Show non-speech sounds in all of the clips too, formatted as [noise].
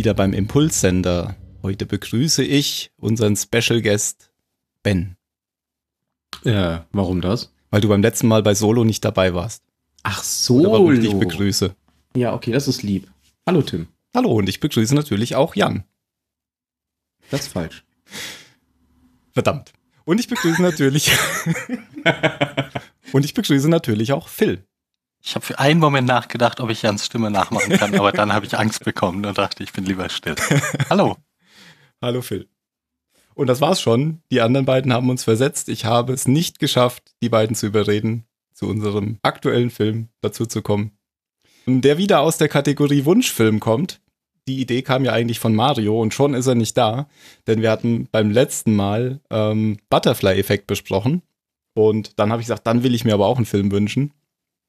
wieder beim Impulssender. Heute begrüße ich unseren Special Guest Ben, Ja, warum das? weil du beim letzten Mal bei Solo nicht dabei warst. Ach Oder warum ich dich so. begrüße. Ja, okay, das ist lieb. Hallo Tim. Hallo und ich begrüße natürlich auch Jan. Das ist falsch. Verdammt. Und ich begrüße natürlich [laughs] [laughs] und ich begrüße natürlich auch Phil. Ich habe für einen Moment nachgedacht, ob ich Jans Stimme nachmachen kann, aber dann habe ich Angst bekommen und dachte, ich bin lieber still. Hallo. [laughs] Hallo Phil. Und das war's schon. Die anderen beiden haben uns versetzt. Ich habe es nicht geschafft, die beiden zu überreden, zu unserem aktuellen Film dazu zu kommen. Der wieder aus der Kategorie Wunschfilm kommt. Die Idee kam ja eigentlich von Mario und schon ist er nicht da, denn wir hatten beim letzten Mal ähm, Butterfly-Effekt besprochen. Und dann habe ich gesagt, dann will ich mir aber auch einen Film wünschen,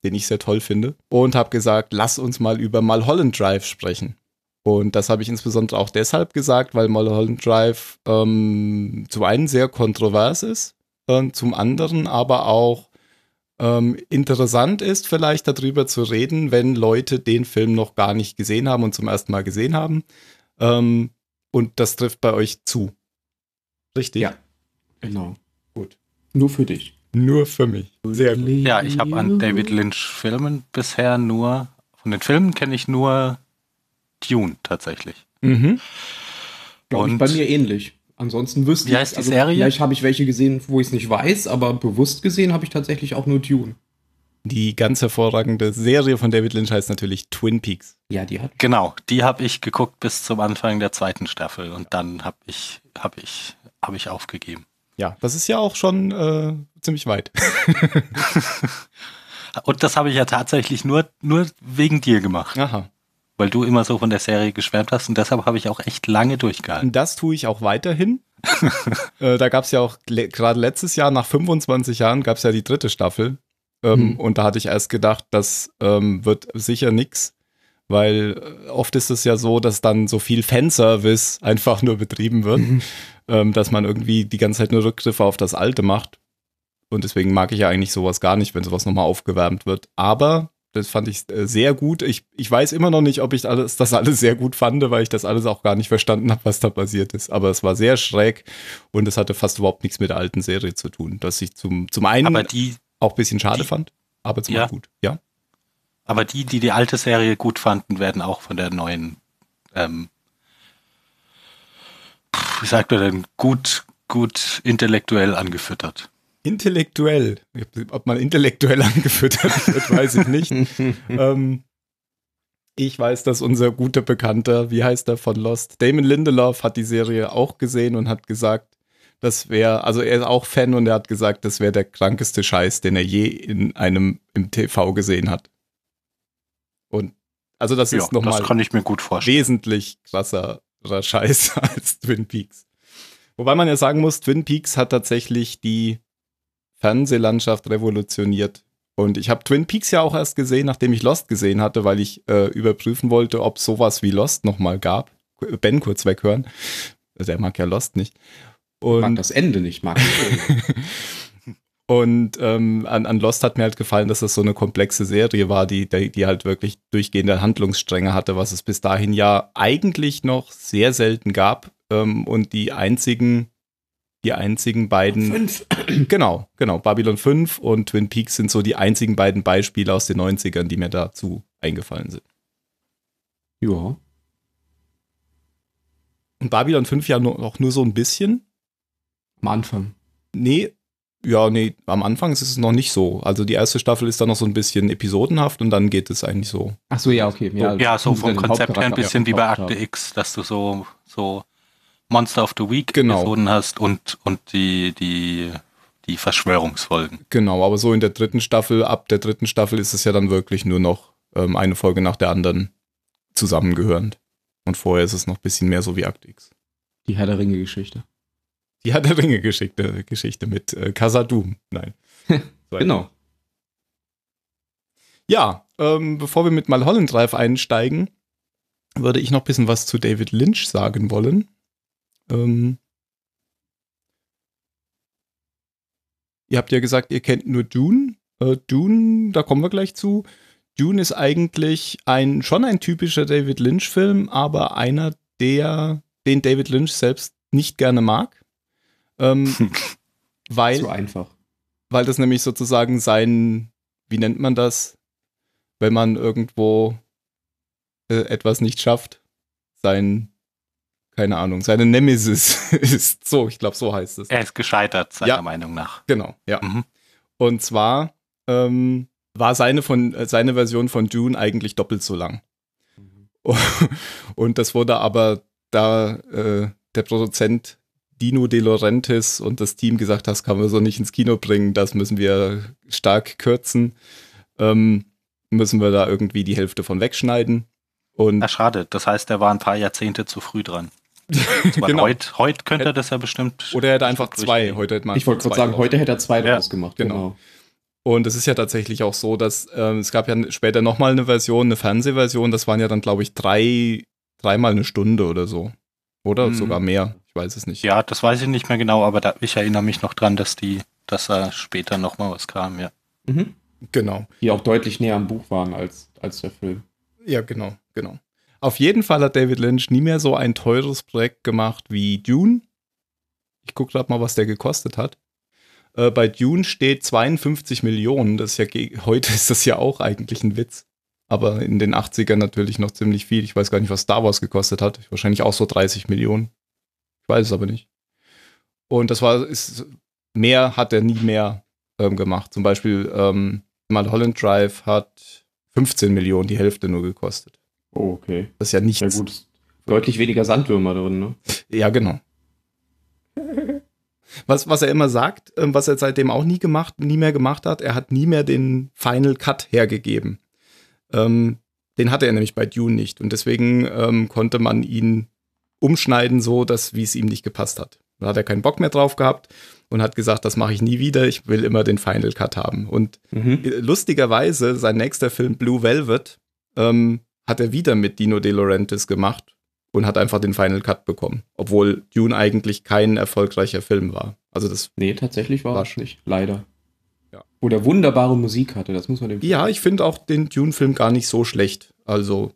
den ich sehr toll finde. Und habe gesagt, lass uns mal über Mulholland Drive sprechen. Und das habe ich insbesondere auch deshalb gesagt, weil Mulholland Drive ähm, zum einen sehr kontrovers ist, äh, zum anderen aber auch ähm, interessant ist, vielleicht darüber zu reden, wenn Leute den Film noch gar nicht gesehen haben und zum ersten Mal gesehen haben. Ähm, und das trifft bei euch zu. Richtig? Ja. Genau. Gut. Nur für dich. Nur für mich. Sehr gut. Ja, ich habe an David Lynch Filmen bisher nur, von den Filmen kenne ich nur Dune tatsächlich. Mhm. Glaube ich Und- bei mir ähnlich. Ansonsten wüsste Wie ich, heißt die also Serie? Vielleicht habe ich welche gesehen, wo ich es nicht weiß, aber bewusst gesehen habe ich tatsächlich auch nur Dune. Die ganz hervorragende Serie von David Lynch heißt natürlich Twin Peaks. Ja, die hat. Genau, die habe ich geguckt bis zum Anfang der zweiten Staffel und dann habe ich, habe ich, habe ich aufgegeben. Ja, das ist ja auch schon äh, ziemlich weit. [laughs] Und das habe ich ja tatsächlich nur, nur wegen dir gemacht, Aha. weil du immer so von der Serie geschwärmt hast und deshalb habe ich auch echt lange durchgehalten. Und das tue ich auch weiterhin. [laughs] äh, da gab es ja auch le gerade letztes Jahr, nach 25 Jahren, gab es ja die dritte Staffel. Ähm, Hm. Und da hatte ich erst gedacht, das ähm, wird sicher nix, weil äh, oft ist es ja so, dass dann so viel Fanservice einfach nur betrieben wird, ähm, dass man irgendwie die ganze Zeit nur Rückgriffe auf das Alte macht. Und deswegen mag ich ja eigentlich sowas gar nicht, wenn sowas nochmal aufgewärmt wird. Aber das fand ich äh, sehr gut. Ich, ich weiß immer noch nicht, ob ich alles, das alles sehr gut fand, weil ich das alles auch gar nicht verstanden habe, was da passiert ist. Aber es war sehr schräg und es hatte fast überhaupt nichts mit der alten Serie zu tun. Was ich zum, zum einen die, auch ein bisschen schade die- fand, aber zum Ja. anderen gut. Ja. Aber die, die die alte Serie gut fanden, werden auch von der neuen, ähm, wie sagt man denn, gut, gut intellektuell angefüttert. Intellektuell. Ob man intellektuell [laughs] angefüttert wird, weiß ich nicht. [laughs] ähm, ich weiß, dass unser guter Bekannter, wie heißt er von Lost, Damon Lindelof hat die Serie auch gesehen und hat gesagt, das wäre, also er ist auch Fan und er hat gesagt, das wäre der krankeste Scheiß, den er je in einem im TV gesehen hat. Und also das Ja, ist nochmal das kann ich mir gut vorstellen. wesentlich krasserer [laughs] Scheiß als Twin Peaks. Wobei man ja sagen muss, Twin Peaks hat tatsächlich die Fernsehlandschaft revolutioniert. Und ich habe Twin Peaks ja auch erst gesehen, nachdem ich Lost gesehen hatte, weil ich äh, überprüfen wollte, ob sowas wie Lost nochmal gab. Ben kurz weghören. Der mag ja Lost nicht. mag Und, das Ende nicht, mag ich. [laughs] und ähm, an, an Lost hat mir halt gefallen, dass das so eine komplexe Serie war, die, die, die halt wirklich durchgehende Handlungsstränge hatte, was es bis dahin ja eigentlich noch sehr selten gab. Ähm, und die einzigen die einzigen beiden. Fünf. [clears throat] Genau, genau. Babylon 5 und Twin Peaks sind so die einzigen beiden Beispiele aus den 90ern, die mir dazu eingefallen sind. Ja. Und Babylon 5 ja nur, auch nur so ein bisschen. Am Anfang. Nee, ja, nee, am Anfang ist es noch nicht so. Also die erste Staffel ist dann noch so ein bisschen episodenhaft und dann geht es eigentlich so. Ach so, ja, okay. Ja, Ja, so vom Konzept her ein bisschen wie bei Akte. X, dass du so, so Monster of the Week Genau. Episoden hast und, und die, die, die Verschwörungsfolgen. Genau, aber so in der dritten Staffel, ab der dritten Staffel ist es ja dann wirklich nur noch ähm, eine Folge nach der anderen zusammengehörend. Und vorher ist es noch ein bisschen mehr so wie Akt X. Die Herr der Ringe-Geschichte. Die hat der Ringe-Geschichte Geschichte mit äh, Casadum. Nein. [laughs] Genau. Ja, ähm, bevor wir mit Mulholland Drive einsteigen, würde ich noch ein bisschen was zu David Lynch sagen wollen. Ähm, ihr habt ja gesagt, ihr kennt nur Dune. Äh, Dune, da kommen wir gleich zu. Dune ist eigentlich ein schon ein typischer David Lynch-Film, aber einer, der den David Lynch selbst nicht gerne mag. Ähm, [laughs] weil So einfach. weil das nämlich sozusagen sein, wie nennt man das, wenn man irgendwo äh, etwas nicht schafft, sein, keine Ahnung, seine Nemesis [laughs] ist. So, ich glaube, so heißt es. Er ist gescheitert, seiner Ja. Meinung nach. Genau, ja. Mhm. Und zwar ähm, war seine, von, äh, seine Version von Dune eigentlich doppelt so lang. [laughs] Und das wurde aber, da äh, der Produzent Dino De Laurentiis und das Team gesagt hat, das kann man so nicht ins Kino bringen, das müssen wir stark kürzen, ähm, müssen wir da irgendwie die Hälfte von wegschneiden. Und Na, schade. Das heißt, er war ein paar Jahrzehnte zu früh dran. [laughs] Genau. Heute heut könnte er das ja bestimmt. Oder er hätte einfach zwei, heute hätte man Ich wollte gerade sagen, heute hätte er zwei Ja, draus gemacht. genau. Genau. Und es ist ja tatsächlich auch so, dass ähm, es gab ja später nochmal eine Version, eine Fernsehversion, das waren ja dann, glaube ich, drei, dreimal eine Stunde oder so. Oder Mhm. sogar mehr. Ich weiß es nicht. Ja, das weiß ich nicht mehr genau, aber da, ich erinnere mich noch dran, dass die, dass da später noch mal was kam, ja. Mhm. Genau. Die auch deutlich näher am Buch waren als, als der Film. Ja, genau, genau. Auf jeden Fall hat David Lynch nie mehr so ein teures Projekt gemacht wie Dune. Ich gucke gerade mal, was der gekostet hat. Äh, bei Dune steht 52 Millionen. Das ist ja [laughs] heute ist das ja auch eigentlich ein Witz. Aber in den 80ern natürlich noch ziemlich viel. Ich weiß gar nicht, was Star Wars gekostet hat. Wahrscheinlich auch so 30 Millionen. Weiß es aber nicht. Und das war, ist, mehr hat er nie mehr ähm, gemacht. Zum Beispiel ähm, Mulholland Drive hat 15 Millionen, die Hälfte nur gekostet. Oh, okay. Das ist ja nichts. Ja gut. Deutlich weniger Sandwürmer drin, ne? Ja, genau. Was, was er immer sagt, ähm, was er seitdem auch nie gemacht, nie mehr gemacht hat, er hat nie mehr den Final Cut hergegeben. Ähm, den hatte er nämlich bei Dune nicht. Und deswegen ähm, konnte man ihn umschneiden, so dass wie es ihm nicht gepasst hat. Da hat er keinen Bock mehr drauf gehabt und hat gesagt, das mache ich nie wieder, ich will immer den Final Cut haben. Und Mhm. lustigerweise, sein nächster Film Blue Velvet ähm, hat er wieder mit Dino De Laurentiis gemacht und hat einfach den Final Cut bekommen. Obwohl Dune eigentlich kein erfolgreicher Film war. Also das, Nee, tatsächlich war War es nicht. Leider. Ja. Wo der wunderbare Musik hatte, das muss man dem. ja, ich finde auch den Dune-Film gar nicht so schlecht. Also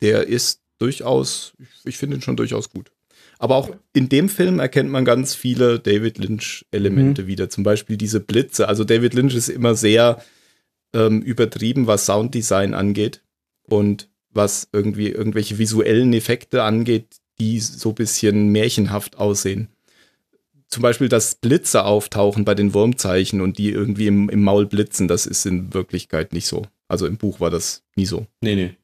der ist durchaus, ich, finde ihn schon durchaus gut. Aber auch in dem Film erkennt man ganz viele David Lynch-Elemente wieder. Zum Beispiel diese Blitze. Also David Lynch ist immer sehr ähm, übertrieben, was Sounddesign angeht und was irgendwie irgendwelche visuellen Effekte angeht, die so ein bisschen märchenhaft aussehen. Zum Beispiel, dass Blitze auftauchen bei den Wurmzeichen und die irgendwie im, im Maul blitzen, das ist in Wirklichkeit nicht so. Also im Buch war das nie so. Nee, nee.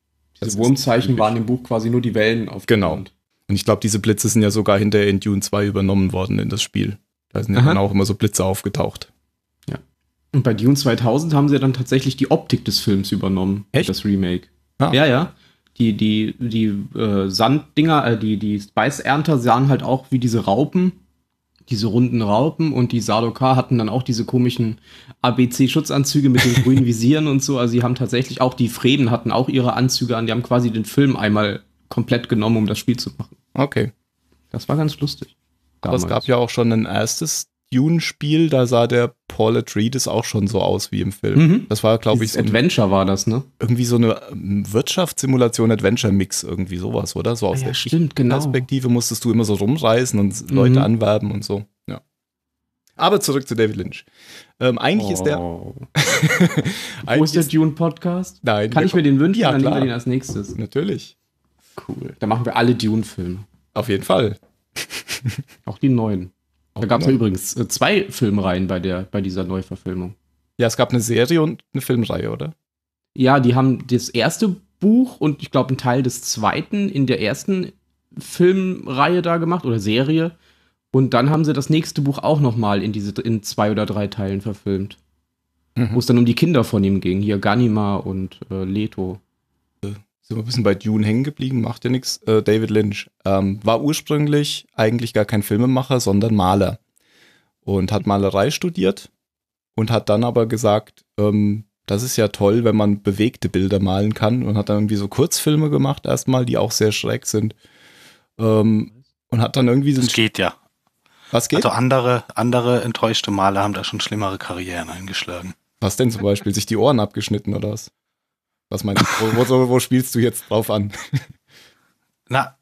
Ist Wurmzeichen waren im Buch quasi nur die Wellen auf dem Genau. Grund. Und ich glaube, diese Blitze sind ja sogar hinterher in Dune 2 übernommen worden in das Spiel. Da sind ja Aha. dann auch immer so Blitze aufgetaucht. Und bei Dune 2000 haben sie dann tatsächlich die Optik des Films übernommen. Echt? Das Remake. Ah. Ja, ja. Die, die, die äh, Sanddinger, äh, die, die Spice-Ernter sahen halt auch wie diese Raupen, diese runden Raupen und die Sardaukar hatten dann auch diese komischen ABC-Schutzanzüge mit den grünen [laughs] Visieren und so. Also sie haben tatsächlich auch, die Freden hatten auch ihre Anzüge an, die haben quasi den Film einmal komplett genommen, um das Spiel zu machen. Okay. Das war ganz lustig. Aber es Damals. gab ja auch schon ein erstes Dune-Spiel, da sah der Paul Atreides auch schon so aus wie im Film. Mhm. Das war, glaube ich, so ein, Adventure war das, ne? irgendwie so eine ähm, Wirtschaftssimulation-Adventure-Mix, irgendwie sowas, oder? So aus Ja, der stimmt, genau. Perspektive musstest du immer so rumreißen und Leute anwerben und so. Ja. Aber zurück zu David Lynch. Ähm, eigentlich ist der. Oh. [laughs] Wo ist der Dune-Podcast? Nein, Kann ich mir den wünschen? Ja, dann nehmen wir den als nächstes. Natürlich. Cool. Dann machen wir alle Dune-Filme. Auf jeden Fall. Auch die neuen. Da gab es ja übrigens äh, zwei Filmreihen bei, der, bei dieser Neuverfilmung. Ja, es gab eine Serie und eine Filmreihe, oder? Ja, die haben das erste Buch und ich glaube einen Teil des zweiten in der ersten Filmreihe da gemacht oder Serie. Und dann haben sie das nächste Buch auch noch mal in diese in zwei oder drei Teilen verfilmt, Mhm. wo es dann um die Kinder von ihm ging, hier Ganima und äh, Leto. Sind wir ein bisschen bei Dune hängen geblieben, macht ja nichts. Äh, David Lynch ähm, war ursprünglich eigentlich gar kein Filmemacher, sondern Maler. Und hat Malerei studiert und hat dann aber gesagt, ähm, das ist ja toll, wenn man bewegte Bilder malen kann und hat dann irgendwie so Kurzfilme gemacht erstmal, die auch sehr schräg sind. Ähm, und hat dann irgendwie so Das geht ja. Was geht? Also andere, andere enttäuschte Maler haben da schon schlimmere Karrieren eingeschlagen. Was denn zum Beispiel? Sich die Ohren abgeschnitten oder was? Was meinst du? Wo, wo, wo spielst du jetzt drauf an? Na,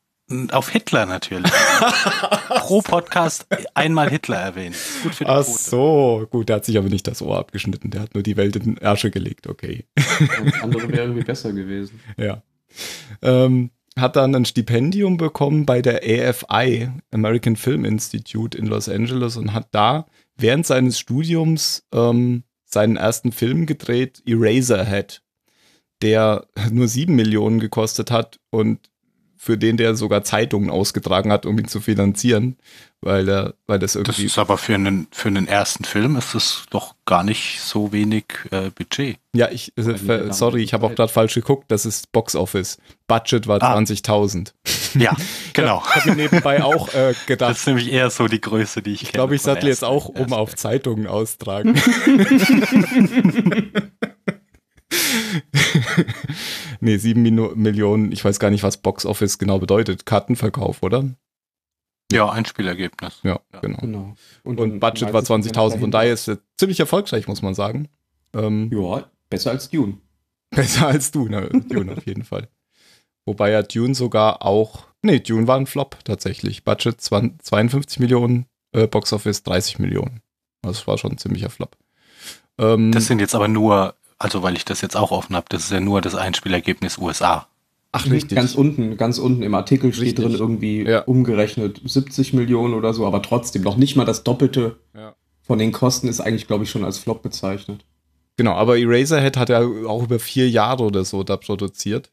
auf Hitler natürlich. [laughs] Pro Podcast einmal Hitler erwähnt. Gut für die Ach Quote. so, gut, der hat sich aber nicht das Ohr abgeschnitten, der hat nur die Welt in den Ärsche gelegt, okay. Das andere wäre irgendwie besser gewesen. [laughs] Ja. Ähm, hat dann ein Stipendium bekommen bei der AFI, American Film Institute in Los Angeles und hat da während seines Studiums ähm, seinen ersten Film gedreht, Eraserhead, der [laughs] nur sieben Millionen gekostet hat und für den der sogar Zeitungen ausgetragen hat, um ihn zu finanzieren, weil er, weil das Das irgendwie ist aber für einen, für einen ersten Film ist das doch gar nicht so wenig äh, Budget. Ja, ich, äh, sorry, ich habe auch gerade falsch geguckt. Das ist Box Office. Budget war Ah. 20.000. [laughs] Ja, genau. Ich habe nebenbei auch äh, [laughs] Das gedacht. ist nämlich eher so die Größe, die ich Ich glaube, ich kenne vom sattel jetzt auch um ersten auf. Zeitungen austragen. [laughs] nee, sieben Mino Millionen. Ich weiß gar nicht, was Box Office genau bedeutet. Kartenverkauf, oder? Ja, Einspielergebnis. Ja, Ja. genau. Genau. Und dann Budget war meistens 20.000. Von daher ist er ziemlich erfolgreich, muss man sagen. Ähm, Ja, besser als Dune. [laughs] Besser als du, ne? Dune auf jeden Fall. Wobei ja Dune sogar auch. Nee, Dune war ein Flop tatsächlich. Budget 20, 52 Millionen, äh, Box Office 30 Millionen. Das war schon ein ziemlicher Flop. Ähm, Das sind jetzt aber nur, also weil ich das jetzt auch offen habe, das ist ja nur das Einspielergebnis USA. ach, Mhm, richtig. Ganz unten, ganz unten im Artikel steht Richtig. drin irgendwie Ja. umgerechnet 70 Millionen oder so, aber trotzdem noch nicht mal das Doppelte Ja. von den Kosten ist eigentlich, glaube ich, schon als Flop bezeichnet. Genau, aber Eraserhead hat er auch über vier Jahre oder so da produziert.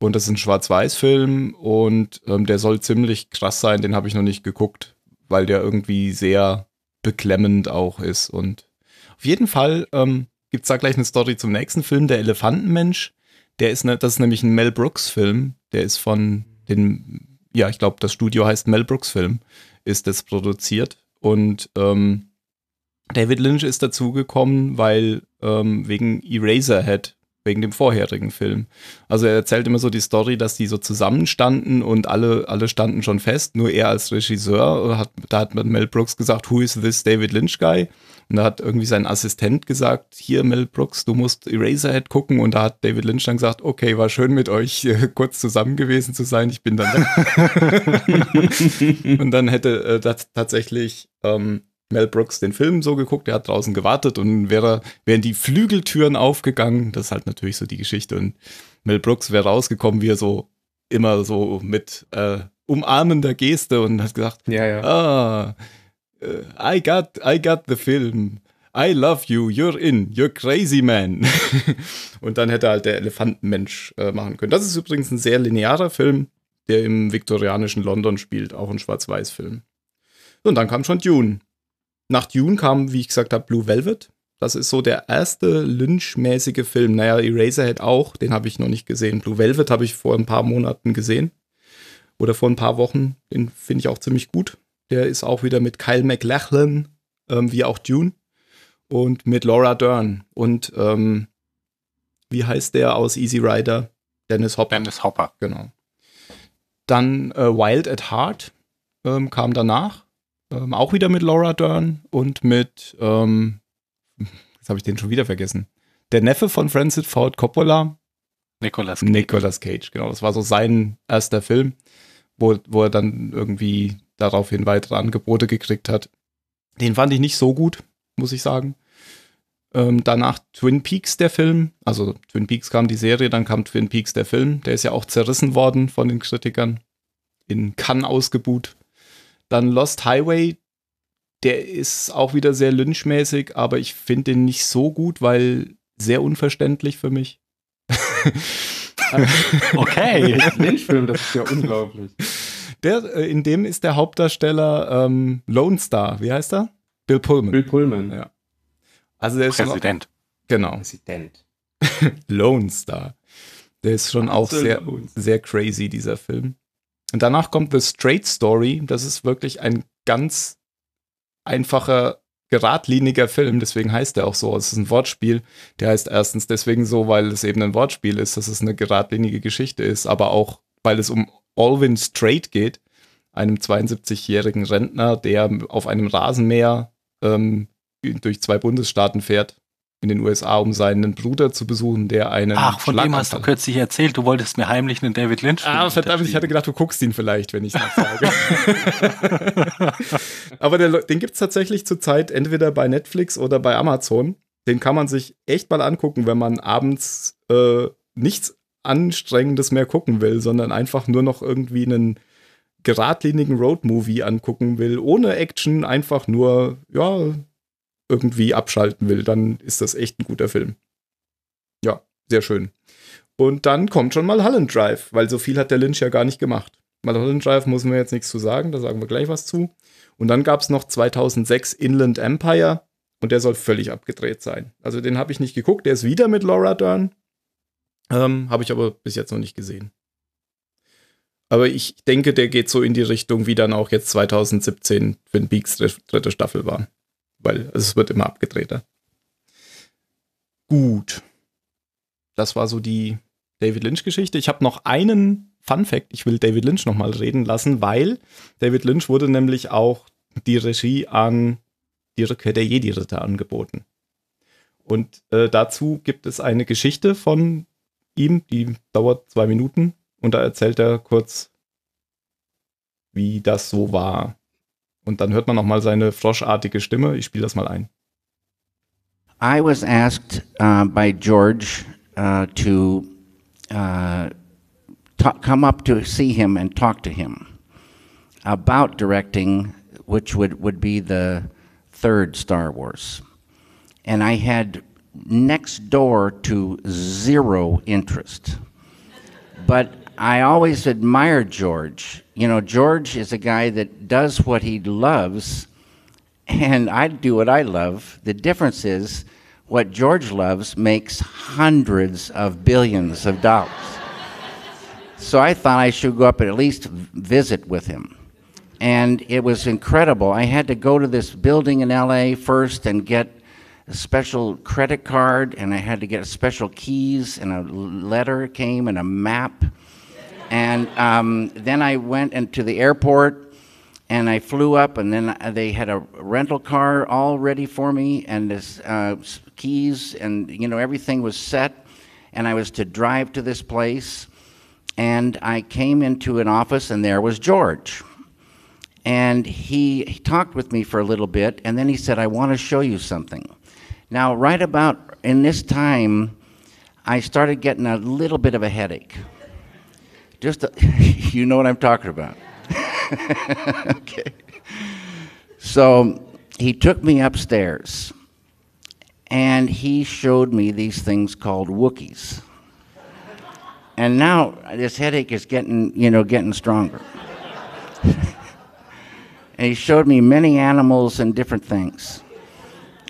Und das ist ein Schwarz-Weiß-Film und ähm, der soll ziemlich krass sein. Den habe ich noch nicht geguckt, weil der irgendwie sehr beklemmend auch ist. Und auf jeden Fall ähm, gibt es da gleich eine Story zum nächsten Film, Der Elefantenmensch. Der ist ne, das ist nämlich ein Mel Brooks-Film. Der ist von den, ja, ich glaube, das Studio heißt Mel Brooks-Film, ist das produziert. Und ähm, David Lynch ist dazugekommen, weil ähm, wegen Eraserhead, wegen dem vorherigen Film. Also er erzählt immer so die Story, dass die so zusammenstanden und alle, alle standen schon fest, nur er als Regisseur, hat, da hat Mel Brooks gesagt, who is this David Lynch guy? Und da hat irgendwie sein Assistent gesagt, hier Mel Brooks, du musst Eraserhead gucken. Und da hat David Lynch dann gesagt, okay, war schön mit euch äh, [laughs] kurz zusammen gewesen zu sein, ich bin dann weg. [laughs] und dann hätte äh, das tatsächlich ähm, Mel Brooks den Film so geguckt, er hat draußen gewartet und wäre, wären die Flügeltüren aufgegangen. Das ist halt natürlich so die Geschichte. Und Mel Brooks wäre rausgekommen, wie er so immer so mit äh, umarmender Geste und hat gesagt, Ja, ja. ah, I got, I got the film. I love you, you're in, you're crazy man. [laughs] und dann hätte halt der Elefantenmensch äh, machen können. Das ist übrigens ein sehr linearer Film, der im viktorianischen London spielt, auch ein Schwarz-Weiß-Film. Und dann kam schon Dune. Nach Dune kam, wie ich gesagt habe, Blue Velvet. Das ist so der erste Lynch-mäßige Film. Naja, Eraserhead auch, den habe ich noch nicht gesehen. Blue Velvet habe ich vor ein paar Monaten gesehen. Oder vor ein paar Wochen. Den finde ich auch ziemlich gut. Der ist auch wieder mit Kyle MacLachlan, ähm, wie auch Dune. Und mit Laura Dern. Und ähm, wie heißt der aus Easy Rider? Dennis Hopper. Dennis Hopper. Genau. Dann äh, Wild at Heart ähm, kam danach. Ähm, auch wieder mit Laura Dern und mit, ähm, [laughs] jetzt habe ich den schon wieder vergessen. Der Neffe von Francis Ford Coppola, Nicolas Cage. Nicolas Cage, genau. Das war so sein erster Film, wo, wo er dann irgendwie daraufhin weitere Angebote gekriegt hat. Den fand ich nicht so gut, muss ich sagen. Ähm, danach Twin Peaks, der Film. Also Twin Peaks kam die Serie, dann kam Twin Peaks, der Film. Der ist ja auch zerrissen worden von den Kritikern. In Cannes ausgebuht. Dann Lost Highway. Der ist auch wieder sehr lynchmäßig, aber ich finde den nicht so gut, weil sehr unverständlich für mich. [laughs] Okay. Lynch-Film, das ist ja unglaublich. [laughs] Der, äh, in dem ist der Hauptdarsteller ähm, Lone Star. Wie heißt er? Bill Pullman. Bill Pullman. Ja. Also der ist schon, Präsident. genau Präsident. [laughs] Lone Star. Der ist schon auch sehr, sehr crazy, dieser Film. Und danach kommt The Straight Story. Das ist wirklich ein ganz einfacher, geradliniger Film. Deswegen heißt er auch so. Es ist ein Wortspiel. Der heißt erstens deswegen so, weil es eben ein Wortspiel ist, dass es eine geradlinige Geschichte ist, aber auch, weil es um Alvin Straight geht, einem 72-jährigen Rentner, der auf einem Rasenmäher ähm, durch zwei Bundesstaaten fährt in den USA, um seinen Bruder zu besuchen, der einen Ach, von dem hast du kürzlich erzählt, du wolltest mir heimlich einen David Lynch Ah, verdammt, ich hatte gedacht, du guckst ihn vielleicht, wenn ich das sage. [laughs] Aber der, den gibt es tatsächlich zurzeit entweder bei Netflix oder bei Amazon. Den kann man sich echt mal angucken, wenn man abends äh, nichts Anstrengendes mehr gucken will, sondern einfach nur noch irgendwie einen geradlinigen Roadmovie angucken will, ohne Action, einfach nur, ja, irgendwie abschalten will, dann ist das echt ein guter Film. Ja, sehr schön. Und dann kommt schon mal Holland Drive, weil so viel hat der Lynch ja gar nicht gemacht. Mal Holland Drive müssen wir jetzt nichts zu sagen, da sagen wir gleich was zu. Und dann gab es noch 2006 Inland Empire und der soll völlig abgedreht sein. Also den habe ich nicht geguckt, der ist wieder mit Laura Dern. Ähm, habe ich aber bis jetzt noch nicht gesehen. Aber ich denke, der geht so in die Richtung, wie dann auch jetzt 2017 Twin Peaks dritte Staffel war. Weil es wird immer abgedrehter. Gut. Das war so die David Lynch-Geschichte. Ich habe noch einen Fun Fact. Ich will David Lynch noch mal reden lassen, weil David Lynch wurde nämlich auch die Regie an Die Rückkehr der Jedi-Ritter angeboten. Und äh, dazu gibt es eine Geschichte von ihm, die dauert zwei Minuten. Und da erzählt er kurz, wie das so war. Und dann hört man noch mal seine froschartige Stimme. Ich spiele das mal ein. I was asked uh, by George uh, to uh, come up to see him and talk to him about directing, which would, would be the third Star Wars. And I had next door to zero interest. But I always admired George. You know, George is a guy that does what he loves and I do what I love. The difference is what George loves makes hundreds of billions of dollars. so I thought I should go up and at least visit with him. And it was incredible. I had to go to this building in LA first and get a special credit card, and I had to get special keys, and a letter came, and a map. And um, then I went into the airport and I flew up, and then uh, they had a rental car all ready for me, and this uh, keys, and you know everything was set, and I was to drive to this place, and I came into an office, and there was George, and he, he talked with me for a little bit, and then he said, "I want to show you something." Now, right about in this time, I started getting a little bit of a headache. Just, a, [laughs] you know what I'm talking about. [laughs] okay. So he took me upstairs and he showed me these things called Wookiees. And now this headache is getting, you know, getting stronger. [laughs] and he showed me many animals and different things.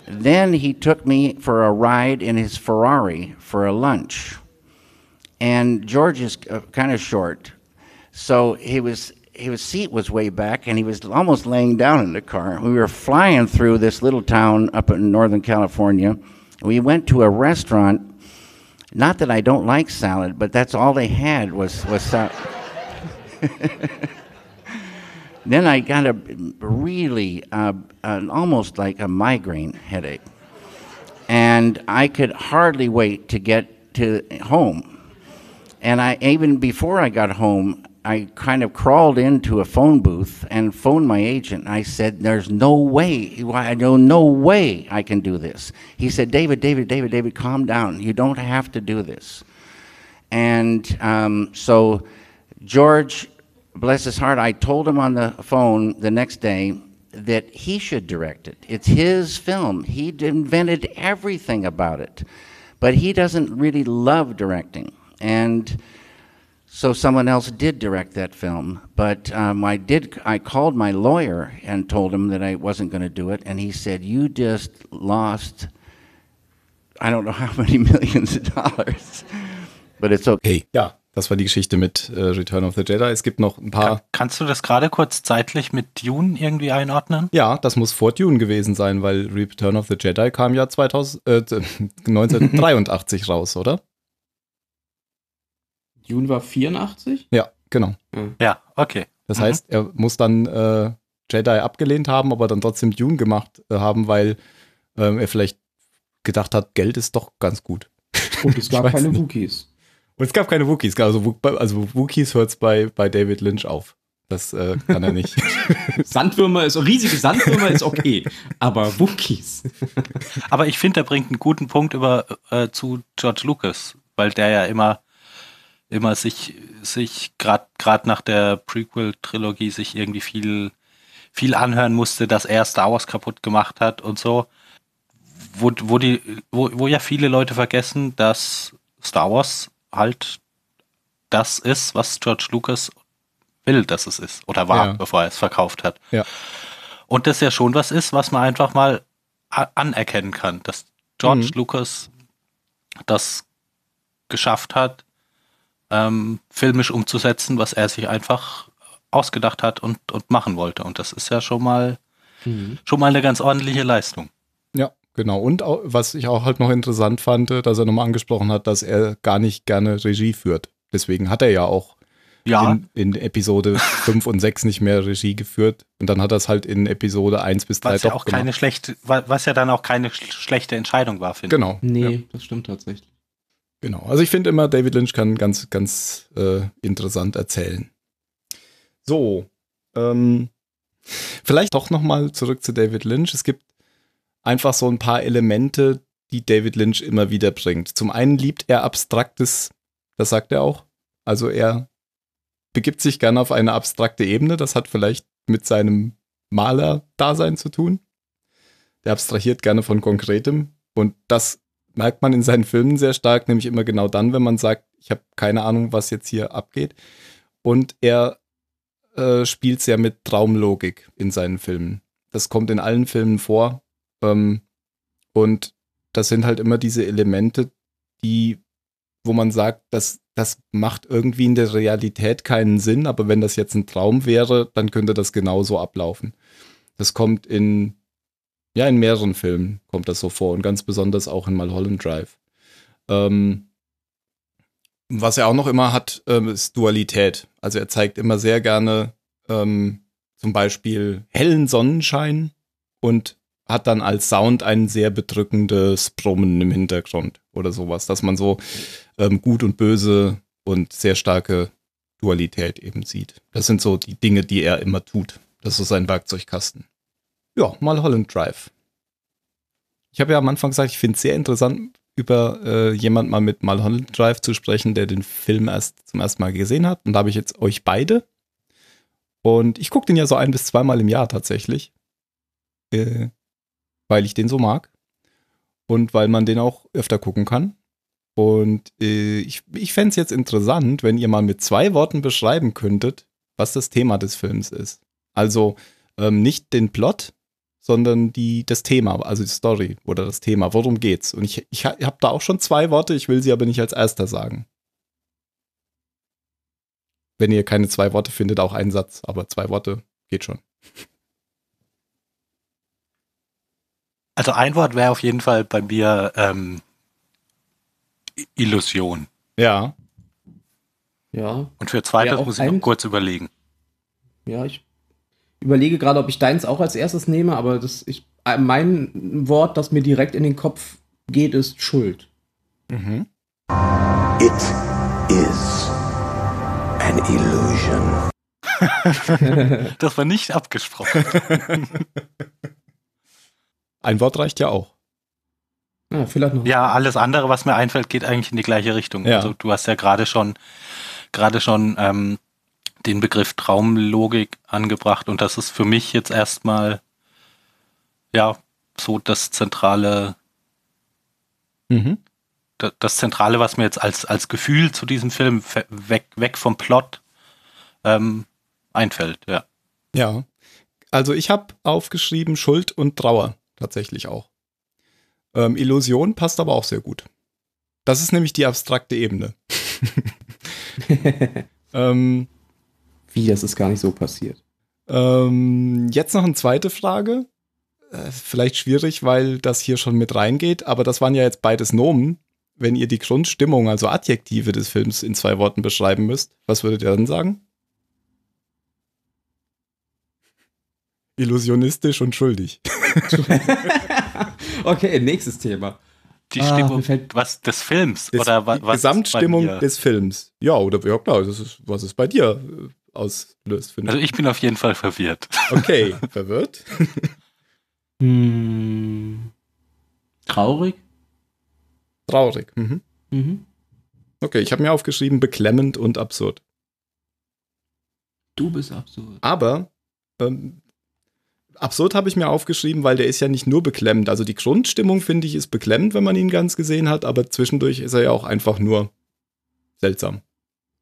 Then he took me for a ride in his Ferrari for a lunch. And George is uh, kind of short, so he was his seat was way back, and he was almost laying down in the car. We were flying through this little town up in Northern California. We went to a restaurant. Not that I don't like salad, but that's all they had was was salad. [laughs] then I got a really uh, an, almost like a migraine headache, and I could hardly wait to get to home. And I even before I got home, I kind of crawled into a phone booth and phoned my agent. I said, "There's no way. I know no way I can do this." He said, "David, David, David, David, calm down. You don't have to do this." And um, so, George, bless his heart, I told him on the phone the next day that he should direct it. It's his film. He invented everything about it, but he doesn't really love directing. And so someone else did direct that film, but um, I did. I called my lawyer and told him that I wasn't going to do it, and he said, "You just lost. I don't know how many [laughs] millions of dollars, but it's okay." Hey, ja, das war die Geschichte mit äh, Return of the Jedi. Es gibt noch ein paar. Kann, kannst du das gerade kurz zeitlich mit Dune irgendwie einordnen? Ja, das muss vor Dune gewesen sein, weil Return of the Jedi kam ja 2000, äh, [laughs] 1983 raus, oder? Dune war 84? Ja, genau. Ja, okay. Das Mhm. heißt, er muss dann äh, Jedi abgelehnt haben, aber dann trotzdem Dune gemacht äh, haben, weil ähm, er vielleicht gedacht hat, Geld ist doch ganz gut. Und es [laughs] gab keine. Wookies. Und es gab keine Wookies. Also, also Wookies hört es bei, bei David Lynch auf. Das äh, kann er nicht. [laughs] Sandwürmer ist, riesige Sandwürmer ist okay, aber Wookies. [laughs] Aber ich finde, er bringt einen guten Punkt über äh, zu George Lucas, weil der ja immer immer sich sich gerade nach der Prequel Trilogie sich irgendwie viel viel anhören musste, dass er Star Wars kaputt gemacht hat und so. Wo, wo die wo, wo ja viele Leute vergessen, dass Star Wars halt das ist, was George Lucas will, dass es ist oder war, Ja. bevor er es verkauft hat. Ja. Und das ja schon was ist, was man einfach mal anerkennen kann, dass George Mhm. Lucas das geschafft hat, ähm, filmisch umzusetzen, was er sich einfach ausgedacht hat und, und machen wollte. Und das ist ja schon mal schon mal eine ganz ordentliche Leistung. Genau. Und auch, was ich auch halt noch interessant fand, dass er nochmal angesprochen hat, dass er gar nicht gerne Regie führt. Deswegen hat er ja auch Ja, in, in Episode [laughs] 5 und 6 nicht mehr Regie geführt. Und dann hat er es halt in Episode 1 bis 3 was doch ja auch gemacht. keine schlechte, wa- was ja dann auch keine sch schlechte Entscheidung war, finde ich. Genau. Nee, Ja, das stimmt tatsächlich. genau. Also ich finde immer, David Lynch kann ganz, ganz äh, interessant erzählen. So, ähm, vielleicht doch nochmal zurück zu David Lynch. Es gibt einfach so ein paar Elemente, die David Lynch immer wieder bringt. Zum einen liebt er Abstraktes, das sagt er auch. Also er begibt sich gerne auf eine abstrakte Ebene. Das hat vielleicht mit seinem Maler-Dasein zu tun. Der abstrahiert gerne von Konkretem. Und das merkt man in seinen Filmen sehr stark, nämlich immer genau dann, wenn man sagt, ich habe keine Ahnung, was jetzt hier abgeht. Und er äh, spielt sehr mit Traumlogik in seinen Filmen. Das kommt in allen Filmen vor. Ähm, und das sind halt immer diese Elemente, die, wo man sagt, das, das macht irgendwie in der Realität keinen Sinn, aber wenn das jetzt ein Traum wäre, dann könnte das genauso ablaufen. Das kommt in, ja, in mehreren Filmen kommt das so vor und ganz besonders auch in Mulholland Drive. Ähm, was er auch noch immer hat, ähm, ist Dualität. Also er zeigt immer sehr gerne ähm, zum Beispiel hellen Sonnenschein und hat dann als Sound ein sehr bedrückendes Brummen im Hintergrund oder sowas, dass man so ähm, gut und böse und sehr starke Dualität eben sieht. Das sind so die Dinge, die er immer tut. Das ist sein Werkzeugkasten. Ja, mal Holland Drive. Ich habe ja am Anfang gesagt, ich finde es sehr interessant, über äh, jemand mal mit Mulholland Drive zu sprechen, der den Film erst zum ersten Mal gesehen hat. Und da habe ich jetzt euch beide. Und ich gucke den ja so ein bis zweimal im Jahr tatsächlich. Äh, weil ich den so mag. Und weil man den auch öfter gucken kann. Und äh, ich, ich fände es jetzt interessant, wenn ihr mal mit zwei Worten beschreiben könntet, was das Thema des Films ist. Also ähm, nicht den Plot, sondern die, das Thema, also die Story oder das Thema. Worum geht's? Und ich, ich habe da auch schon zwei Worte, ich will sie aber nicht als erster sagen. Wenn ihr keine zwei Worte findet, auch einen Satz, aber zwei Worte geht schon. Also ein Wort wäre auf jeden Fall bei mir ähm, Illusion. Ja, Ja, Und für zweites Ja, muss ich noch kurz überlegen. ja, ich. überlege gerade, ob ich deins auch als erstes nehme, aber das, ich, äh, mein Wort, das mir direkt in den Kopf geht, ist Schuld. Mhm. It is an illusion. [laughs] Das war nicht abgesprochen. [laughs] Ein Wort reicht ja auch. Ja, vielleicht noch. Ja, alles andere, was mir einfällt, geht eigentlich in die gleiche Richtung. Ja. Also du hast ja gerade schon gerade schon ähm, den Begriff Traumlogik angebracht und das ist für mich jetzt erstmal ja so das zentrale Mhm. da- das Zentrale, was mir jetzt als, als Gefühl zu diesem Film weg, weg vom Plot ähm, einfällt, ja. Ja. Also ich habe aufgeschrieben Schuld und Trauer tatsächlich auch. Ähm, Illusion passt aber auch sehr gut. Das ist nämlich die abstrakte Ebene. [laughs] ähm, Wie, das ist gar nicht so passiert. ähm, jetzt noch eine zweite Frage. Äh, vielleicht schwierig, weil das hier schon mit reingeht, aber das waren ja jetzt beides Nomen. Wenn ihr die Grundstimmung, also Adjektive des Films in zwei Worten beschreiben müsst, was würdet ihr dann sagen? Illusionistisch und schuldig. [laughs] [laughs] okay, nächstes Thema. Die Ah, Stimmung was, des Films Des, oder wa, die was Gesamtstimmung des Films. Ja, oder ja klar, das ist, was es bei dir äh, auslöst, finde Also ich. ich bin auf jeden Fall verwirrt. Okay, [laughs] verwirrt. Hm. Traurig? Traurig. Mhm. Mhm. Okay, ich habe mir aufgeschrieben, beklemmend und absurd. Du bist absurd. Aber ähm, absurd habe ich mir aufgeschrieben, weil der ist ja nicht nur beklemmend. Also die Grundstimmung, finde ich, ist beklemmend, wenn man ihn ganz gesehen hat, aber zwischendurch ist er ja auch einfach nur seltsam.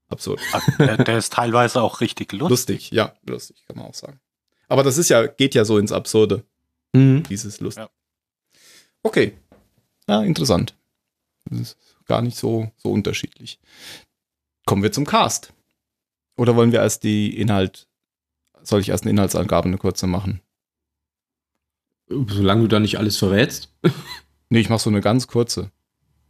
Absurd. der, der ist teilweise auch richtig lustig. Lustig, ja, lustig, kann man auch sagen. Aber das ist ja, geht ja so ins Absurde, Mhm. dieses Lust. Ja. Okay. Ja, interessant. Das ist gar nicht so, so unterschiedlich. Kommen wir zum Cast. Oder wollen wir erst die Inhalt, soll ich erst eine Inhaltsangabe eine kurze machen? Solange du da nicht alles verrätst. Nee, ich mache so eine ganz kurze.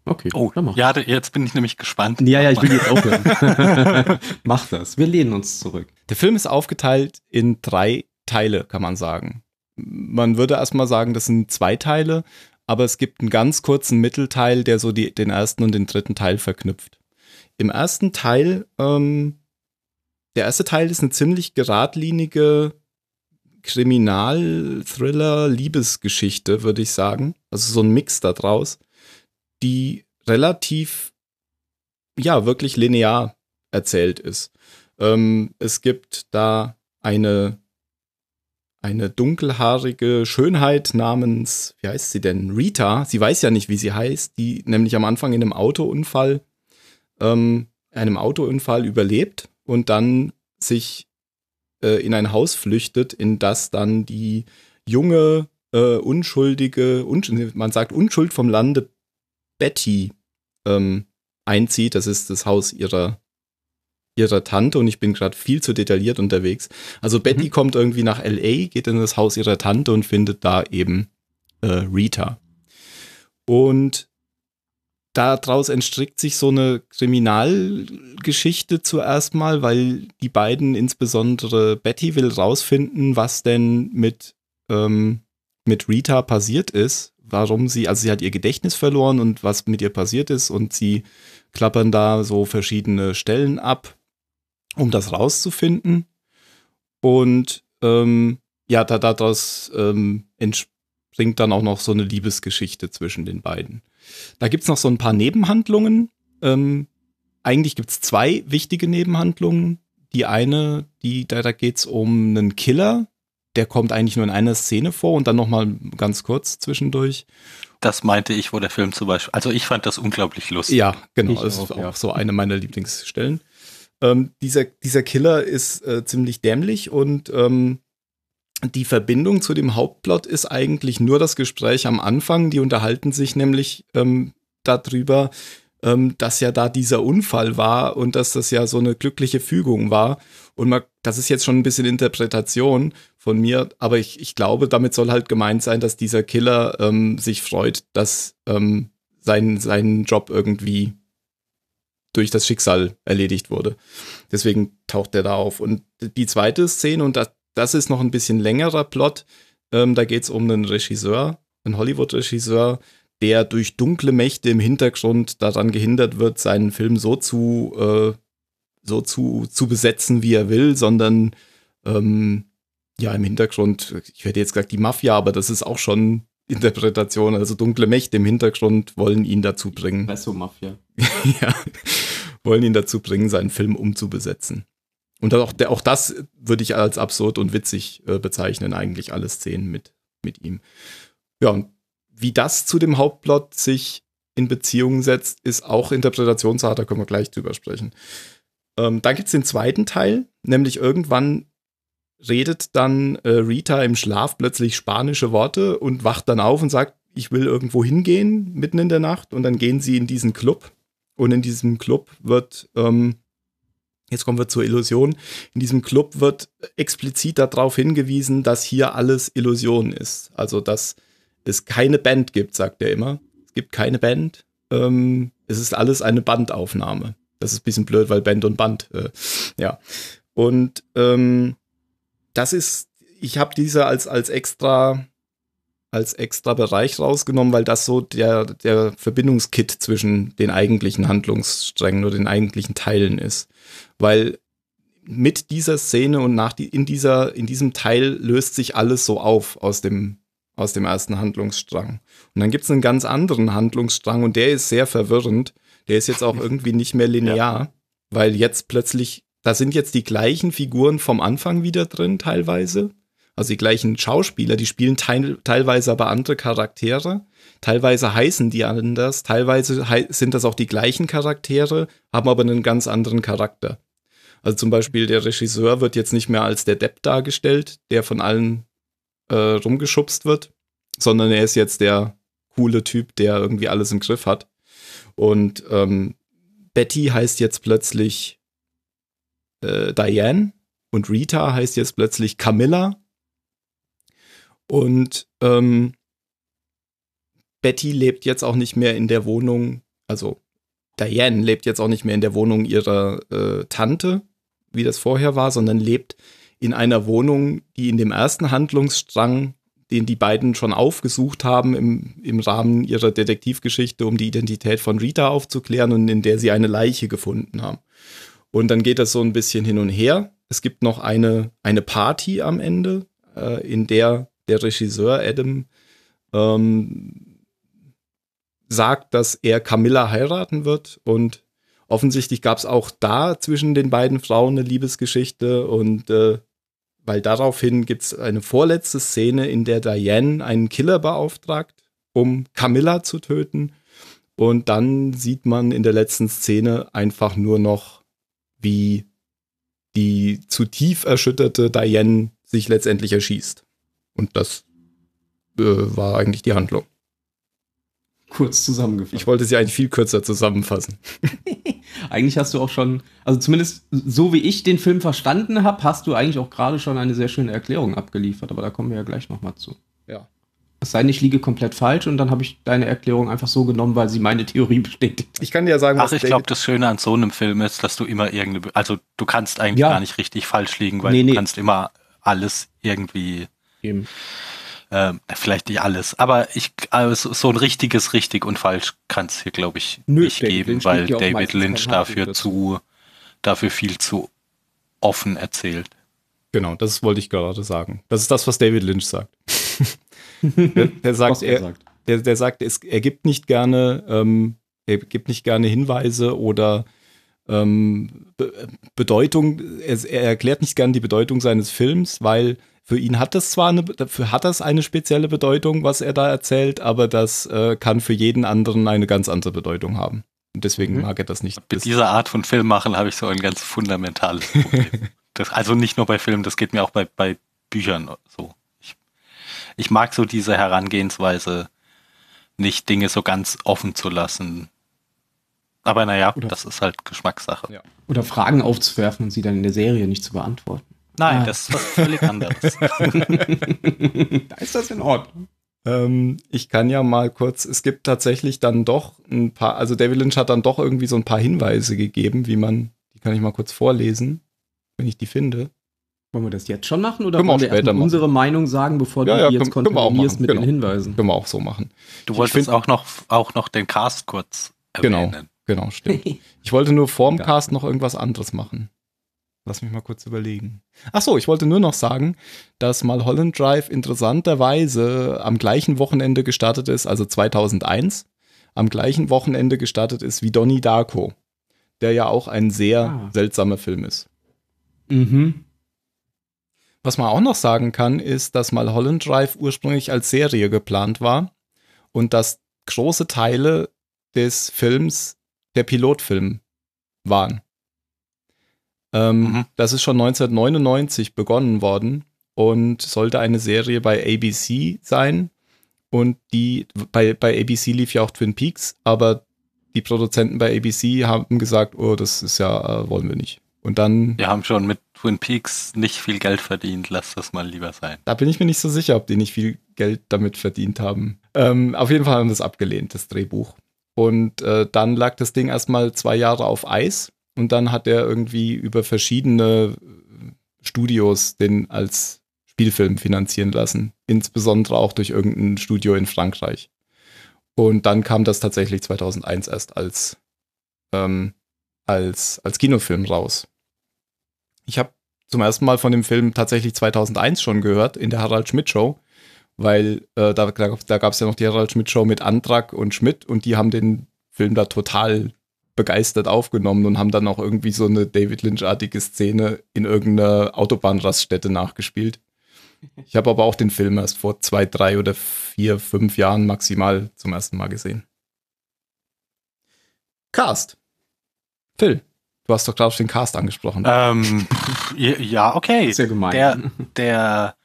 Okay, Oh, dann mach. ja, jetzt bin ich nämlich gespannt. Ja, ja, ich will jetzt aufhören. [laughs] [laughs] mach das. Wir lehnen uns zurück. Der Film ist aufgeteilt in drei Teile, kann man sagen. Man würde erstmal sagen, das sind zwei Teile, aber es gibt einen ganz kurzen Mittelteil, der so die, den ersten und den dritten Teil verknüpft. Im ersten Teil, ähm, der erste Teil ist eine ziemlich geradlinige Kriminal-Thriller-Liebesgeschichte, würde ich sagen. Also so ein Mix da draus, die relativ, ja, wirklich linear erzählt ist. Ähm, es gibt da eine, eine dunkelhaarige Schönheit namens, wie heißt sie denn? Rita. Sie weiß ja nicht, wie sie heißt, die nämlich am Anfang in einem Autounfall, ähm, einem Autounfall überlebt und dann sich äh, in ein Haus flüchtet, in das dann die junge, äh, unschuldige, unsch man sagt Unschuld vom Lande Betty ähm, einzieht. Das ist das Haus ihrer ihrer Tante und ich bin gerade viel zu detailliert unterwegs. Also Betty kommt irgendwie nach LA, geht in das Haus ihrer Tante und findet da eben äh, Rita. Und daraus entstrickt sich so eine Kriminalgeschichte zuerst mal, weil die beiden, insbesondere Betty, will rausfinden, was denn mit, ähm, mit Rita passiert ist, warum sie, also sie hat ihr Gedächtnis verloren und was mit ihr passiert ist und sie klappern da so verschiedene Stellen ab, um das rauszufinden. Und ähm, ja, da, daraus ähm, entspringt dann auch noch so eine Liebesgeschichte zwischen den beiden. Da gibt's noch so ein paar Nebenhandlungen. Ähm, eigentlich gibt's zwei wichtige Nebenhandlungen. Die eine, die, da, da geht's um einen Killer, der kommt eigentlich nur in einer Szene vor und dann noch mal ganz kurz zwischendurch. Das meinte ich, wo der Film zum Beispiel. Also ich fand das unglaublich lustig. Ja, genau. Ich Das ist auch, auch ja. so eine meiner Lieblingsstellen. Ähm, dieser, dieser Killer ist äh, ziemlich dämlich und ähm, die Verbindung zu dem Hauptplot ist eigentlich nur das Gespräch am Anfang. Die unterhalten sich nämlich ähm, darüber, ähm, dass ja da dieser Unfall war und dass das ja so eine glückliche Fügung war. Und man, das ist jetzt schon ein bisschen Interpretation von mir, aber ich, ich glaube, damit soll halt gemeint sein, dass dieser Killer ähm, sich freut, dass ähm, sein, sein Job irgendwie durch das Schicksal erledigt wurde. Deswegen taucht er da auf. Und die zweite Szene, und das, das ist noch ein bisschen längerer Plot. Ähm, da geht es um einen Regisseur, einen Hollywood-Regisseur, der durch dunkle Mächte im Hintergrund daran gehindert wird, seinen Film so zu, äh, so zu, zu besetzen, wie er will, sondern ähm, ja, im Hintergrund, ich hätte jetzt gesagt die Mafia, aber das ist auch schon Interpretation, also dunkle Mächte im Hintergrund wollen ihn dazu bringen. Espresso-Mafia. [laughs] ja, wollen ihn dazu bringen, seinen Film umzubesetzen. Und auch, der, auch das würde ich als absurd und witzig äh, bezeichnen, eigentlich alle Szenen mit, mit ihm. Ja, und wie das zu dem Hauptplot sich in Beziehung setzt, ist auch Interpretationsart, da können wir gleich drüber sprechen. Ähm, dann gibt es den zweiten Teil, nämlich irgendwann redet dann äh, Rita im Schlaf plötzlich spanische Worte und wacht dann auf und sagt, ich will irgendwo hingehen mitten in der Nacht und dann gehen sie in diesen Club und in diesem Club wird, ähm, jetzt kommen wir zur Illusion, in diesem Club wird explizit darauf hingewiesen, dass hier alles Illusion ist. Also, dass es keine Band gibt, sagt er immer. Es gibt keine Band. Ähm, es ist alles eine Bandaufnahme. Das ist ein bisschen blöd, weil Band und Band, äh, ja. Und ähm, das ist, ich habe diese als, als extra als extra Bereich rausgenommen, weil das so der, der Verbindungskit zwischen den eigentlichen Handlungssträngen oder den eigentlichen Teilen ist. Weil mit dieser Szene und nach die, in dieser, in diesem Teil löst sich alles so auf aus dem, aus dem ersten Handlungsstrang. Und dann gibt es einen ganz anderen Handlungsstrang und der ist sehr verwirrend. Der ist jetzt auch irgendwie nicht mehr linear, ja. weil jetzt plötzlich, da sind jetzt die gleichen Figuren vom Anfang wieder drin, teilweise. Also die gleichen Schauspieler, die spielen teil, teilweise aber andere Charaktere. Teilweise heißen die anders, teilweise sind das auch die gleichen Charaktere, haben aber einen ganz anderen Charakter. Also zum Beispiel der Regisseur wird jetzt nicht mehr als der Depp dargestellt, der von allen äh, rumgeschubst wird, sondern er ist jetzt der coole Typ, der irgendwie alles im Griff hat. Und ähm, Betty heißt jetzt plötzlich äh, Diane und Rita heißt jetzt plötzlich Camilla und ähm, Betty lebt jetzt auch nicht mehr in der Wohnung, also Diane lebt jetzt auch nicht mehr in der Wohnung ihrer äh, Tante, wie das vorher war, sondern lebt in einer Wohnung, die in dem ersten Handlungsstrang, den die beiden schon aufgesucht haben im, im Rahmen ihrer Detektivgeschichte, um die Identität von Rita aufzuklären und in der sie eine Leiche gefunden haben. Und dann geht das so ein bisschen hin und her. Es gibt noch eine, eine Party am Ende, äh, in der der Regisseur Adam ähm, sagt, dass er Camilla heiraten wird und offensichtlich gab es auch da zwischen den beiden Frauen eine Liebesgeschichte und äh, weil daraufhin gibt es eine vorletzte Szene, in der Diane einen Killer beauftragt, um Camilla zu töten. Und dann sieht man in der letzten Szene einfach nur noch, wie die zu tief erschütterte Diane sich letztendlich erschießt. Und das äh, war eigentlich die Handlung. Kurz zusammengefasst. Ich wollte sie eigentlich viel kürzer zusammenfassen. [laughs] eigentlich hast du auch schon, also zumindest so wie ich den Film verstanden habe, hast du eigentlich auch gerade schon eine sehr schöne Erklärung abgeliefert, aber da kommen wir ja gleich nochmal zu. Ja. Es sei denn, ich liege komplett falsch und dann habe ich deine Erklärung einfach so genommen, weil sie meine Theorie bestätigt. Ich kann dir ja sagen, Ach, ich glaube, das Schöne an so einem Film ist, dass du immer irgendeine, also du kannst eigentlich ja. gar nicht richtig falsch liegen, weil nee, nee. du kannst immer alles irgendwie Eben. Äh, vielleicht nicht alles, aber ich also so ein richtiges richtig und falsch kann es hier, glaube ich, Nö, nicht David geben, Lynch weil David Lynch dafür zu dafür viel zu offen erzählt. Genau, das wollte ich gerade sagen. Das ist das, was David Lynch sagt. [laughs] der, der, sagt, er, sagt. Der, der sagt, es, er gibt nicht gerne, ähm, er gibt nicht gerne Hinweise oder ähm, Be Bedeutung, er, er, erklärt nicht gerne die Bedeutung seines Films, weil für ihn hat das zwar eine, dafür hat das eine spezielle Bedeutung, was er da erzählt, aber das äh, kann für jeden anderen eine ganz andere Bedeutung haben. Und deswegen mhm. mag er das nicht. Mit dieser Art von Film machen habe ich so ein ganz fundamentales Problem. [laughs] das, also nicht nur bei Filmen, das geht mir auch bei, bei Büchern so. Ich, ich mag so diese Herangehensweise, nicht Dinge so ganz offen zu lassen. Aber naja, Oder das ist halt Geschmackssache. Ja. Oder Fragen aufzuwerfen und sie dann in der Serie nicht zu beantworten. Nein, ah. das ist was völlig anderes. [laughs] da ist das in Ordnung. Ähm, ich kann ja mal kurz, es gibt tatsächlich dann doch ein paar, also David Lynch hat dann doch irgendwie so ein paar Hinweise gegeben, wie man, die kann ich mal kurz vorlesen, wenn ich die finde. Wollen wir das jetzt schon machen oder Können wir wollen auch wir später erstmal machen. unsere Meinung sagen, bevor Ja, du ja, die jetzt können- können wir auch kontaminierst machen, mit genau. den Hinweisen? Können wir auch so machen. Du Ich wolltest find- auch noch, auch noch den Cast kurz erwähnen. Genau, genau, stimmt. [laughs] Ich wollte nur vorm Ja. Cast noch irgendwas anderes machen. Lass mich mal kurz überlegen. Ach so, ich wollte nur noch sagen, dass Mulholland Drive interessanterweise am gleichen Wochenende gestartet ist, also 2001, am gleichen Wochenende gestartet ist wie Donnie Darko, der ja auch ein sehr Ah. seltsamer Film ist. Mhm. Was man auch noch sagen kann, ist, dass Mulholland Drive ursprünglich als Serie geplant war und dass große Teile des Films der Pilotfilm waren. Ähm, Mhm. Das ist schon 1999 begonnen worden und sollte eine Serie bei ABC sein. Und die bei, bei ABC lief ja auch Twin Peaks, aber die Produzenten bei ABC haben gesagt, oh, das ist ja, äh, wollen wir nicht. Und dann Wir haben schon mit Twin Peaks nicht viel Geld verdient, lass das mal lieber sein. Da bin ich mir nicht so sicher, ob die nicht viel Geld damit verdient haben. Ähm, auf jeden Fall haben wir das abgelehnt, das Drehbuch. Und äh, dann lag das Ding erstmal zwei Jahre auf Eis und dann hat er irgendwie über verschiedene Studios den als Spielfilm finanzieren lassen. Insbesondere auch durch irgendein Studio in Frankreich. Und dann kam das tatsächlich 2001 erst als, ähm, als, als Kinofilm raus. Ich habe zum ersten Mal von dem Film tatsächlich 2001 schon gehört, in der Harald Schmidt Show, weil äh, da, da gab es ja noch die Harald Schmidt Show mit Antrag und Schmidt und die haben den Film da total begeistert aufgenommen und haben dann auch irgendwie so eine David Lynch-artige Szene in irgendeiner Autobahnraststätte nachgespielt. Ich habe aber auch den Film erst vor zwei, drei oder vier, fünf Jahren maximal zum ersten Mal gesehen. Cast. Phil, du hast doch gerade den Cast angesprochen. Ähm, ja, okay. Ist ja gemein. Der, der,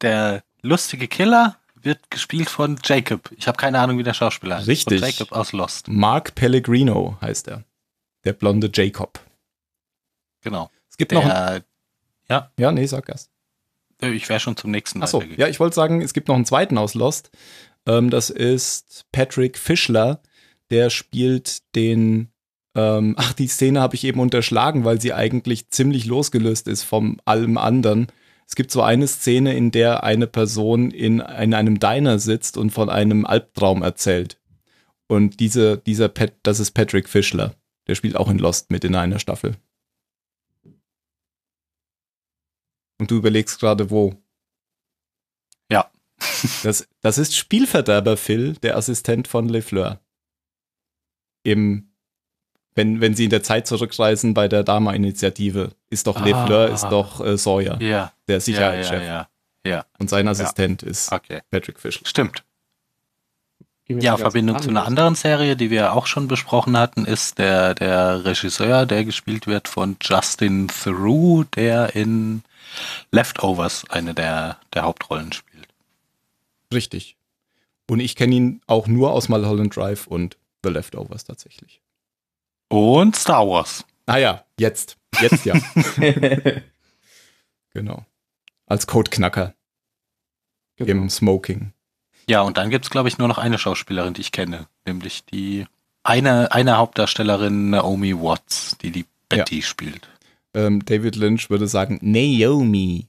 der lustige Killer wird gespielt von Jacob. Ich habe keine Ahnung, wie der Schauspieler heißt. Richtig. Von Jacob aus Lost. Mark Pellegrino heißt er. Der blonde Jacob. Genau. Es gibt noch. Einen, Der, ja, nee, sag erst. äh, ich wäre schon zum nächsten Achso, weitergegangen. ja, ich wollte sagen, es gibt noch einen zweiten aus Lost. Ähm, das ist Patrick Fischler. Der spielt den. Ähm, ach, die Szene habe ich eben unterschlagen, weil sie eigentlich ziemlich losgelöst ist vom allem anderen. Es gibt so eine Szene, in der eine Person in, in einem Diner sitzt und von einem Albtraum erzählt. Und diese, dieser Pat, das ist Patrick Fischler. Der spielt auch in Lost mit in einer Staffel. Und du überlegst gerade, wo. Ja. [laughs] Das, das ist Spielverderber Phil, der Assistent von LeFleur. Im, wenn, wenn sie in der Zeit zurückreisen bei der Dama-Initiative, ist doch Ah. LeFleur, ist doch äh, Sawyer, Ja, der Sicherheitschef. ja, ja. Ja, Und sein Assistent ist okay. Patrick Fischler. Stimmt. Ja, Verbindung zu einer anderen Serie, die wir auch schon besprochen hatten, ist der, der Regisseur, der gespielt wird von Justin Theroux, der in Leftovers eine der, der Hauptrollen spielt. Richtig. Und ich kenne ihn auch nur aus Mulholland Drive und The Leftovers tatsächlich. Und Star Wars. Ah ja, jetzt. Jetzt ja. [laughs] genau. Als Codeknacker Genau. im Smoking. Ja, und dann gibt's glaube ich, nur noch eine Schauspielerin, die ich kenne, nämlich die eine, eine Hauptdarstellerin Naomi Watts, die die Betty spielt. Ähm, David Lynch würde sagen, Naomi.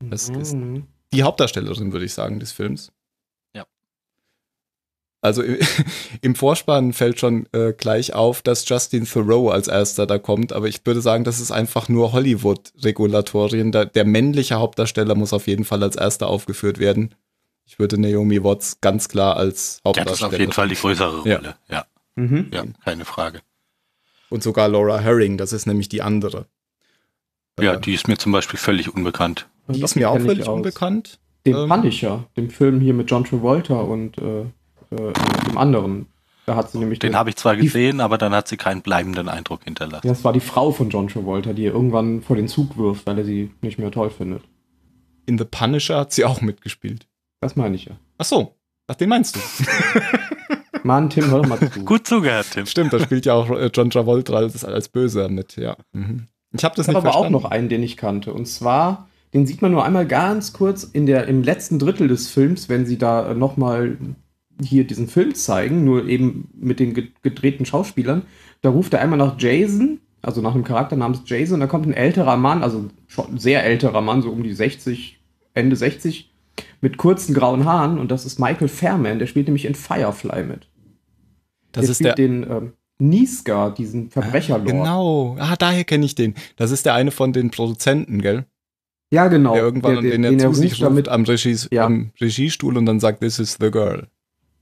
Das ist Mhm. die Hauptdarstellerin, würde ich sagen, des Films. Ja. Also [laughs] im, Vorspann fällt schon äh, gleich auf, dass Justin Thoreau als erster da kommt, aber ich würde sagen, das ist einfach nur Hollywood-Regulatorien. Der, der männliche Hauptdarsteller muss auf jeden Fall als erster aufgeführt werden. Ich würde Naomi Watts ganz klar als Ja, Hauptdarsteller. das ist auf jeden Fall die größere Ja. Rolle. Ja, Mhm. ja, keine Frage. Und sogar Laura Herring, das ist nämlich die andere. Ja, Äh, die ist mir zum Beispiel völlig unbekannt. die ist mir auch ich völlig aus. unbekannt. Den Ähm, Punisher, dem Film hier mit John Travolta und äh, äh, dem anderen. Da hat sie nämlich Den den- habe ich zwar gesehen, aber dann hat sie keinen bleibenden Eindruck hinterlassen. Das war die Frau von John Travolta, die er irgendwann vor den Zug wirft, weil er sie nicht mehr toll findet. In The Punisher hat sie auch mitgespielt. Das meine ich ja. Ach so, ach, den meinst du. [laughs] Mann, Tim, hör doch mal zu. Gut zugehört, Tim. Stimmt, da spielt ja auch äh, John Travolta als, als Böser mit, ja. Mhm. Ich habe das Ich nicht habe aber auch verstanden. noch einen, den ich kannte. Und zwar, den sieht man nur einmal ganz kurz in der, im letzten Drittel des Films, wenn sie da nochmal hier diesen Film zeigen, nur eben mit den ge- gedrehten Schauspielern. Da ruft er einmal nach Jason Also nach einem Charakter namens Jason. Da kommt ein älterer Mann, also schon ein sehr älterer Mann, so um die 60, Ende 60, mit kurzen grauen Haaren. Und das ist Michael Fairman. Der spielt nämlich in Firefly mit. Das der ist der. den ähm, Niska, diesen Verbrecherlord. Genau. Ah, daher kenne ich den. Das ist der eine von den Produzenten, gell? Ja, genau. der irgendwann der, den, der, er den zu er sich ruft damit. am, Regies, Ja. am Regiestuhl und dann sagt, this is the girl.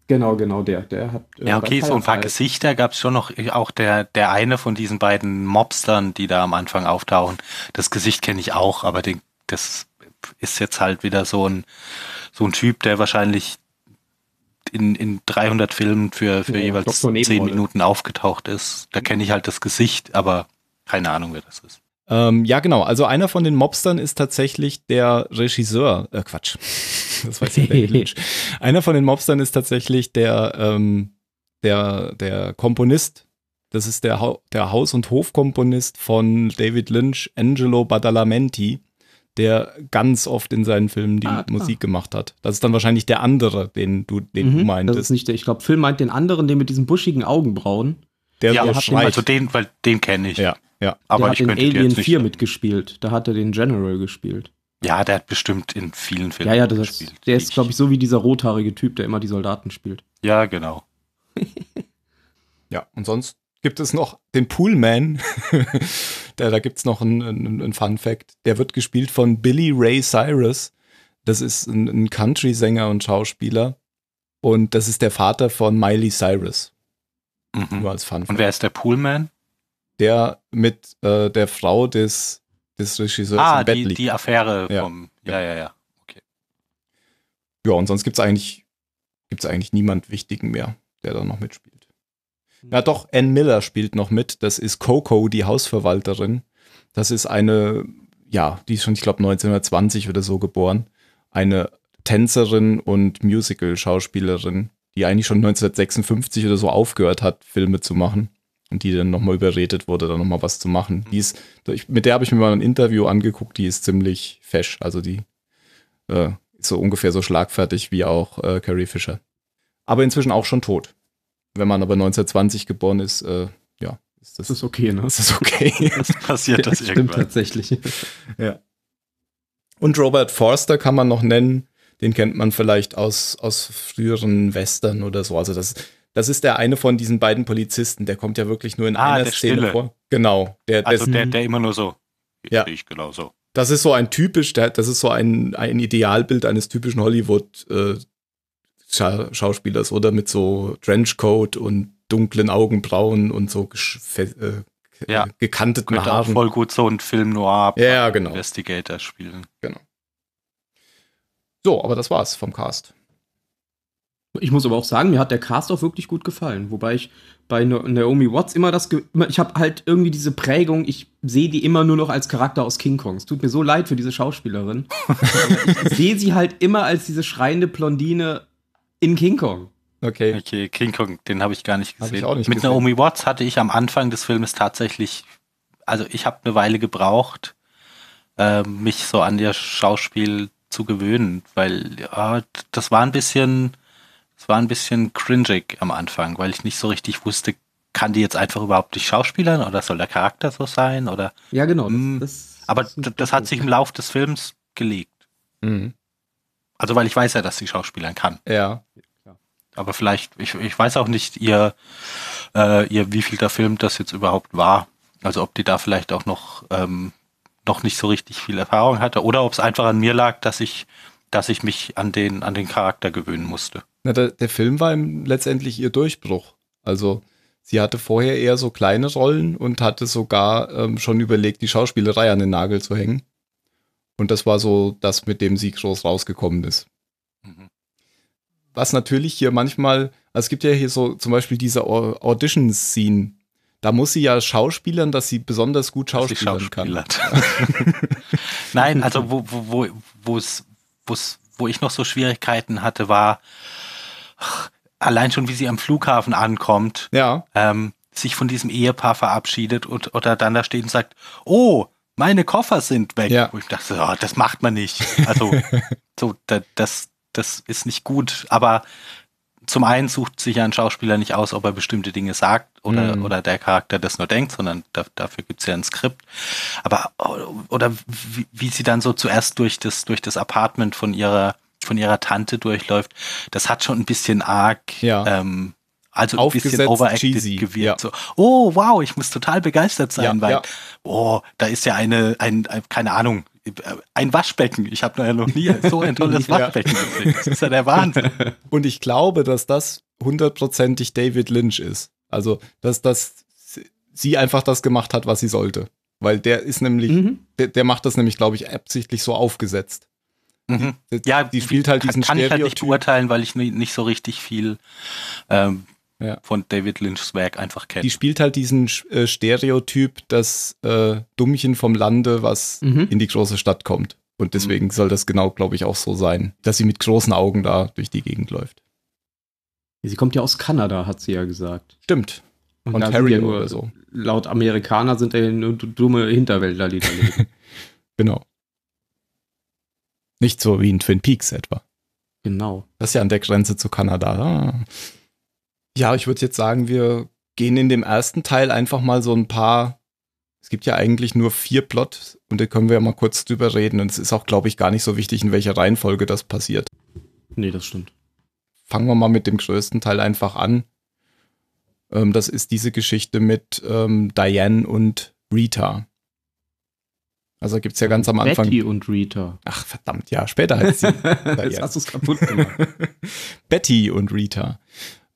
Genau, genau, der. Der hat. äh, Ja, okay, so ein paar Gesichter gab es schon noch. Auch der, der eine von diesen beiden Mobstern, die da am Anfang auftauchen. Das Gesicht kenne ich auch, aber den, das ist jetzt halt wieder so ein, so ein Typ, der wahrscheinlich in, in 300 Filmen für, für Ja, jeweils Dr. 10 Nebenrolle. Minuten aufgetaucht ist. Da kenne ich halt das Gesicht, aber keine Ahnung, wer das ist. Ähm, ja, genau. Also einer von den Mobstern ist tatsächlich der Regisseur. Äh, Quatsch. [laughs] Das weiß David Lynch. [laughs] Einer von den Mobstern ist tatsächlich der, ähm, der, der Komponist. Das ist der, Hau- der Haus- und Hofkomponist von David Lynch, Angelo Badalamenti, der ganz oft in seinen Filmen die Ah. Musik gemacht hat. Das ist dann wahrscheinlich der andere, den du, den du Mhm, meintest. das ist nicht der. Ich glaube, Phil meint den anderen, den mit diesen buschigen Augenbrauen. der ja, so hat den- schreit. also den, weil den kenne ich. ja, ja. aber der ich hat in Alien jetzt nicht 4 sagen. mitgespielt. Da hat er den General gespielt. Ja, der hat bestimmt in vielen Filmen Ja, ja, das gespielt. ist, der ist, glaube ich, so wie dieser rothaarige Typ, der immer die Soldaten spielt. Ja, genau. [laughs] Ja, und sonst gibt es noch den Poolman. [laughs] da da gibt es noch einen, einen, einen Fun Fact. Der wird gespielt von Billy Ray Cyrus. Das ist ein, ein Country-Sänger und Schauspieler. Und das ist der Vater von Miley Cyrus. Mhm. Nur als Fun Und Fact. wer ist der Poolman? Der mit äh, der Frau des, des Regisseurs Ah, im Bett die, liegt. die Affäre Ja. vom. Ja, ja, ja. Ja, und sonst gibt es eigentlich, gibt's eigentlich niemand Wichtigen mehr, der da noch mitspielt. Na doch, Ann Miller spielt noch mit. Das ist Coco, die Hausverwalterin. Das ist eine, ja, die ist schon, ich glaube, 1920 oder so geboren. Eine Tänzerin und Musical-Schauspielerin, die eigentlich schon 1956 oder so aufgehört hat, Filme zu machen. Und die dann nochmal überredet wurde, da nochmal was zu machen. Die ist, ich, mit der habe ich mir mal ein Interview angeguckt, die ist ziemlich fesch. Also die äh, ist so ungefähr so schlagfertig wie auch äh, Carrie Fisher. Aber inzwischen auch schon tot. Wenn man aber 1920 geboren ist, äh, ja, ist das, Das ist okay, ne? ist das okay. [laughs] Das passiert das Stimmt irgendwann. tatsächlich. [laughs] ja. Und Robert Forster kann man noch nennen. Den kennt man vielleicht aus, aus früheren Western oder so. Also das, das ist der eine von diesen beiden Polizisten. Der kommt ja wirklich nur in Ah, einer der Szene Stille. vor. Genau. Der, der, Also der, der immer nur so. Ja. Sehe Ich genau so. das ist so ein typisch, das ist so ein, ein Idealbild eines typischen Hollywood äh, Scha Schauspielers oder mit so Trenchcoat und dunklen Augenbrauen und so äh, Ja. gekanteten Könnte auch Haaren. voll gut so ein Film noir Ja, genau. Investigator spielen. So, aber das war's vom Cast. Ich muss aber auch sagen, mir hat der Cast auch wirklich gut gefallen. Wobei ich bei Na- Naomi Watts immer das. ge- immer- Ich habe halt irgendwie diese Prägung, ich sehe die immer nur noch als Charakter aus King Kong. Es tut mir so leid für diese Schauspielerin. ich sehe sie halt immer als diese schreiende Blondine in King Kong. Okay. Okay, King Kong, den habe ich gar nicht gesehen. auch nicht Mit gesehen. Naomi Watts hatte ich am Anfang des Filmes tatsächlich, also ich habe eine Weile gebraucht, äh, mich so an ihr Schauspiel zu gewöhnen, weil ja, das war ein bisschen, das war ein bisschen cringig am Anfang, weil ich nicht so richtig wusste, kann die jetzt einfach überhaupt nicht schauspielern oder soll der Charakter so sein oder Ja, genau. Mm, das, aber das das hat sich im Lauf des Films gelegt. Mhm. Also weil ich weiß ja, dass sie schauspielern kann. Ja. Aber vielleicht, ich, ich weiß auch nicht, ihr, äh, ihr wievielter Film das jetzt überhaupt war. Also ob die da vielleicht auch noch, ähm, noch nicht so richtig viel Erfahrung hatte oder ob es einfach an mir lag, dass ich, dass ich mich an den, an den Charakter gewöhnen musste. Na, der, der Film war letztendlich ihr Durchbruch. Also sie hatte vorher eher so kleine Rollen und hatte sogar ähm, schon überlegt, die Schauspielerei an den Nagel zu hängen. Und das war so das, mit dem sie groß rausgekommen ist. Mhm. Was natürlich hier manchmal, also es gibt ja hier so zum Beispiel diese Au- Audition-Scene. Da muss sie ja schauspielern, dass sie besonders gut schauspielern kann. [laughs] Nein, also wo, wo, wo, wo es, wo ich noch so Schwierigkeiten hatte, war ach, allein schon, wie sie am Flughafen ankommt. Ja, ähm, sich von diesem Ehepaar verabschiedet und oder dann da steht und sagt, oh, meine Koffer sind weg. Ja. Wo ich dachte, oh, das macht man nicht. Also [laughs] so, da, das, das ist nicht gut. Aber zum einen sucht sich ja ein Schauspieler nicht aus, ob er bestimmte Dinge sagt oder, Mhm. oder der Charakter das nur denkt, sondern da, dafür gibt's ja ein Skript. Aber, oder wie, wie sie dann so zuerst durch das, durch das Apartment von ihrer, von ihrer Tante durchläuft, das hat schon ein bisschen arg, Ja. ähm, also ein bisschen overacted cheesy, gewirkt. ja. So, oh, wow, ich muss total begeistert sein, Ja, weil, ja. oh, da ist ja eine, ein, ein keine Ahnung, ein Waschbecken. Ich habe ja noch nie so ein tolles [laughs] Ja. Waschbecken gesehen. Das ist ja der Wahnsinn. [laughs] Und ich glaube, dass das hundertprozentig David Lynch ist. Also, dass das sie einfach das gemacht hat, was sie sollte. Weil der ist nämlich, Mhm. der, der macht das nämlich, glaube ich, absichtlich so aufgesetzt. Mhm. Die, Ja, die spielt halt kann, diesen kann ich halt nicht beurteilen, weil ich nie, nicht so richtig viel ähm, Ja. von David Lynchs Werk einfach kenne. Die spielt halt diesen äh, Stereotyp, das äh, Dummchen vom Lande, was Mhm. in die große Stadt kommt. Und deswegen soll das genau, glaube ich, auch so sein, dass sie mit großen Augen da durch die Gegend läuft. Sie kommt ja aus Kanada, hat sie ja gesagt. Stimmt. Und Harry ja nur, oder so. laut Amerikaner sind ja nur dumme Hinterwäldler, die da leben. [laughs] Genau. Nicht so wie in Twin Peaks etwa. genau. Das ist ja an der Grenze zu Kanada. Ah. Ja, ich würde jetzt sagen, wir gehen in dem ersten Teil einfach mal so ein paar. Es gibt ja eigentlich nur vier Plots und da können wir ja mal kurz drüber reden. Und es ist auch, glaube ich, gar nicht so wichtig, in welcher Reihenfolge das passiert. Nee, das stimmt. Fangen wir mal mit dem größten Teil einfach an. Ähm, das ist diese Geschichte mit ähm, Diane und Rita. Also gibt es ja ganz am Anfang. Betty und Rita. Ach, verdammt, ja, später heißt sie. [laughs] Jetzt hast du es kaputt gemacht. [laughs] Betty und Rita.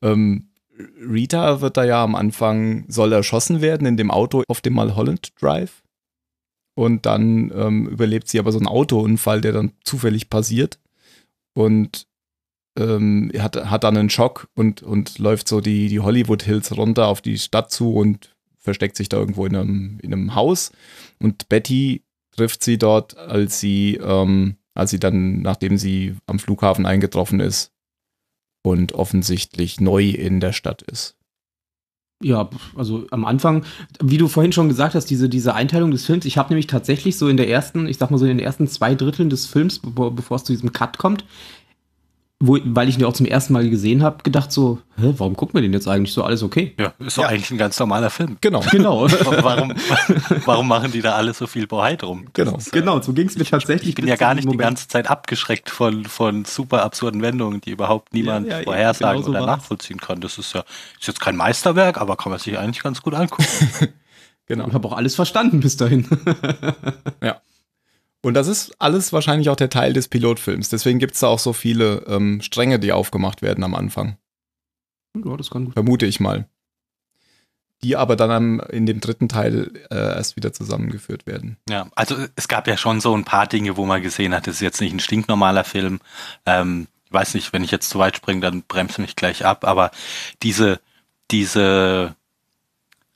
Ähm, Rita wird da ja am Anfang, soll erschossen werden in dem Auto auf dem Mulholland Drive. Und dann ähm, überlebt sie aber so einen Autounfall, der dann zufällig passiert. Und ähm, hat, hat dann einen Schock und, und läuft so die, die Hollywood Hills runter auf die Stadt zu und versteckt sich da irgendwo in einem, in einem Haus. Und Betty trifft sie dort, als sie, ähm, als sie dann, nachdem sie am Flughafen eingetroffen ist und offensichtlich neu in der Stadt ist. Ja, also am Anfang, wie du vorhin schon gesagt hast, diese, diese Einteilung des Films, ich habe nämlich tatsächlich so in der ersten, ich sag mal so in den ersten zwei Dritteln des Films, bevor, bevor es zu diesem Cut kommt, wo, weil ich ihn ja auch zum ersten Mal gesehen habe, gedacht so, hä, warum gucken wir den jetzt eigentlich so alles okay? ja, ist doch Ja. eigentlich ein ganz normaler Film. Genau. [laughs] Genau, warum, warum machen die da alle so viel Bohai drum? Genau. genau, so ging es mir tatsächlich. Ich bin ja gar nicht die Moment. ganze Zeit abgeschreckt von, von super absurden Wendungen, die überhaupt niemand Ja, ja, vorhersagen genau so oder war's. nachvollziehen kann. Das ist ja ist jetzt kein Meisterwerk, aber kann man sich eigentlich ganz gut angucken. [laughs] genau. Ich habe auch alles verstanden bis dahin. Und das ist alles wahrscheinlich auch der Teil des Pilotfilms. Deswegen gibt es da auch so viele ähm, Stränge, die aufgemacht werden am Anfang. ja, das kann gut. Vermute ich mal. Die aber dann am, in dem dritten Teil äh, erst wieder zusammengeführt werden. Ja, also es gab ja schon so ein paar Dinge, wo man gesehen hat, das ist jetzt nicht ein stinknormaler Film. Ähm, ich weiß nicht, wenn ich jetzt zu weit springe, dann bremst mich gleich ab, aber diese, diese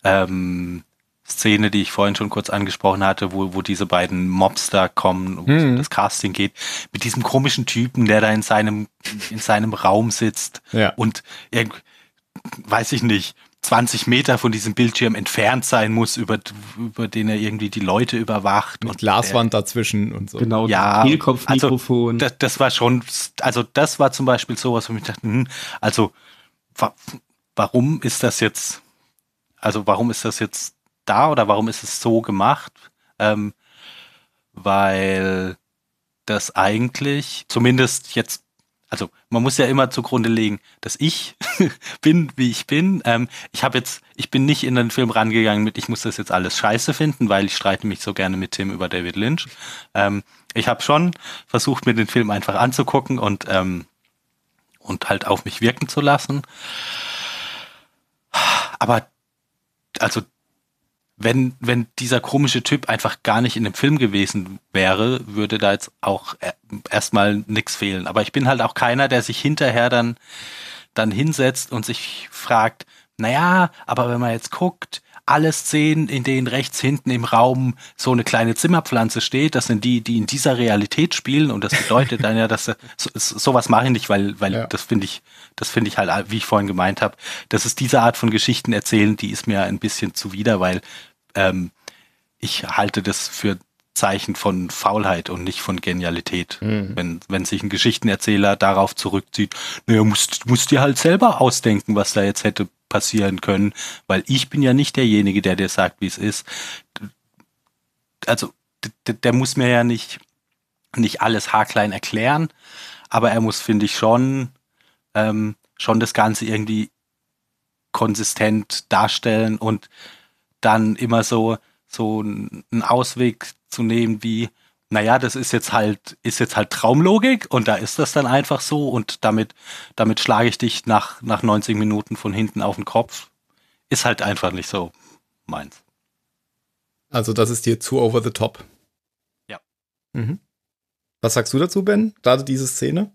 ähm, Szene, die ich vorhin schon kurz angesprochen hatte, wo, wo diese beiden Mobster kommen, wo um Mhm. das Casting geht, mit diesem komischen Typen, der da in seinem, in seinem Raum sitzt Ja. und irgend, weiß ich nicht, 20 Meter von diesem Bildschirm entfernt sein muss, über, über den er irgendwie die Leute überwacht. Mit und Glaswand dazwischen und so. Genau, Ja, Kehlkopfmikrofon. Das, das war schon, also das war zum Beispiel sowas, wo ich dachte, hm, also wa warum ist das jetzt, also warum ist das jetzt da oder warum ist es so gemacht? Ähm, weil das eigentlich, zumindest jetzt, also man muss ja immer zugrunde legen, dass ich [laughs] bin, wie ich bin. Ähm, ich habe jetzt, ich bin nicht in den Film rangegangen mit, ich muss das jetzt alles scheiße finden, weil ich streite mich so gerne mit Tim über David Lynch. Ähm, ich habe schon versucht, mir den Film einfach anzugucken und ähm, und halt auf mich wirken zu lassen. Aber also wenn, wenn dieser komische Typ einfach gar nicht in dem Film gewesen wäre, würde da jetzt auch e- erstmal nichts fehlen. Aber ich bin halt auch keiner, der sich hinterher dann, dann hinsetzt und sich fragt, naja, aber wenn man jetzt guckt, alle Szenen, in denen rechts hinten im Raum so eine kleine Zimmerpflanze steht, das sind die, die in dieser Realität spielen und das bedeutet dann ja, dass so, sowas mache ich nicht, weil, weil Ja. das finde ich, das finde ich halt, wie ich vorhin gemeint habe, das ist diese Art von Geschichten erzählen, die ist mir ein bisschen zuwider, weil ähm, ich halte das für Zeichen von Faulheit und nicht von Genialität. Wenn, wenn sich ein Geschichtenerzähler darauf zurückzieht, naja, musst, musst dir halt selber ausdenken, was da jetzt hätte passieren können, weil ich bin ja nicht derjenige, der dir sagt, wie es ist. Also, d- der muss mir ja nicht, nicht alles haarklein erklären, aber er muss, finde ich, schon, ähm, schon das Ganze irgendwie konsistent darstellen und dann immer so, so einen Ausweg zu nehmen wie, naja, das ist jetzt halt, ist jetzt halt Traumlogik und da ist das dann einfach so und damit, damit schlage ich dich nach, nach 90 Minuten von hinten auf den Kopf. Ist halt einfach nicht so meins. Also das ist dir zu over the top. Ja. Mhm. Was sagst du dazu, Ben? Gerade diese Szene?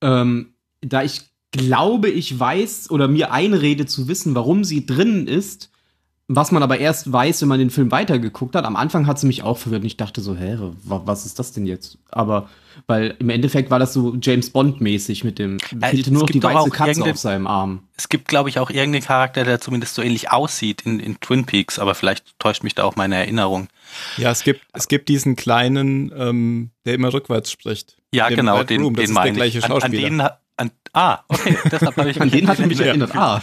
Ähm, da ich glaube, ich weiß oder mir einrede zu wissen, warum sie drinnen ist, was man aber erst weiß, wenn man den Film weitergeguckt hat. Am Anfang hat sie mich auch verwirrt und ich dachte so, hä, wa- was ist das denn jetzt? Aber, weil im Endeffekt war das so James Bond-mäßig mit dem, Äh, fehlte es nur noch die weiße auch Katze auf seinem Arm. Es gibt, glaube ich, auch irgendeinen Charakter, der zumindest so ähnlich aussieht in, in Twin Peaks, aber vielleicht täuscht mich da auch meine Erinnerung. Ja, es gibt, es gibt diesen kleinen, ähm, der immer rückwärts spricht. Ja, genau, Red den, Room, das den ist der meine gleiche ich. An, an ah, okay, deshalb habe ich An den hat mich erinnert. Ah.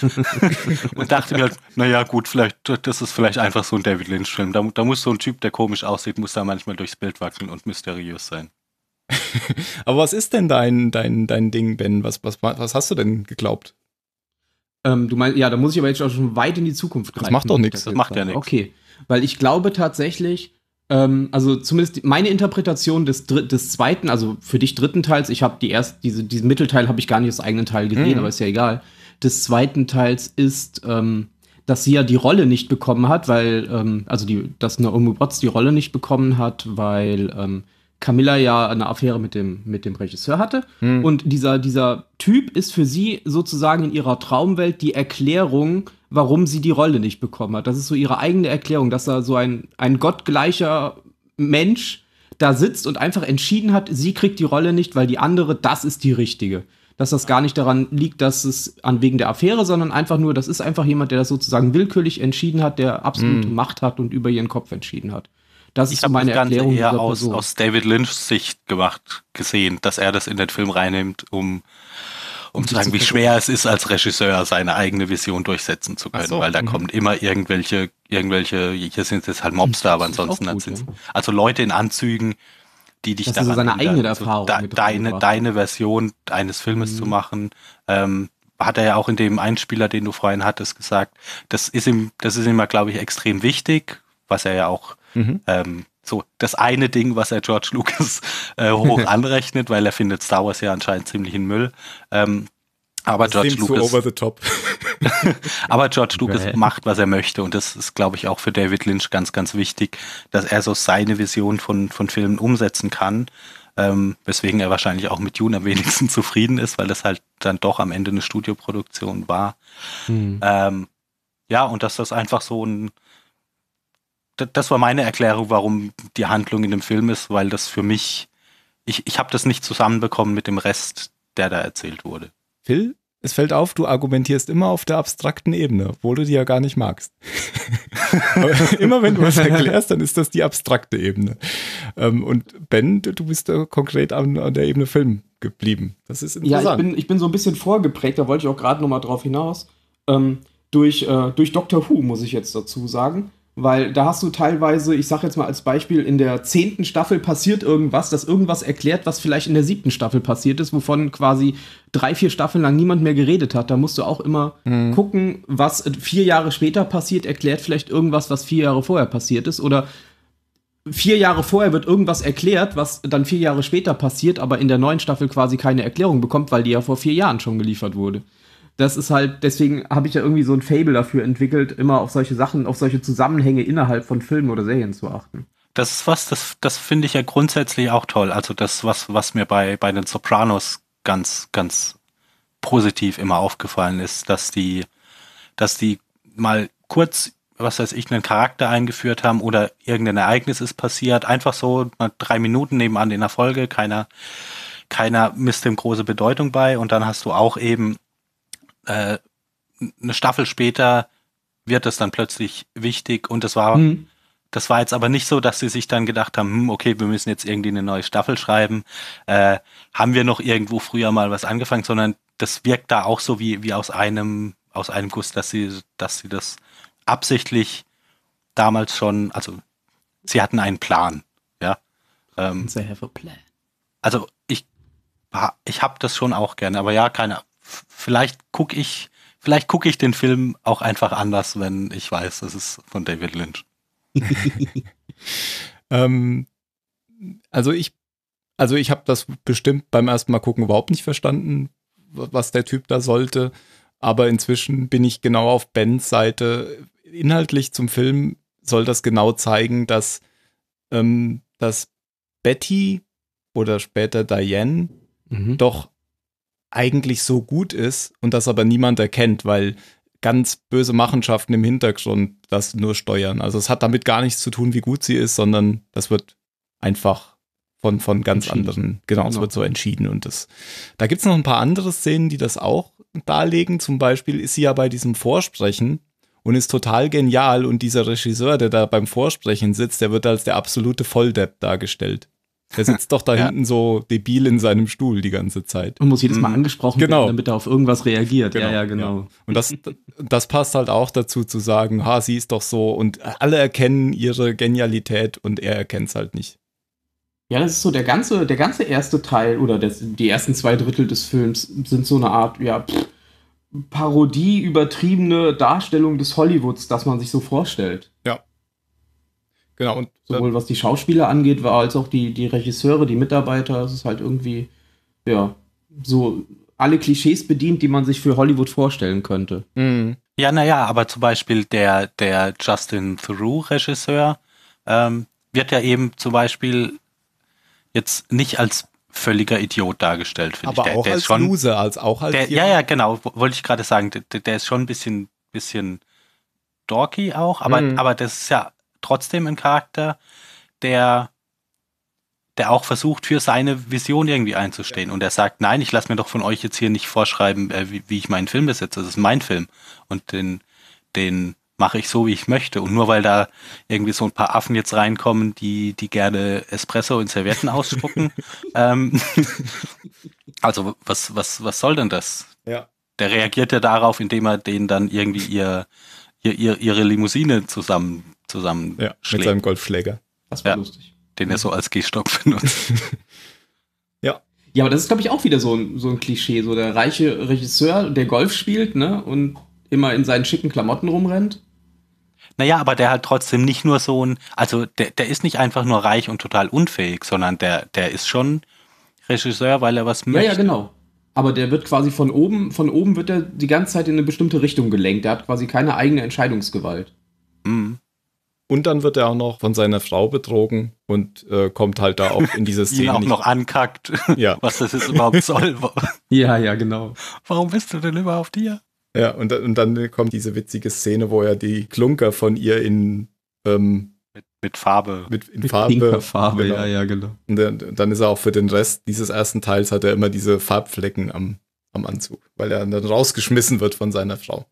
und dachte mir halt, naja, gut, vielleicht, das ist vielleicht einfach so ein David Lynch-Film. Da, da muss so ein Typ, der komisch aussieht, muss da manchmal durchs Bild wackeln und mysteriös sein. [laughs] Aber was ist denn dein, dein, dein Ding, Ben? Was, was, was hast du denn geglaubt? Ähm, du meinst, ja, da muss ich aber jetzt auch schon weit in die Zukunft Das macht doch nichts. Das macht ja nichts. Okay, weil ich glaube tatsächlich, ähm, also zumindest meine Interpretation des, des zweiten, also für dich dritten Teils, ich habe die erst, diese, diesen Mittelteil habe ich gar nicht aus eigenen Teil gesehen, Mhm. aber ist ja egal. Des zweiten Teils ist, ähm, dass sie ja die Rolle nicht bekommen hat, weil, ähm, also die, dass Naomi Watts die Rolle nicht bekommen hat, weil ähm, Camilla ja eine Affäre mit dem, mit dem Regisseur hatte. Hm. Und dieser, dieser Typ ist für sie sozusagen in ihrer Traumwelt die Erklärung, warum sie die Rolle nicht bekommen hat. Das ist so ihre eigene Erklärung, dass da so ein, ein gottgleicher Mensch da sitzt und einfach entschieden hat, sie kriegt die Rolle nicht, weil die andere, das ist die richtige. Dass das gar nicht daran liegt, dass es an wegen der Affäre, sondern einfach nur, das ist einfach jemand, der das sozusagen willkürlich entschieden hat, der absolute Macht hat und über ihren Kopf entschieden hat. Das Ich ist so meine das Ganze Erklärung eher aus, aus David Lynchs Sicht gemacht, gesehen, dass er das in den Film reinnimmt, um, um zu sagen, zu wie schwer es ist, als Regisseur seine eigene Vision durchsetzen zu können, so, weil da mhm. kommen immer irgendwelche, irgendwelche, hier sind es halt Mobster, aber Das ist auch ansonsten gut, sind ja. also Leute in Anzügen, die dich so daran seine eigene Erfahrung da, deine, deine Version eines Filmes Mhm. zu machen, ähm, hat er ja auch in dem Einspieler, den du vorhin hattest, gesagt, das ist ihm, das ist ihm, glaube ich, extrem wichtig, was er ja auch Mhm. ähm, so das eine Ding, was er George Lucas äh, hoch [laughs] anrechnet, weil er findet Star Wars ja anscheinend ziemlich in Müll. Ähm, aber Das George Lucas, over the top. [laughs] aber George Lucas Bäh. macht, was er möchte und das ist, glaube ich, auch für David Lynch ganz, ganz wichtig, dass er so seine Vision von von Filmen umsetzen kann. Ähm, weswegen er wahrscheinlich auch mit Dune am wenigsten [laughs] zufrieden ist, weil das halt dann doch am Ende eine Studioproduktion war. Hm. Ähm, ja, und dass das einfach so ein. Das war meine Erklärung, warum die Handlung in dem Film ist, weil das für mich. Ich, ich habe das nicht zusammenbekommen mit dem Rest, der da erzählt wurde. Phil, es fällt auf, du argumentierst immer auf der abstrakten Ebene, obwohl du die ja gar nicht magst. [laughs] Immer wenn du was erklärst, dann ist das die abstrakte Ebene. Ähm, und Ben, du bist da konkret an, an der Ebene Film geblieben. Das ist Ja, interessant. ich bin, ich bin so ein bisschen vorgeprägt, da wollte ich auch gerade noch mal drauf hinaus. Ähm, durch, äh, durch Doctor Who, muss ich jetzt dazu sagen. Weil da hast du teilweise, ich sag jetzt mal als Beispiel, in der zehnten Staffel passiert irgendwas, das irgendwas erklärt, was vielleicht in der siebten Staffel passiert ist, wovon quasi drei, vier Staffeln lang niemand mehr geredet hat. Da musst du auch immer gucken, was vier Jahre später passiert, erklärt vielleicht irgendwas, was vier Jahre vorher passiert ist. Oder vier Jahre vorher wird irgendwas erklärt, was dann vier Jahre später passiert, aber in der neuen Staffel quasi keine Erklärung bekommt, weil die ja vor vier Jahren schon geliefert wurde. Das ist halt, deswegen habe ich ja irgendwie so ein Fable dafür entwickelt, immer auf solche Sachen, auf solche Zusammenhänge innerhalb von Filmen oder Serien zu achten. Das ist was, das, das finde ich ja grundsätzlich auch toll. Also das, was, was mir bei, bei den Sopranos ganz, ganz positiv immer aufgefallen ist, dass die, dass die mal kurz, was weiß ich, einen Charakter eingeführt haben oder irgendein Ereignis ist passiert, einfach so mal drei Minuten nebenan in der Folge, keiner, keiner misst dem große Bedeutung bei und dann hast du auch eben äh, eine Staffel später wird es dann plötzlich wichtig und das war Hm. das war jetzt aber nicht so, dass sie sich dann gedacht haben, hm, okay, wir müssen jetzt irgendwie eine neue Staffel schreiben. Äh, haben wir noch irgendwo früher mal was angefangen, sondern das wirkt da auch so wie, wie aus einem, aus einem Guss, dass sie, dass sie das absichtlich damals schon, also sie hatten einen Plan, ja. Ähm, They have a plan. also ich, ich habe das schon auch gerne, aber ja, keine, vielleicht gucke ich, vielleicht gucke ich den Film auch einfach anders, wenn ich weiß, das ist von David Lynch. [laughs] Ähm, also ich, also ich habe das bestimmt beim ersten Mal gucken überhaupt nicht verstanden, was der Typ da sollte. Aber inzwischen bin ich genau auf Bens Seite. Inhaltlich zum Film soll das genau zeigen, dass, ähm, dass Betty oder später Diane Mhm. doch eigentlich so gut ist und das aber niemand erkennt, weil ganz böse Machenschaften im Hintergrund das nur steuern. Also es hat damit gar nichts zu tun, wie gut sie ist, sondern das wird einfach von, von ganz anderen, genau, es Genau. wird so entschieden. Und das, da gibt es noch ein paar andere Szenen, die das auch darlegen. Zum Beispiel ist sie ja bei diesem Vorsprechen und ist total genial und dieser Regisseur, der da beim Vorsprechen sitzt, der wird als der absolute Volldepp dargestellt. Der sitzt doch da [laughs] Ja. hinten so debil in seinem Stuhl die ganze Zeit. Und muss jedes Mal Mhm. angesprochen Genau. werden, damit er auf irgendwas reagiert. Genau, ja, ja, genau. Und das, das passt halt auch dazu zu sagen, ha, sie ist doch so und alle erkennen ihre Genialität und er erkennt es halt nicht. Ja, das ist so der ganze, der ganze erste Teil oder das, die ersten zwei Drittel des Films sind so eine Art, ja, pff, Parodie, übertriebene Darstellung des Hollywoods, das man sich so vorstellt. Genau, und Sowohl was die Schauspieler angeht, als auch die, die Regisseure, die Mitarbeiter. Es ist halt irgendwie, ja, so alle Klischees bedient, die man sich für Hollywood vorstellen könnte. mh, Ja, naja, aber zum Beispiel der, der Justin Theroux-Regisseur ähm, wird ja eben zum Beispiel jetzt nicht als völliger Idiot dargestellt, finde ich. aber Der, auch der als ist schon, Loser, als auch als der, ja, ja, genau, wo- wollte ich gerade sagen, der, der ist schon ein bisschen, bisschen dorky auch, aber, Mhm. aber das ist ja trotzdem ein Charakter, der, der auch versucht, für seine Vision irgendwie einzustehen. Und er sagt, nein, ich lasse mir doch von euch jetzt hier nicht vorschreiben, äh, wie, wie ich meinen Film besetze. Das ist mein Film. Und den, den mache ich so, wie ich möchte. Und nur weil da irgendwie so ein paar Affen jetzt reinkommen, die, die gerne Espresso in Servietten [laughs] ausspucken, ähm, [laughs] also was, was, was soll denn das? Ja. Der reagiert ja darauf, indem er denen dann irgendwie ihr, ihr, ihr ihre Limousine zusammen, zusammen ja, mit seinem Golfschläger. Das war Ja. lustig. den er so als Gehstock [laughs] benutzt. Ja, aber das ist, glaube ich, auch wieder so ein, so ein Klischee. So der reiche Regisseur, der Golf spielt, ne, und immer in seinen schicken Klamotten rumrennt. Naja, aber der halt trotzdem nicht nur so ein, also der, der ist nicht einfach nur reich und total unfähig, sondern der, der ist schon Regisseur, weil er was Ja, möchte. ja, genau. Aber der wird quasi von oben, von oben wird er die ganze Zeit in eine bestimmte Richtung gelenkt. Der hat quasi keine eigene Entscheidungsgewalt. Mhm. Und dann wird er auch noch von seiner Frau betrogen und äh, kommt halt da auch in diese [laughs] Ihn Szene auch nicht. noch ankackt, Ja. [laughs] was das jetzt überhaupt soll. [laughs] Ja, ja, genau. Warum bist du denn überhaupt hier? Ja, und, dann- und dann kommt diese witzige Szene, wo er die Klunker von ihr in, ähm, Mit, mit Farbe. mit, in Mit Farbe. pinker Farbe, genau. ja, ja, genau. Und dann, dann ist er auch für den Rest dieses ersten Teils hat er immer diese Farbflecken am, am Anzug, weil er dann rausgeschmissen wird von seiner Frau.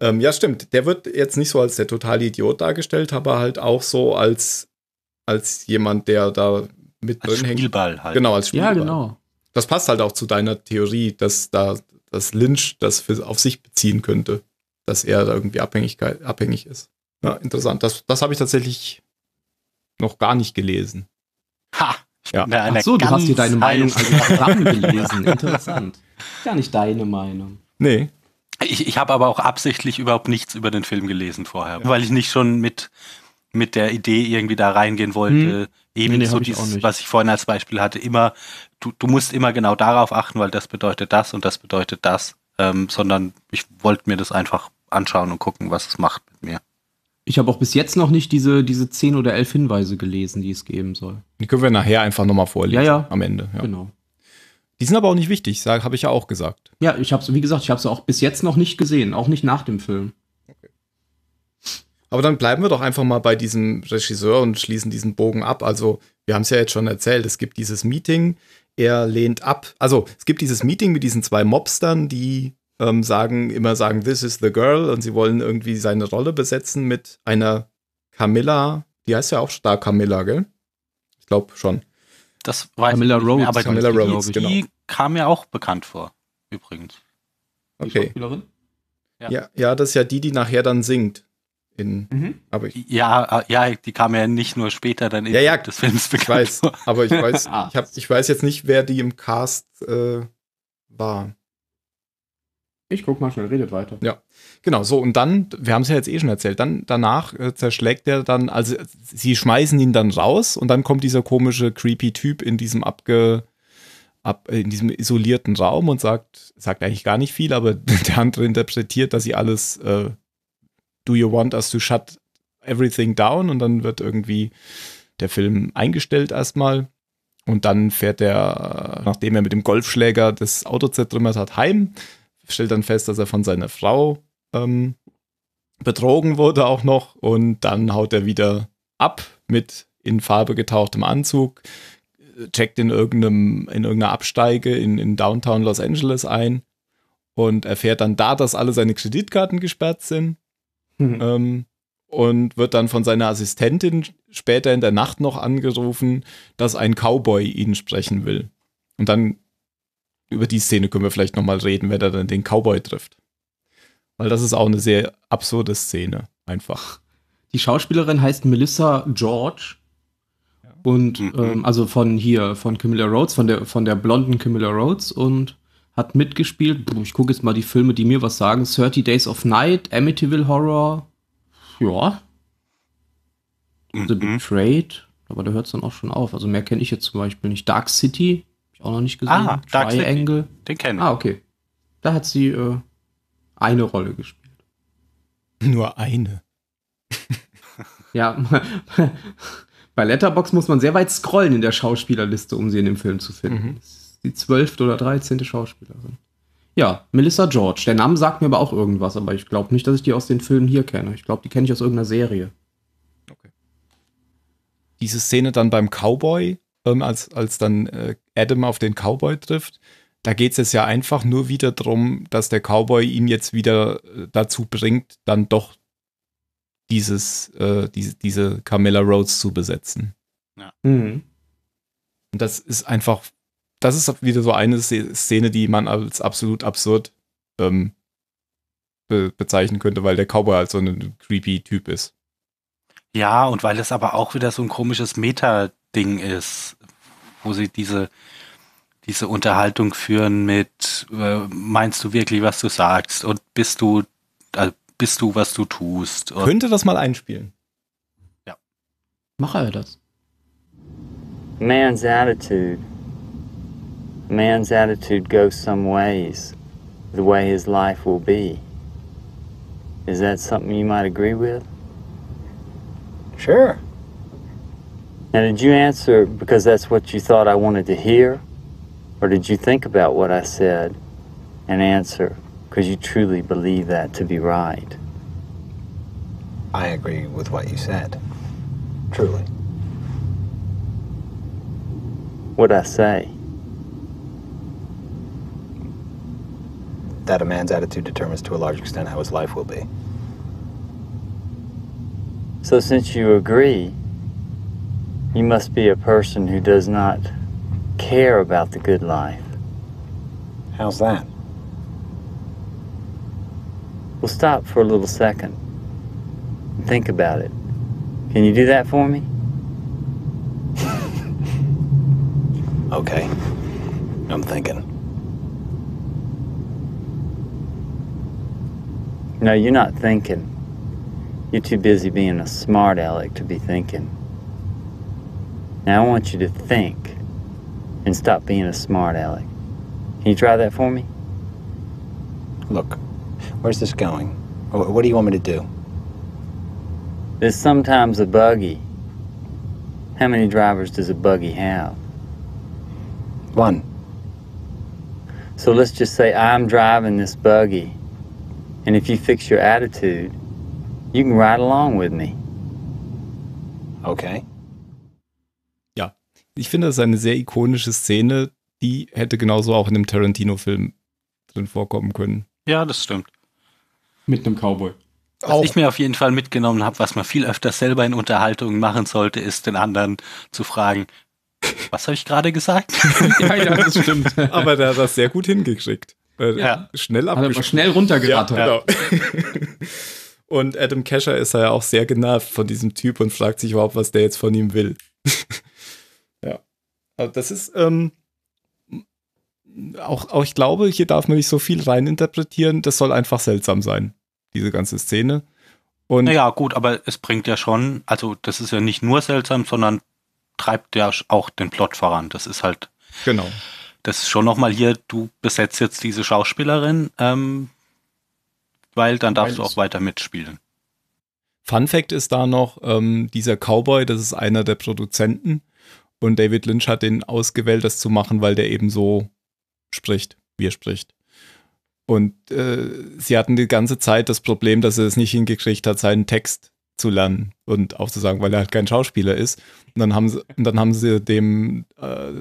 Ähm, ja, stimmt. Der wird jetzt nicht so als der totale Idiot dargestellt, aber halt auch so als, als jemand, der da mit Als drin hängt. Spielball halt. Genau, als Spielball. Ja, genau. Das passt halt auch zu deiner Theorie, dass da dass Lynch das für, auf sich beziehen könnte, dass er da irgendwie Abhängigkeit, abhängig ist. Ja, interessant. Das, das habe ich tatsächlich noch gar nicht gelesen. Ha! Ja. Ach so, du hast dir deine Meinung also zusammengelesen. Interessant. Gar nicht deine Meinung. Nee, Ich, ich habe aber auch absichtlich überhaupt nichts über den Film gelesen vorher, weil ich nicht schon mit, mit der Idee irgendwie da reingehen wollte. Eben Nee, nee, so ich dieses, nicht. was ich vorhin als Beispiel hatte, immer, du, du musst immer genau darauf achten, weil das bedeutet das und das bedeutet das, ähm, sondern ich wollte mir das einfach anschauen und gucken, was es macht mit mir. Ich habe auch bis jetzt noch nicht diese, diese 10 oder 11 Hinweise gelesen, die es geben soll. die können wir nachher einfach nochmal vorlesen. Ja, ja. Am Ende. Ja. Genau. Die sind aber auch nicht wichtig, habe ich ja auch gesagt. Ja, ich habe wie gesagt, ich habe es auch bis jetzt noch nicht gesehen, auch nicht nach dem Film. Aber dann bleiben wir doch einfach mal bei diesem Regisseur und schließen diesen Bogen ab. Also, wir haben es ja jetzt schon erzählt, es gibt dieses Meeting, er lehnt ab. Also, es gibt dieses Meeting mit diesen zwei Mobstern, die ähm, sagen, immer sagen, this is the girl und sie wollen irgendwie seine Rolle besetzen mit einer Camilla, die heißt ja auch da Camilla, gell? Ich glaube schon. Das weiß Camilla ich Rhodes aber Camilla die, Rhodes, die genau. kam mir auch bekannt vor, übrigens. Die Okay. Schauspielerin? Ja. Ja, ja, das ist ja die, die nachher dann singt. In, Mhm. aber ich, Ja, ja, die kam ja nicht nur später dann Ja, ja, des Films ich bekannt weiß, vor. aber ich weiß, [laughs] Ah. ich, hab, ich weiß jetzt nicht, wer die im Cast äh, war. Ich guck mal schnell, redet weiter. Genau, so und dann, wir haben es ja jetzt eh schon erzählt, dann danach äh, zerschlägt er dann, also sie schmeißen ihn dann raus und dann kommt dieser komische, creepy Typ in diesem abge, ab, in diesem isolierten Raum und sagt, sagt eigentlich gar nicht viel, aber [laughs] der andere interpretiert, dass sie alles, äh, do you want us to shut everything down? Und dann wird irgendwie der Film eingestellt erstmal. Und dann fährt er, äh, nachdem er mit dem Golfschläger das Auto zertrümmert hat, heim, stellt dann fest, dass er von seiner Frau ähm, betrogen wurde auch noch und dann haut er wieder ab mit in Farbe getauchtem Anzug, checkt in irgendeinem, in irgendeiner Absteige in, in Downtown Los Angeles ein und erfährt dann da, dass alle seine Kreditkarten gesperrt sind Mhm. ähm, und wird dann von seiner Assistentin später in der Nacht noch angerufen, dass ein Cowboy ihn sprechen will. Und dann über die Szene können wir vielleicht nochmal reden, wenn er dann den Cowboy trifft. Weil das ist auch eine sehr absurde Szene, einfach. Die Schauspielerin heißt Melissa George. Und Mhm. ähm, also von hier, von Camilla Rhodes, von der, von der blonden Camilla Rhodes und hat mitgespielt. Ich gucke jetzt mal die Filme, die mir was sagen. 30 Days of Night, Amityville Horror. Ja. The Mhm. Betrayed. Aber da hört es dann auch schon auf. Also mehr kenne ich jetzt zum Beispiel nicht. Dark City. Hab ich auch noch nicht gesehen. Ah, Dark City. Triangle. Den kennen wir. Ah, okay. Da hat sie äh, eine Rolle gespielt. Nur eine. [laughs] Ja, [laughs] bei Letterbox muss man sehr weit scrollen in der Schauspielerliste, um sie in dem Film zu finden. Mhm. Die zwölfte oder dreizehnte Schauspielerin. Ja, Melissa George. Der Name sagt mir aber auch irgendwas, aber ich glaube nicht, dass ich die aus den Filmen hier kenne. Ich glaube, die kenne ich aus irgendeiner Serie. Diese Szene dann beim Cowboy, ähm, als, als dann äh, Adam auf den Cowboy trifft, da geht es jetzt ja einfach nur wieder darum, dass der Cowboy ihn jetzt wieder äh, dazu bringt, dann doch dieses, äh, diese, diese Camilla Rhodes zu besetzen. Mhm. Und das ist einfach, das ist wieder so eine Szene, die man als absolut absurd ähm, be bezeichnen könnte, weil der Cowboy halt so ein creepy Typ ist. Ja, und weil es aber auch wieder so ein komisches Meta-Ding ist, wo sie diese, diese Unterhaltung führen mit, äh, meinst du wirklich, was du sagst? Und bist du, äh, bist du, was du tust? Und Könnte das mal einspielen? Mache er das? man's attitude man's attitude goes some ways the way his life will be is that something you might agree with Sure. now did you answer because that's what you thought i wanted to hear or did you think about what i said and answer because you truly believe that to be right I agree with what you said. Truly. what'd i say That a man's attitude determines to a large extent how his life will be. so since you agree you must be a person who does not care about the good life How's that? We'll stop for a little second and think about it. Can you do that for me? [laughs] Okay. I'm thinking. No, you're not thinking. You're too busy being a smart aleck to be thinking. Now I want you to think and stop being a smart aleck. Can you try that for me? Look, where's this going? What do you want me to do? There's sometimes a buggy. How many drivers does a buggy have? One. So let's just say I'm driving this buggy. And if you fix your attitude, you can ride along with me. Okay. Ich finde, das ist eine sehr ikonische Szene, die hätte genauso auch in einem Tarantino-Film drin vorkommen können. ja, das stimmt. Mit einem Cowboy. Was Auch ich mir auf jeden Fall mitgenommen habe, was man viel öfter selber in Unterhaltungen machen sollte, ist den anderen zu fragen, was habe ich gerade gesagt? [laughs] ja, ja, das stimmt. [laughs] aber der hat das sehr gut hingekriegt. Äh, Ja. Schnell abgeschlossen. schnell runtergerattert. Ja, genau. [laughs] Und Adam Kesher ist ja auch sehr genervt von diesem Typ und fragt sich überhaupt, was der jetzt von ihm will. Also das ist, ähm, auch, auch ich glaube, hier darf man nicht so viel reininterpretieren. Das soll einfach seltsam sein, diese ganze Szene. Und Naja, gut, aber es bringt ja schon, also das ist ja nicht nur seltsam, sondern treibt ja auch den Plot voran. Das ist halt, genau. das ist schon nochmal hier, du besetzt jetzt diese Schauspielerin, ähm, weil dann darfst Weil du auch weiter mitspielen. Fun Fact ist da noch, ähm, dieser Cowboy, das ist einer der Produzenten. Und David Lynch hat den ausgewählt, das zu machen, weil der eben so spricht, wie er spricht. Und äh, sie hatten die ganze Zeit das Problem, dass er es nicht hingekriegt hat, seinen Text zu lernen und auch zu sagen, weil er halt kein Schauspieler ist. Und dann haben sie, dann haben sie dem, äh,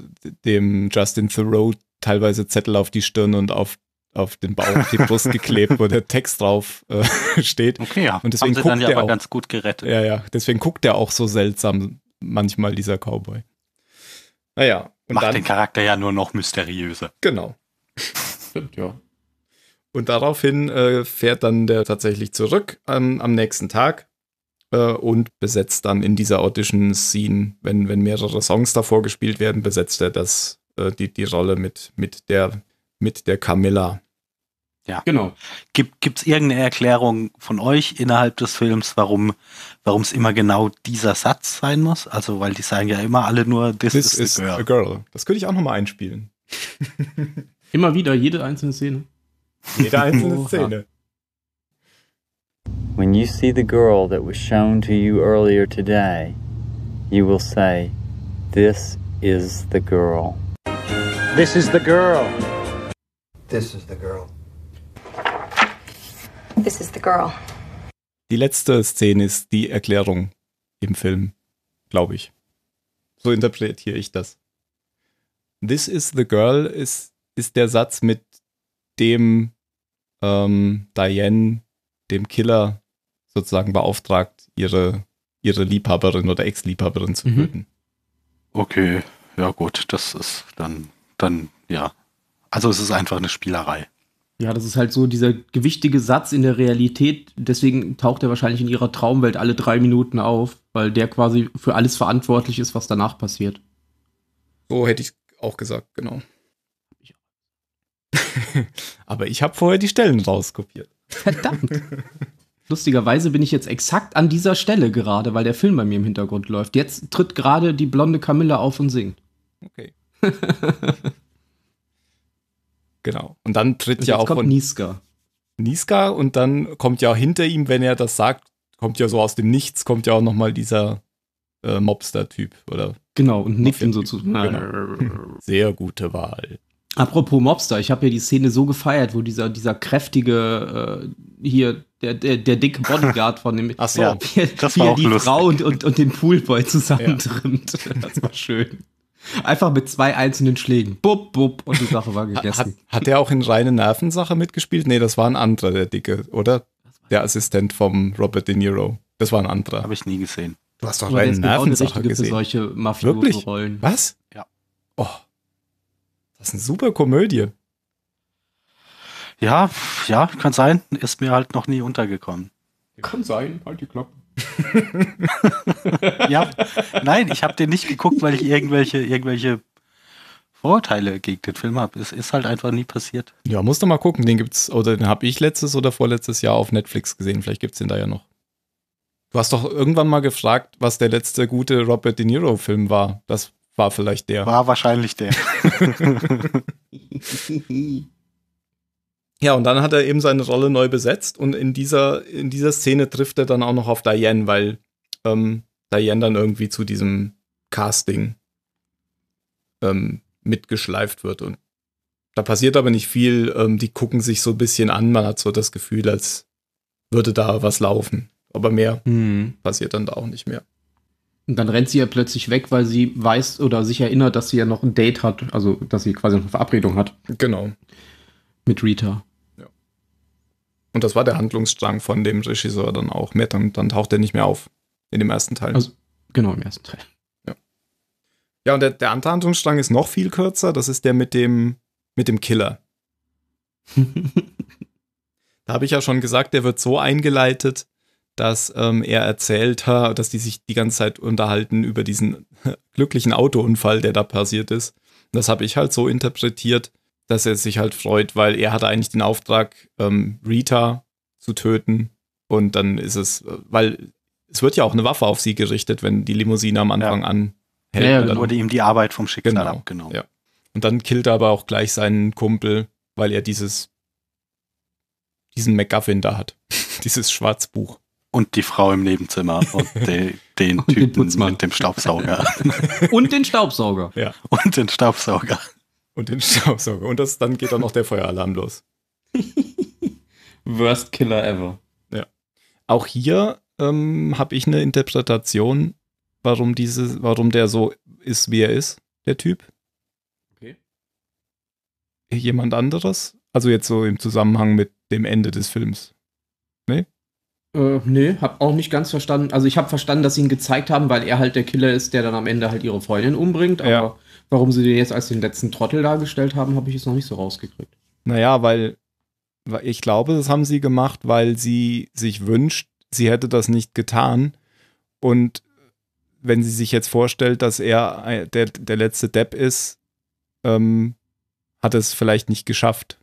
dem Justin Thoreau teilweise Zettel auf die Stirn und auf, auf den Bauch, auf die Brust [laughs] geklebt, wo der Text drauf äh, [laughs] steht. Okay, ja. Und deswegen Haben sie dann guckt ja der aber auch. ganz gut gerettet. Ja, ja, deswegen guckt er auch so seltsam manchmal, dieser Cowboy. Naja, und Macht dann, den Charakter ja nur noch mysteriöser. genau. [laughs] Stimmt, ja. Und daraufhin äh, fährt dann der tatsächlich zurück am, am nächsten Tag äh, und besetzt dann in dieser Audition-Scene, wenn, wenn mehrere Songs davor gespielt werden, besetzt er das, äh, die, die Rolle mit, mit, der, mit der Camilla. Genau. Gibt es irgendeine Erklärung von euch innerhalb des Films, warum warum es immer genau dieser Satz sein muss? Also, weil die sagen ja immer alle nur, this, This is, is the a girl. girl. Das könnte ich auch nochmal einspielen. [laughs] Immer wieder, jede einzelne Szene. Jede einzelne. Szene. When you see the girl that was shown to you earlier today, you will say, This is the girl. This is the girl. This is the girl. This is the girl. Die letzte Szene ist die Erklärung im Film, glaube ich. So interpretiere ich das. This is the girl ist, ist der Satz, mit dem ähm, Diane dem Killer sozusagen beauftragt, ihre, ihre Liebhaberin oder Ex-Liebhaberin zu Mhm. töten. Okay, ja gut, das ist dann, dann, ja. Also es ist einfach eine Spielerei. Ja, das ist halt so dieser gewichtige Satz in der Realität. Deswegen taucht er wahrscheinlich in ihrer Traumwelt alle drei Minuten auf, weil der quasi für alles verantwortlich ist, was danach passiert. So hätte ich auch gesagt, genau. [laughs] Aber ich habe vorher die Stellen rauskopiert. Verdammt. Lustigerweise bin ich jetzt exakt an dieser Stelle gerade, weil der Film bei mir im Hintergrund läuft. Jetzt tritt gerade die blonde Camilla auf und singt. Okay. [laughs] genau. Und dann tritt Und ja jetzt auch kommt von Niska. Niska und dann kommt ja hinter ihm, wenn er das sagt, kommt ja so aus dem Nichts, kommt ja auch nochmal dieser äh, Mobster-Typ oder Genau, und nickt ihm so zu. Genau. [laughs] sehr gute Wahl. Apropos Mobster, ich habe ja die Szene so gefeiert, wo dieser, dieser kräftige, äh, hier, der, der, der dicke Bodyguard von dem, [laughs] Ach so. [laughs] Ja. wie, Das wie war er auch die lustig. Frau und, und, und den Poolboy zusammentrimmt. Das war schön. Einfach mit zwei einzelnen Schlägen. Bub, bub, und die Sache war Hat, gegessen. hat er auch in reine Nervensache mitgespielt? Nee, das war ein anderer, der Dicke, oder? Der Assistent vom Robert De Niro. Das war ein anderer. Habe ich nie gesehen. Du hast doch reine Nervensache Richtige für gesehen. solche Wirklich? Mafioso-Rollen. Was? Ja. Oh. Das ist eine super Komödie. Ja, ja, kann sein. Ist mir halt noch nie untergekommen. Kann sein, halt die Klappe. [laughs] Ja, nein, ich habe den nicht geguckt, weil ich irgendwelche, irgendwelche Vorurteile gegen den Film habe. Es ist halt einfach nie passiert. Ja, musst du mal gucken. Den gibt's, oder den habe ich letztes oder vorletztes Jahr auf Netflix gesehen. Vielleicht gibt's den da ja noch. Du hast doch irgendwann mal gefragt, was der letzte gute Robert De Niro-Film war. Das war vielleicht der. War wahrscheinlich der. [laughs] [laughs] Ja, und dann hat er eben seine Rolle neu besetzt und in dieser, in dieser Szene trifft er dann auch noch auf Diane, weil ähm, Diane dann irgendwie zu diesem Casting ähm, mitgeschleift wird. Und da passiert aber nicht viel. Ähm, die gucken sich so ein bisschen an. Man hat so das Gefühl, als würde da was laufen. Aber mehr Hm. passiert dann da auch nicht mehr. Und dann rennt sie ja plötzlich weg, weil sie weiß oder sich erinnert, dass sie ja noch ein Date hat, also dass sie quasi noch eine Verabredung hat Genau. mit Rita. Und das war der Handlungsstrang von dem Regisseur dann auch. Mehr, dann, dann taucht er nicht mehr auf in dem ersten Teil. Also, genau, im ersten Teil. Ja, und der, der andere Handlungsstrang ist noch viel kürzer. Das ist der mit dem, mit dem Killer. [laughs] Da habe ich ja schon gesagt, der wird so eingeleitet, dass ähm, er erzählt, dass die sich die ganze Zeit unterhalten über diesen [laughs] glücklichen Autounfall, der da passiert ist. Das habe ich halt so interpretiert, dass er sich halt freut, weil er hatte eigentlich den Auftrag, ähm, Rita zu töten. Und dann ist es, äh, weil es wird ja auch eine Waffe auf sie gerichtet, wenn die Limousine am Anfang an hält. Ja, ja, Und dann- Wurde ihm die Arbeit vom Schicksal Genau, abgenommen. ja. Und dann killt er aber auch gleich seinen Kumpel, weil er dieses, diesen MacGuffin da hat. [laughs] dieses Schwarzbuch. Und die Frau im Nebenzimmer und [laughs] de, den Und den Typen Putzmann. mit dem Staubsauger. [laughs] Und den Staubsauger. und den Staubsauger. Und den Staubsauger. Und das, dann geht dann noch der Feueralarm los. [laughs] Worst Killer ever. Auch hier ähm, habe ich eine Interpretation, warum diese, warum der so ist, wie er ist, der Typ. Okay. Jemand anderes? Also jetzt so im Zusammenhang mit dem Ende des Films. Äh, nee, hab auch nicht ganz verstanden. Also ich habe verstanden, dass sie ihn gezeigt haben, weil er halt der Killer ist, der dann am Ende halt ihre Freundin umbringt. Aber Ja. Warum sie den jetzt als den letzten Trottel dargestellt haben, habe ich jetzt noch nicht so rausgekriegt. Naja, weil, weil ich glaube, das haben sie gemacht, weil sie sich wünscht, sie hätte das nicht getan. Und wenn sie sich jetzt vorstellt, dass er der, der letzte Depp ist, ähm, hat es vielleicht nicht geschafft,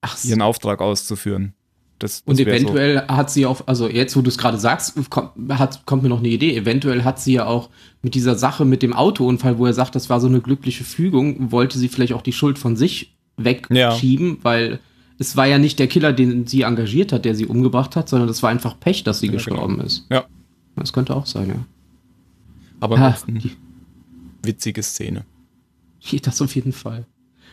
Ach ihren Auftrag auszuführen. Das, das Und eventuell hat sie auch, also jetzt, wo du es gerade sagst, kommt, hat, kommt mir noch eine Idee. Eventuell hat sie ja auch mit dieser Sache mit dem Autounfall, wo er sagt, das war so eine glückliche Fügung, wollte sie vielleicht auch die Schuld von sich wegschieben, weil es war ja nicht der Killer, den sie engagiert hat, der sie umgebracht hat, sondern das war einfach Pech, dass sie Ja, gestorben genau. ist. Ja. Das könnte auch sein, ja. so, aber ansonsten die, witzige Szene. [laughs] das auf jeden Fall.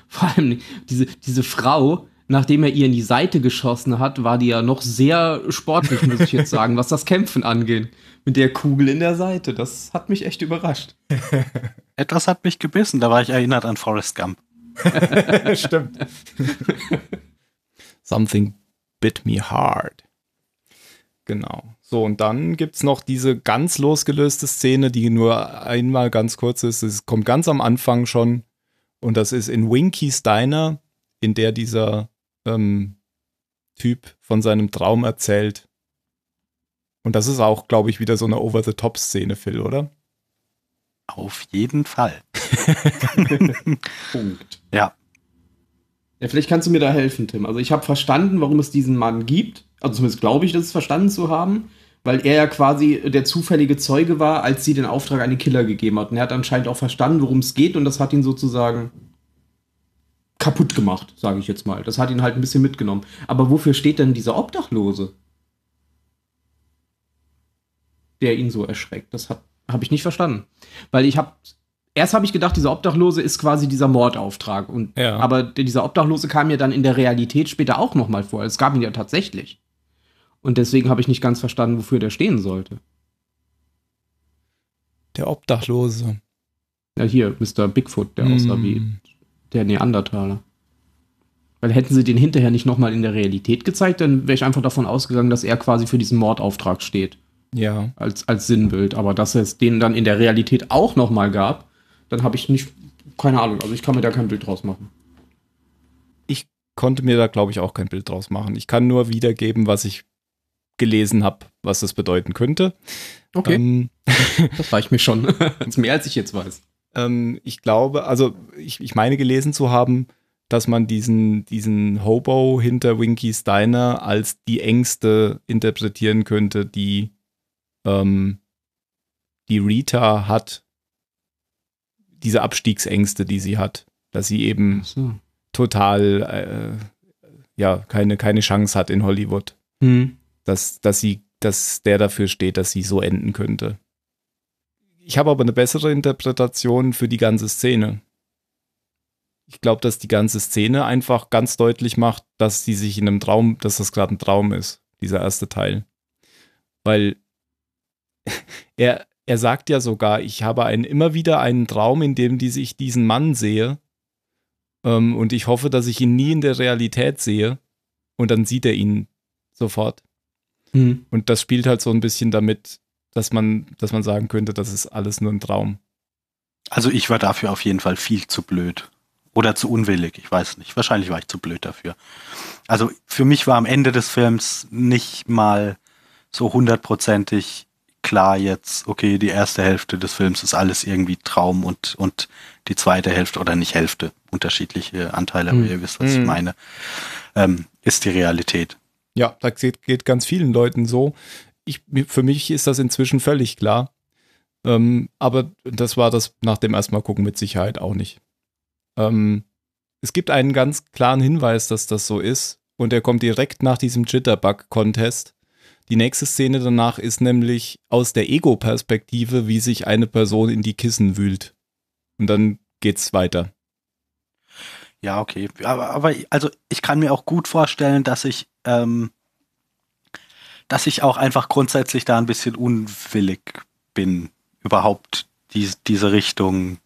Vor allem diese, diese Frau, nachdem er ihr in die Seite geschossen hat, war die ja noch sehr sportlich, muss ich jetzt sagen, was das Kämpfen angeht. Mit der Kugel in der Seite. Das hat mich echt überrascht. [laughs] Etwas hat mich gebissen, da war ich erinnert an Forrest Gump. [laughs] Stimmt. [laughs] Something bit me hard. Genau. So, und dann gibt es noch diese ganz losgelöste Szene, die nur einmal ganz kurz ist. Es kommt ganz am Anfang schon. Und das ist in Winky's Diner, in der dieser ähm, Typ von seinem Traum erzählt. Und das ist auch, glaube ich, wieder so eine Over-the-Top-Szene, Phil, oder? Auf jeden Fall. [laughs] Punkt. Ja. Ja, vielleicht kannst du mir da helfen, Tim. Also ich habe verstanden, warum es diesen Mann gibt. Also zumindest glaube ich, das es verstanden zu haben, weil er ja quasi der zufällige Zeuge war, als sie den Auftrag an den Killer gegeben hat. Und er hat anscheinend auch verstanden, worum es geht und das hat ihn sozusagen kaputt gemacht, sage ich jetzt mal. Das hat ihn halt ein bisschen mitgenommen. Aber wofür steht denn dieser Obdachlose? Der ihn so erschreckt. Das habe ich nicht verstanden. Weil ich habe erst habe ich gedacht, dieser Obdachlose ist quasi dieser Mordauftrag. Und, Ja. Aber dieser Obdachlose kam mir dann in der Realität später auch nochmal vor. Es gab ihn ja tatsächlich. Und deswegen habe ich nicht ganz verstanden, wofür der stehen sollte. Der Obdachlose. Ja, hier, Mr. Bigfoot, der aussah Mm. wie der Neandertaler. Weil hätten sie den hinterher nicht nochmal in der Realität gezeigt, dann wäre ich einfach davon ausgegangen, dass er quasi für diesen Mordauftrag steht. Ja. Als, als Sinnbild. Aber dass es den dann in der Realität auch nochmal gab, dann habe ich nicht, keine Ahnung, also ich kann mir da kein Bild draus machen. konnte mir da, glaube ich, auch kein Bild draus machen. Ich kann nur wiedergeben, was ich gelesen habe, was das bedeuten könnte. Okay, Ähm, [laughs] das reicht mir schon. das [laughs] ist mehr, als ich jetzt weiß. Ähm, ich glaube, also ich, ich meine gelesen zu haben, dass man diesen, diesen Hobo hinter Winky's Diner als die Ängste interpretieren könnte, die, ähm, die Rita hat. Diese Abstiegsängste, die sie hat. Dass sie eben So. total, äh, ja, keine, keine Chance hat in Hollywood. Hm. dass, dass sie, dass der dafür steht, dass sie so enden könnte. Ich habe aber eine bessere Interpretation für die ganze Szene. Ich glaube, dass die ganze Szene einfach ganz deutlich macht, dass sie sich in einem Traum, dass das gerade ein Traum ist, dieser erste Teil. Weil [laughs] er, er sagt ja sogar, ich habe einen, immer wieder einen Traum, in dem die, ich diesen Mann sehe. Ähm, und ich hoffe, dass ich ihn nie in der Realität sehe. und dann sieht er ihn sofort. Mhm. Und das spielt halt so ein bisschen damit, dass man, dass man sagen könnte, das ist alles nur ein Traum. Also ich war dafür auf jeden Fall viel zu blöd. Oder zu unwillig, ich weiß nicht. Wahrscheinlich war ich zu blöd dafür. Also für mich war am Ende des Films nicht mal so hundertprozentig klar jetzt, okay, die erste Hälfte des Films ist alles irgendwie Traum und, und die zweite Hälfte oder nicht Hälfte, unterschiedliche Anteile, aber Hm. ihr wisst, was ich Hm. meine, ähm, ist die Realität. Ja, geht, geht ganz vielen Leuten so. Ich, für mich ist das inzwischen völlig klar. Ähm, aber das war das nach dem ersten Mal gucken mit Sicherheit auch nicht. Ähm, es gibt einen ganz klaren Hinweis, dass das so ist. Und der kommt direkt nach diesem Jitterbug-Contest. Die nächste Szene danach ist nämlich aus der Ego-Perspektive, wie sich eine Person in die Kissen wühlt. Und dann geht's weiter. Ja, okay. Aber, aber also ich kann mir auch gut vorstellen, dass ich, ähm, dass ich auch einfach grundsätzlich da ein bisschen unwillig bin, überhaupt die, diese Richtung,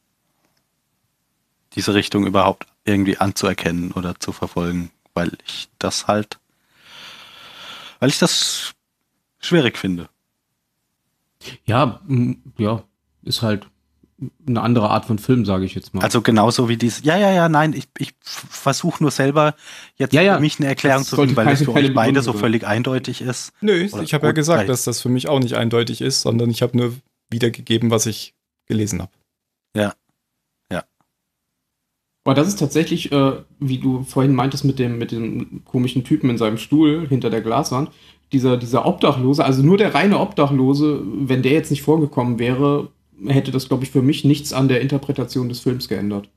diese Richtung überhaupt irgendwie anzuerkennen oder zu verfolgen, weil ich das halt, weil ich das schwierig finde. Ja, ja, ist halt eine andere Art von Film, sage ich jetzt mal. Also genauso wie dieses, ja, ja, ja, nein, ich, ich versuche nur selber jetzt Ja, ja, für mich eine Erklärung das zu finden, weil das für euch beide so völlig eindeutig ist. Nö, Oder- ich habe ja gesagt, bei- dass das für mich auch nicht eindeutig ist, sondern ich habe nur wiedergegeben, was ich gelesen habe. Aber das ist tatsächlich, äh, wie du vorhin meintest, mit dem, mit dem komischen Typen in seinem Stuhl hinter der Glaswand. Dieser, dieser Obdachlose, also nur der reine Obdachlose, wenn der jetzt nicht vorgekommen wäre, hätte das, glaube ich, für mich nichts an der Interpretation des Films geändert.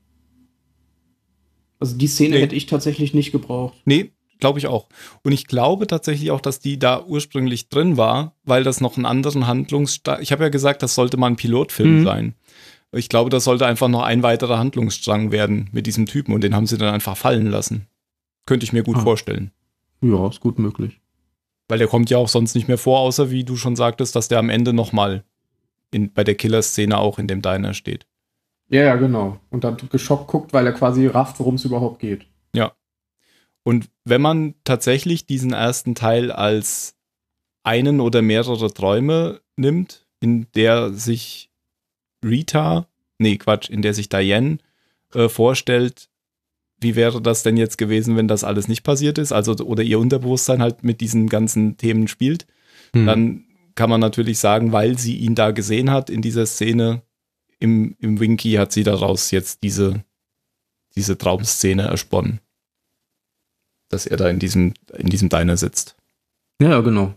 Also die Szene Nee. hätte ich tatsächlich nicht gebraucht. Nee, glaube ich auch. Und ich glaube tatsächlich auch, dass die da ursprünglich drin war, weil das noch einen anderen Handlungsstrang. Ich habe ja gesagt, das sollte mal ein Pilotfilm Mhm. sein. Ich glaube, das sollte einfach noch ein weiterer Handlungsstrang werden mit diesem Typen und den haben sie dann einfach fallen lassen. Könnte ich mir gut Ah. vorstellen. Ja, ist gut möglich. Weil der kommt ja auch sonst nicht mehr vor, außer wie du schon sagtest, dass der am Ende nochmal bei der Killer-Szene auch in dem Diner steht. Ja, ja, genau. Und dann geschockt guckt, weil er quasi rafft, worum es überhaupt geht. Und wenn man tatsächlich diesen ersten Teil als einen oder mehrere Träume nimmt, in der sich Rita, nee, Quatsch, in der sich Diane äh, vorstellt, wie wäre das denn jetzt gewesen, wenn das alles nicht passiert ist, also oder ihr Unterbewusstsein halt mit diesen ganzen Themen spielt, Hm. dann kann man natürlich sagen, weil sie ihn da gesehen hat in dieser Szene, im, im Winky hat sie daraus jetzt diese, diese Traumszene ersponnen. Dass er da in diesem, in diesem Diner sitzt. Ja, ja, genau.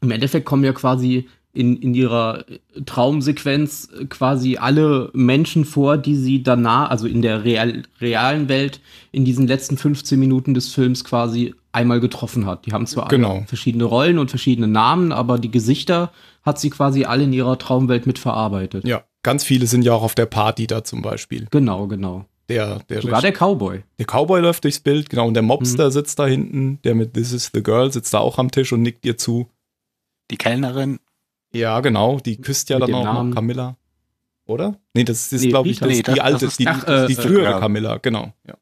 Im Endeffekt kommen ja quasi in, in ihrer Traumsequenz äh, quasi alle Menschen vor, die sie danach, also in der real, realen Welt, in diesen letzten 15 Minuten des Films quasi einmal getroffen hat. Die haben zwar alle Genau. verschiedene Rollen und verschiedene Namen, aber die Gesichter hat sie quasi alle in ihrer Traumwelt mitverarbeitet. Ja, ganz viele sind ja auch auf der Party da zum Beispiel. Genau, genau. Der, der, Sogar der Cowboy. der Cowboy läuft durchs Bild, genau, und der Mobster sitzt da hinten, der mit This is the Girl sitzt da auch am Tisch und nickt ihr zu. Die Kellnerin, Ja, genau, die küsst ja Mit dann auch Namen. noch Camilla. Oder? Nee, das ist, Nee, glaube ich, das, Nee, die das- alte, das ist- die, ach, die äh, frühere ja. Camilla, genau. Ja.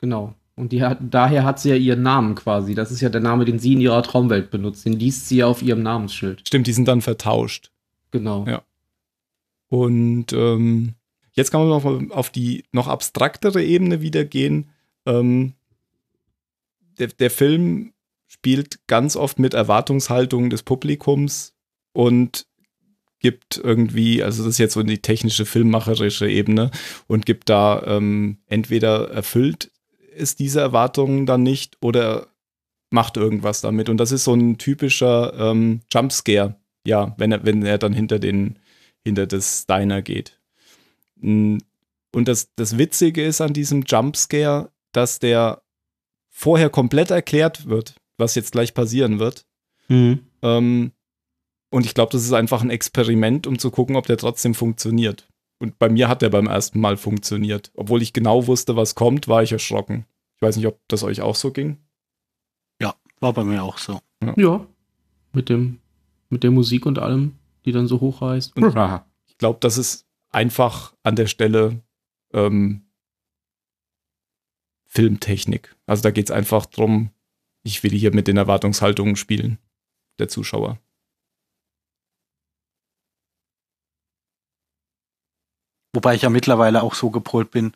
Genau. Und die hat, daher hat sie ja ihren Namen quasi. Das ist ja der Name, den sie in ihrer Traumwelt benutzt. Den liest sie ja auf ihrem Namensschild. Stimmt, die sind dann vertauscht. Genau. Ja. Und ähm, jetzt kann man mal auf die noch abstraktere Ebene wieder gehen. Ähm, der, der Film spielt ganz oft mit Erwartungshaltungen des Publikums und gibt irgendwie, also das ist jetzt so die technische, filmmacherische Ebene und gibt da ähm, entweder erfüllt es diese Erwartungen dann nicht oder macht irgendwas damit. Und das ist so ein typischer ähm, Jumpscare, ja, wenn er, wenn er dann hinter den, hinter das Diner geht. Mm, Und das, das Witzige ist an diesem Jumpscare, dass der vorher komplett erklärt wird, was jetzt gleich passieren wird. Mhm. Ähm, und ich glaube, das ist einfach ein Experiment, um zu gucken, ob der trotzdem funktioniert. Und bei mir hat der beim ersten Mal funktioniert. Obwohl ich genau wusste, was kommt, war ich erschrocken. Ich weiß nicht, ob das euch auch so ging. ja, war bei mir auch so. Ja. Mit dem, mit der Musik und allem, die dann so hochreißt. Und- Ich glaube, das ist einfach an der Stelle ähm, Filmtechnik. Also da geht es einfach drum, ich will hier mit den Erwartungshaltungen spielen, der Zuschauer. Wobei ich ja mittlerweile auch so gepolt bin,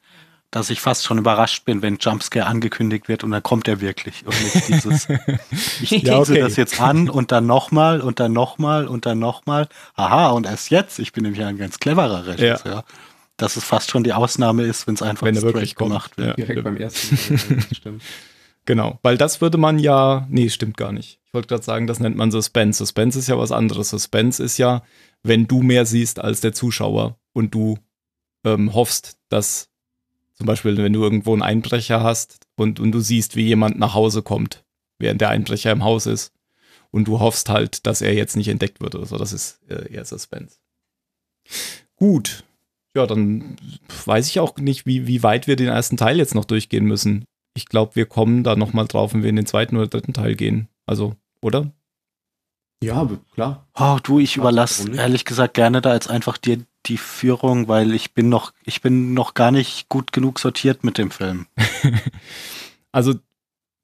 dass ich fast schon überrascht bin, wenn Jumpscare angekündigt wird und dann kommt er wirklich. Und nicht dieses, [laughs] ich tease Ja, okay. das jetzt an und dann nochmal und dann nochmal und dann nochmal. Aha, und erst jetzt, ich bin nämlich ein ganz cleverer Regisseur. Dass es fast schon die Ausnahme ist, wenn es einfach Wenn er straight wirklich kommt. gemacht wird. Ja. Direkt beim ersten Stimmt. [laughs] Genau, weil das würde man ja, nee, stimmt gar nicht. Ich wollte gerade sagen, das nennt man Suspense. Suspense ist ja was anderes. Suspense ist ja, wenn du mehr siehst als der Zuschauer und du ähm, hoffst, dass zum Beispiel, wenn du irgendwo einen Einbrecher hast und, und du siehst, wie jemand nach Hause kommt, während der Einbrecher im Haus ist und du hoffst halt, dass er jetzt nicht entdeckt wird oder so. Das ist äh, eher Suspense. Gut. Ja, dann weiß ich auch nicht, wie, wie weit wir den ersten Teil jetzt noch durchgehen müssen. Ich glaube, wir kommen da nochmal drauf, wenn wir in den zweiten oder dritten Teil gehen. Also, oder? Ja, klar. Oh, du, ich überlasse ehrlich gesagt gerne da jetzt einfach dir die Führung, weil ich bin noch, ich bin noch gar nicht gut genug sortiert mit dem Film. [laughs] Also,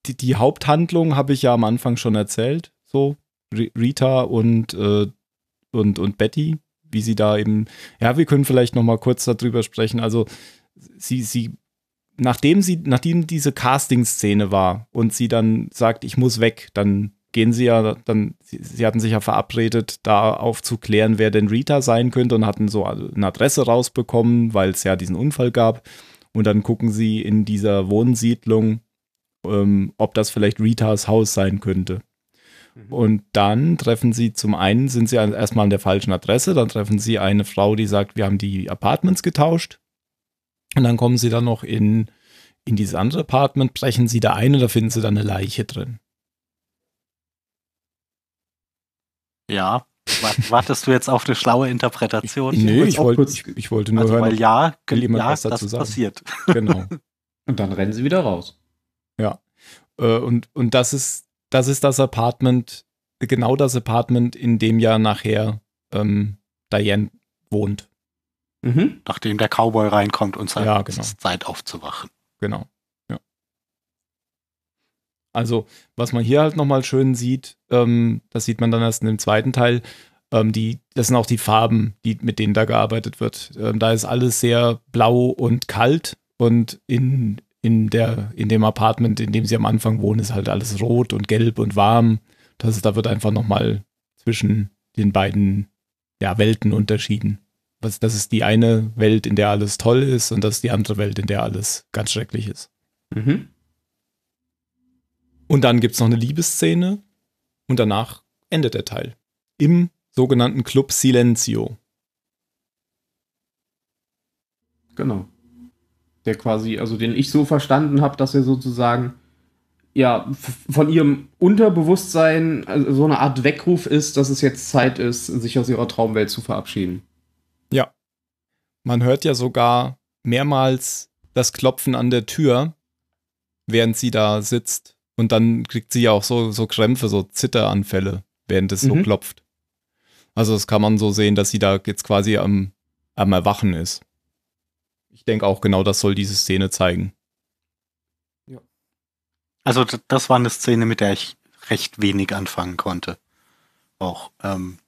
die, die Haupthandlung habe ich ja am Anfang schon erzählt. So, Ri- Rita und, äh, und, und Betty, wie sie da eben. Ja, wir können vielleicht nochmal kurz darüber sprechen. Also, sie, sie, nachdem sie, nachdem diese Casting-Szene war und sie dann sagt, ich muss weg, dann gehen sie ja, dann, sie, sie hatten sich ja verabredet, da aufzuklären, wer denn Rita sein könnte und hatten so eine Adresse rausbekommen, weil es ja diesen Unfall gab. Und dann gucken sie in dieser Wohnsiedlung, ähm, ob das vielleicht Ritas Haus sein könnte. Und dann treffen sie zum einen, sind sie erstmal an der falschen Adresse, dann treffen sie eine Frau, die sagt, wir haben die Apartments getauscht. Und dann kommen sie dann noch in, in dieses andere Apartment, brechen sie da ein und da finden sie dann eine Leiche drin. Ja. Wart- Wartest du jetzt auf eine schlaue Interpretation? Ich, auch wollte, kurz- ich, ich wollte nur also, weil hören. ja, will jemand ja was dazu das sagen? passiert. [laughs] Genau. Und dann rennen sie wieder raus. Äh, und, und das ist, das ist das Apartment, genau das Apartment, in dem ja nachher ähm, Diane wohnt. Mhm. Nachdem der Cowboy reinkommt und sagt, Ja, es genau. ist Zeit aufzuwachen. Genau. Also, was man hier halt nochmal schön sieht, ähm, das sieht man dann erst in dem zweiten Teil, ähm, die, das sind auch die Farben, die, mit denen da gearbeitet wird. Ähm, da ist alles sehr blau und kalt und in, in, der, in dem Apartment, in dem sie am Anfang wohnen, ist halt alles rot und gelb und warm. Das da wird einfach nochmal zwischen den beiden ja, Welten unterschieden. Was, das ist die eine Welt, in der alles toll ist und das ist die andere Welt, in der alles ganz schrecklich ist. Mhm. Und dann gibt es noch eine Liebesszene und danach endet der Teil. Im sogenannten Club Silencio. Genau. Der quasi, also den ich so verstanden habe, dass er sozusagen ja von ihrem Unterbewusstsein also so eine Art Weckruf ist, dass es jetzt Zeit ist, sich aus ihrer Traumwelt zu verabschieden. Man hört ja sogar mehrmals das Klopfen an der Tür, während sie da sitzt. Und dann kriegt sie ja auch so, so Krämpfe, so Zitteranfälle, während es so Mhm. klopft. Also das kann man so sehen, dass sie da jetzt quasi am, am Erwachen ist. Ich denke auch genau das soll diese Szene zeigen. Also d- das war eine Szene, mit der ich recht wenig anfangen konnte. Auch. Ähm,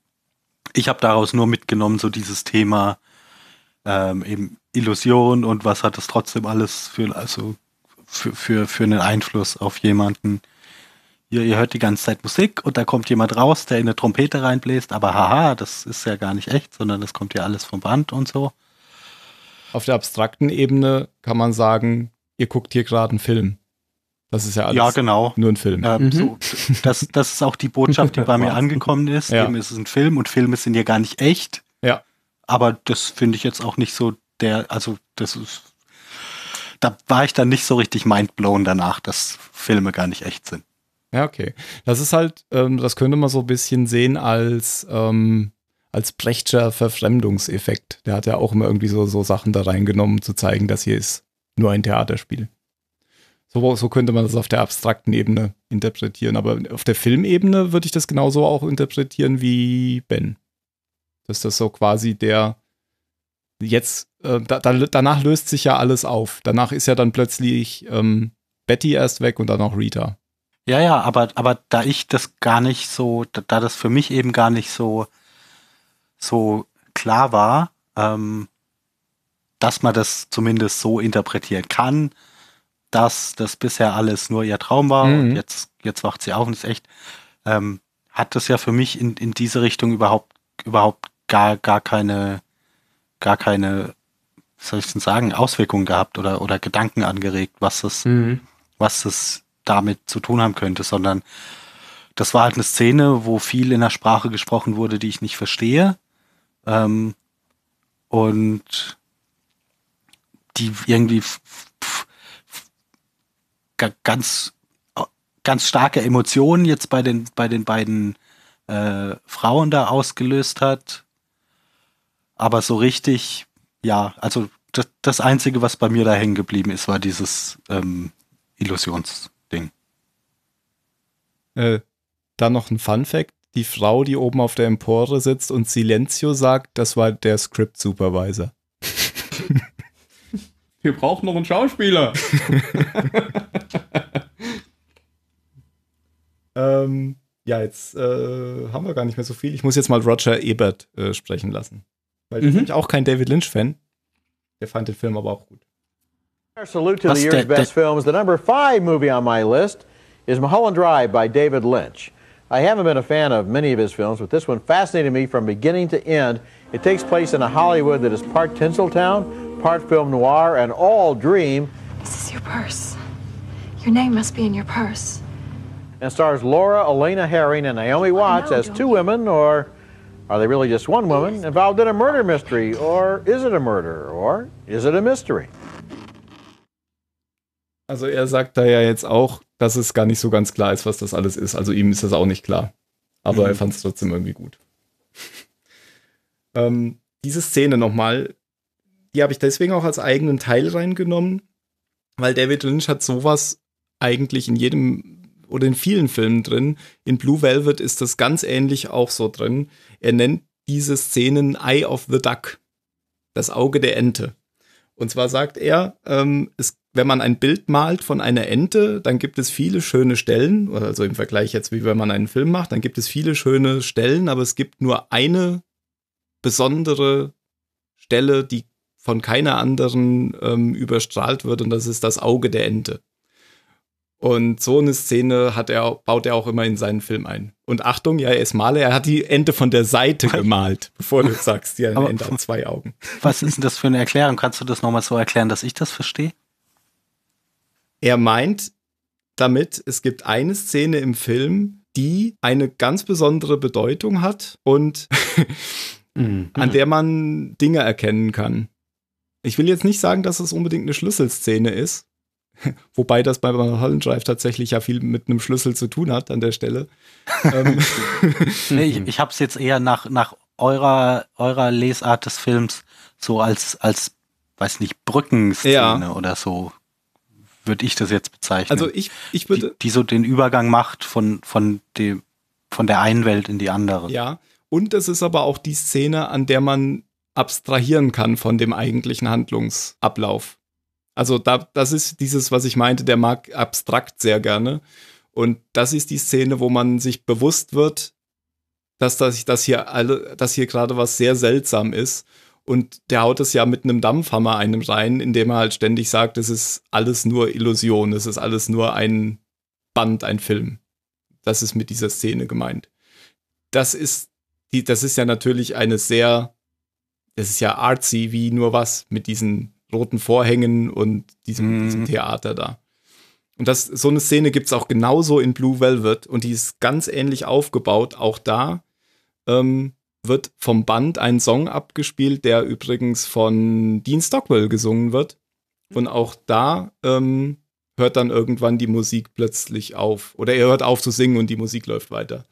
ich habe daraus nur mitgenommen, so dieses Thema ähm, eben Illusion und was hat es trotzdem alles für, also für, für, für einen Einfluss auf jemanden. Ihr, ihr hört die ganze Zeit Musik und da kommt jemand raus, der in eine Trompete reinbläst, aber haha, das ist ja gar nicht echt, sondern das kommt ja alles vom Band und so. Auf der abstrakten Ebene kann man sagen, ihr guckt hier gerade einen Film. Das ist ja alles ja, genau. nur ein Film. Ähm, Mhm. so, das, das ist auch die Botschaft, die bei mir [laughs] angekommen ist. Ja. Eben ist es ein Film und Filme sind ja gar nicht echt. Ja. Aber das finde ich jetzt auch nicht so der, also das ist, da war ich dann nicht so richtig mindblown danach, dass Filme gar nicht echt sind. Ja, okay. Das ist halt, ähm, das könnte man so ein bisschen sehen als, ähm, als Brechtscher Verfremdungseffekt. Der hat ja auch immer irgendwie so, so Sachen da reingenommen, zu zeigen, das hier ist nur ein Theaterspiel. So, so könnte man das auf der abstrakten Ebene interpretieren. Aber auf der Filmebene würde ich das genauso auch interpretieren wie Ben. Dass das so quasi der jetzt, äh, da, da, danach löst sich ja alles auf. Danach ist ja dann plötzlich ähm, Betty erst weg und dann auch Rita. Ja, ja, aber, aber da ich das gar nicht so, da, da das für mich eben gar nicht so, so klar war, ähm, dass man das zumindest so interpretieren kann, dass das bisher alles nur ihr Traum war Mhm. und jetzt, jetzt wacht sie auf und ist echt, ähm, hat das ja für mich in, in diese Richtung überhaupt, überhaupt gar, gar keine, gar keine, soll ich denn sagen, Auswirkungen gehabt oder, oder Gedanken angeregt, was das, Mhm. was das damit zu tun haben könnte, sondern das war halt eine Szene, wo viel in der Sprache gesprochen wurde, die ich nicht verstehe. Ähm, und die irgendwie ganz, ganz starke Emotionen jetzt bei den, bei den beiden äh, Frauen da ausgelöst hat. Aber so richtig, ja, also das, das Einzige, was bei mir da hängen geblieben ist, war dieses ähm, Illusionsding. Äh, dann noch ein Fun Fact. Die Frau, die oben auf der Empore sitzt und Silencio sagt, das war der Script Supervisor. [laughs] Wir brauchen noch einen Schauspieler. [laughs] Ähm, ja, jetzt äh, haben wir gar nicht mehr so viel. Ich muss jetzt mal Roger Ebert äh, sprechen lassen. Weil der Mhm. ist nämlich auch kein David Lynch-Fan. Der fand den Film aber auch gut. Our salute to Was the der- year's best films. The number five movie on my list is Mulholland Drive by David Lynch. I haven't been a fan of many of his films, but this one fascinated me from beginning to end. It takes place in a Hollywood that is part Tinseltown, part film noir, and all dream, This is your purse. Your name must be in your purse. and stars Laura Elena Herring and Naomi Watts know, as two you? women, or are they really just one woman involved in a murder mystery, or is it a murder, or is it a mystery? Also er sagt da ja jetzt auch, dass es gar nicht so ganz klar ist, was das alles ist. Also ihm ist das auch nicht klar. Aber Mhm. er fand es trotzdem irgendwie gut. [laughs] ähm, diese Szene nochmal, die habe ich deswegen auch als eigenen Teil reingenommen, weil David Lynch hat sowas eigentlich in jedem oder in vielen Filmen drin. In Blue Velvet ist das ganz ähnlich auch so drin. Er nennt diese Szenen Eye of the Duck, das Auge der Ente. Und zwar sagt er, ähm, es, wenn man ein Bild malt von einer Ente, dann gibt es viele schöne Stellen, also im Vergleich jetzt, wie wenn man einen Film macht, dann gibt es viele schöne Stellen, aber es gibt nur eine besondere Stelle, die von keiner anderen ähm, überstrahlt wird, und das ist das Auge der Ente. Und so eine Szene hat er, baut er auch immer in seinen Film ein. Und Achtung, ja, er ist Maler, er hat die Ente von der Seite gemalt, bevor du [laughs] sagst, ja, eine Ente hat zwei Augen. [laughs] Was ist denn das für eine Erklärung? Kannst du das nochmal so erklären, dass ich das verstehe? Er meint damit, es gibt eine Szene im Film, die eine ganz besondere Bedeutung hat und [laughs] Mhm. an der man Dinge erkennen kann. Ich will jetzt nicht sagen, dass es unbedingt eine Schlüsselszene ist, [laughs] wobei das bei Mulholland Drive tatsächlich ja viel mit einem Schlüssel zu tun hat an der Stelle. ähm, [laughs] Nee, ich, ich habe es jetzt eher nach, nach eurer, eurer Lesart des Films so als, als weiß nicht, Brückenszene Ja. oder so würde ich das jetzt bezeichnen. also ich, ich die, würde, die so den Übergang macht von, von, dem, von der einen Welt in die andere. ja, und es ist aber auch die Szene, an der man abstrahieren kann von dem eigentlichen Handlungsablauf. Also da, das ist dieses, was ich meinte, der mag abstrakt sehr gerne. Und das ist die Szene, wo man sich bewusst wird, dass das, dass hier alle, dass hier gerade was sehr seltsam ist. Und der haut es ja mit einem Dampfhammer einem rein, indem er halt ständig sagt, es ist alles nur Illusion, es ist alles nur ein Band, ein Film. Das ist mit dieser Szene gemeint. Das ist, die, das ist ja natürlich eine sehr, das ist ja artsy wie nur was mit diesen roten Vorhängen und diesem, Mhm. diesem Theater da. Und das, so eine Szene gibt es auch genauso in Blue Velvet und die ist ganz ähnlich aufgebaut. Auch da ähm, wird vom Band ein Song abgespielt, der übrigens von Dean Stockwell gesungen wird. Und auch da ähm, hört dann irgendwann die Musik plötzlich auf. Oder er hört auf zu singen und die Musik läuft weiter.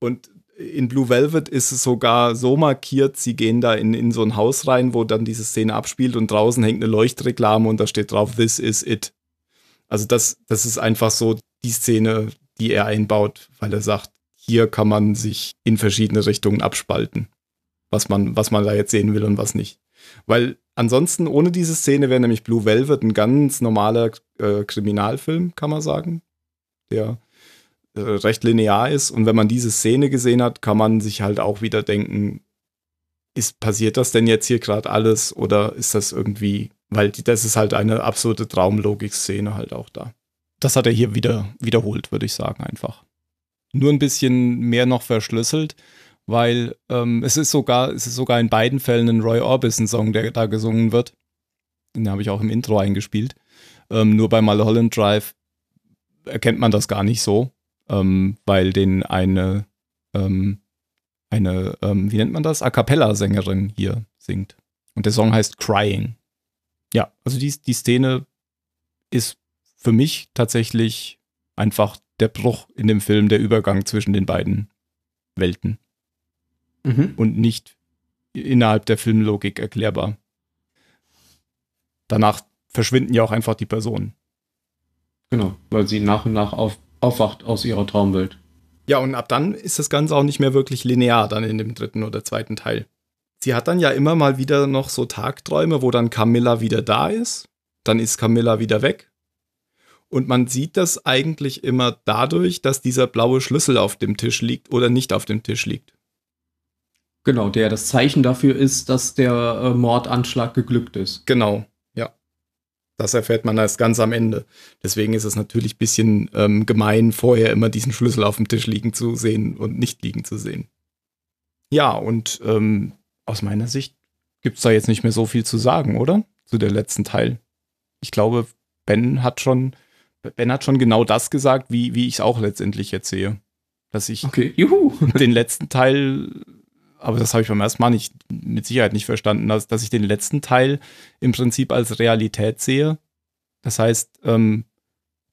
Und in Blue Velvet ist es sogar so markiert, sie gehen da in, in so ein Haus rein, wo dann diese Szene abspielt und draußen hängt eine Leuchtreklame und da steht drauf, This is it. Also das, das ist einfach so die Szene, die er einbaut, weil er sagt, hier kann man sich in verschiedene Richtungen abspalten, was man, was man da jetzt sehen will und was nicht. Weil ansonsten ohne diese Szene wäre nämlich Blue Velvet ein ganz normaler äh, Kriminalfilm, kann man sagen. Der recht linear ist. Und wenn man diese Szene gesehen hat, kann man sich halt auch wieder denken, ist, passiert das denn jetzt hier gerade alles oder ist das irgendwie, weil das ist halt eine absolute Traumlogik-Szene halt auch da. Das hat er hier wieder wiederholt, würde ich sagen, einfach. Nur ein bisschen mehr noch verschlüsselt, weil ähm, es ist sogar, es ist sogar in beiden Fällen ein Roy Orbison-Song, der da gesungen wird. Den habe ich auch im Intro eingespielt. Ähm, nur bei Mulholland Drive erkennt man das gar nicht so, ähm, weil den eine, ähm, eine, ähm, wie nennt man das? A cappella-Sängerin hier singt. Und der Song heißt Crying. Ja, also die, die Szene ist für mich tatsächlich einfach der Bruch in dem Film, der Übergang zwischen den beiden Welten Mhm. und nicht innerhalb der Filmlogik erklärbar. Danach verschwinden ja auch einfach die Personen. Genau, weil sie nach und nach auf, aufwacht aus ihrer Traumwelt. Ja, und ab dann ist das Ganze auch nicht mehr wirklich linear, dann in dem dritten oder zweiten Teil. Sie hat dann ja immer mal wieder noch so Tagträume, wo dann Camilla wieder da ist, dann ist Camilla wieder weg. Und man sieht das eigentlich immer dadurch, dass dieser blaue Schlüssel auf dem Tisch liegt oder nicht auf dem Tisch liegt. Genau, der das Zeichen dafür ist, dass der äh, Mordanschlag geglückt ist. Genau. Das erfährt man erst ganz am Ende. Deswegen ist es natürlich ein bisschen ähm, gemein, vorher immer diesen Schlüssel auf dem Tisch liegen zu sehen und nicht liegen zu sehen. Ja, und ähm, aus meiner Sicht gibt es da jetzt nicht mehr so viel zu sagen, oder? Zu der letzten Teil. Ich glaube, Ben hat schon, Ben hat schon genau das gesagt, wie, wie ich es auch letztendlich jetzt sehe. Dass ich Okay, den letzten Teil, aber das habe ich beim ersten Mal nicht, mit Sicherheit nicht verstanden, dass, dass ich den letzten Teil im Prinzip als Realität sehe. Das heißt, ähm,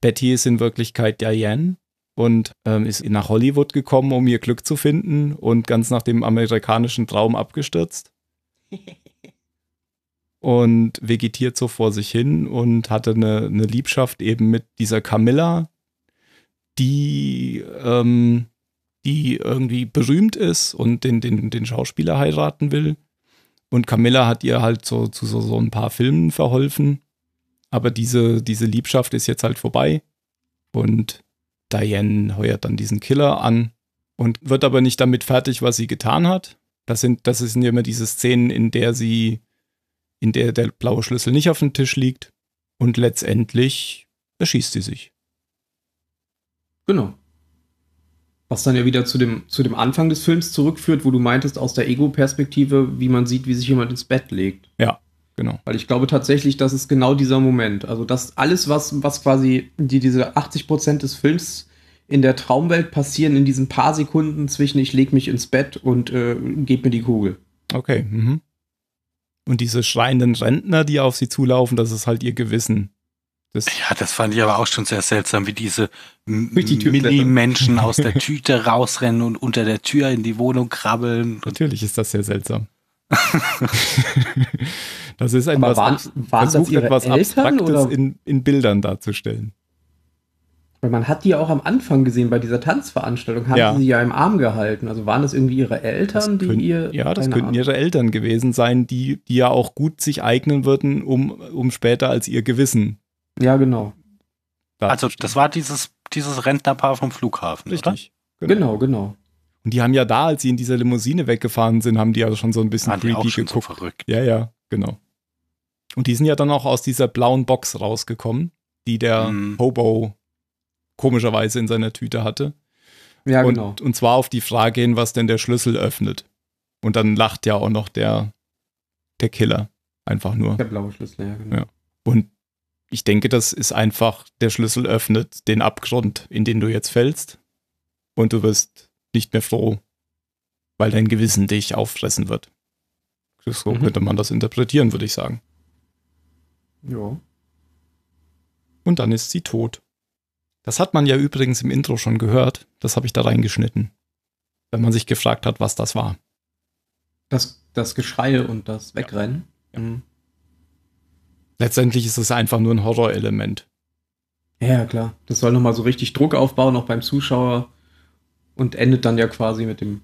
Betty ist in Wirklichkeit Diane und ähm, ist nach Hollywood gekommen, um ihr Glück zu finden und ganz nach dem amerikanischen Traum abgestürzt. [laughs] und vegetiert so vor sich hin und hatte eine, eine Liebschaft eben mit dieser Camilla, die, ähm, die irgendwie berühmt ist und den, den, den Schauspieler heiraten will. Und Camilla hat ihr halt so zu so, so ein paar Filmen verholfen. Aber diese, diese Liebschaft ist jetzt halt vorbei. Und Diane heuert dann diesen Killer an und wird aber nicht damit fertig, was sie getan hat. Das sind, das sind immer diese Szenen, in der sie, in der der blaue Schlüssel nicht auf dem Tisch liegt. Und letztendlich erschießt sie sich. Genau. Was dann ja wieder zu dem, zu dem Anfang des Films zurückführt, wo du meintest, aus der Ego-Perspektive, wie man sieht, wie sich jemand ins Bett legt. Ja, genau. Weil ich glaube tatsächlich, das ist genau dieser Moment. Also das alles, was, was quasi die, diese 80% des Films in der Traumwelt passieren, in diesen paar Sekunden zwischen ich leg mich ins Bett und äh, geb mir die Kugel. Okay. Mhm. Und diese schreienden Rentner, die auf sie zulaufen, das ist halt ihr Gewissen. Das, Ja, das fand ich aber auch schon sehr seltsam, wie diese die. Mini-Menschen [laughs] aus der Tüte rausrennen und unter der Tür in die Wohnung krabbeln. Natürlich ist das sehr seltsam. [laughs] das ist ein Aber was waren- waren das versucht, etwas Eltern, Abstraktes in, in Bildern darzustellen. Weil man hat die ja auch am Anfang gesehen, bei dieser Tanzveranstaltung, haben Ja. sie ja im Arm gehalten. Also waren das irgendwie ihre Eltern, die Können- ihr. ja, das könnten Ahnung. ihre Eltern gewesen sein, die, die ja auch gut sich eignen würden, um, um später als ihr Gewissen. Ja, genau. Also das war dieses, dieses Rentnerpaar vom Flughafen, Richtig. Genau, genau. Und die haben ja da, als sie in dieser Limousine weggefahren sind, haben die ja schon so ein bisschen creepy schon so geguckt. verrückt. Ja, ja, genau. Und die sind ja dann auch aus dieser blauen Box rausgekommen, die der Mhm. Hobo komischerweise in seiner Tüte hatte. Ja, und, genau. und zwar auf die Frage hin, was denn der Schlüssel öffnet. Und dann lacht ja auch noch der, der Killer. Einfach nur. Der blaue Schlüssel, ja, genau. Ja. Und ich denke, das ist einfach, der Schlüssel öffnet den Abgrund, in den du jetzt fällst. Und du wirst nicht mehr froh, weil dein Gewissen dich auffressen wird. So Mhm. könnte man das interpretieren, würde ich sagen. Ja. Und dann ist sie tot. Das hat man ja übrigens im Intro schon gehört. Das habe ich da reingeschnitten. Wenn man sich gefragt hat, was das war. Das, das Geschrei und das Wegrennen. Ja. Mhm. Letztendlich ist es einfach nur ein Horrorelement. Ja, ja, klar. Das soll nochmal so richtig Druck aufbauen, auch beim Zuschauer. Und endet dann ja quasi mit dem.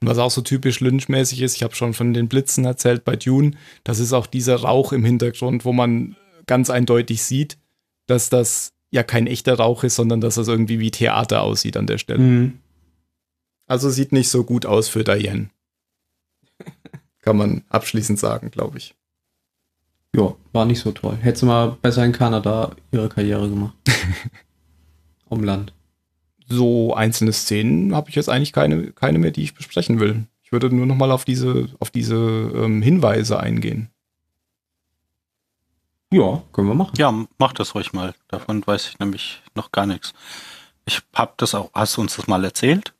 Und was auch so typisch lynchmäßig ist, ich habe schon von den Blitzen erzählt bei Dune, das ist auch dieser Rauch im Hintergrund, wo man ganz eindeutig sieht, dass das ja kein echter Rauch ist, sondern dass das irgendwie wie Theater aussieht an der Stelle. Mhm. Also sieht nicht so gut aus für Diane. Kann man abschließend sagen, glaube ich. Ja, war nicht so toll. Hätte sie mal besser in Kanada ihre Karriere gemacht. [laughs] um Land. So einzelne Szenen habe ich jetzt eigentlich keine, keine mehr, die ich besprechen will. Ich würde nur noch mal auf diese, auf diese ähm, Hinweise eingehen. Ja, können wir machen. Ja, mach das ruhig mal. Davon weiß ich nämlich noch gar nichts. Ich hab das auch, hast du uns das mal erzählt?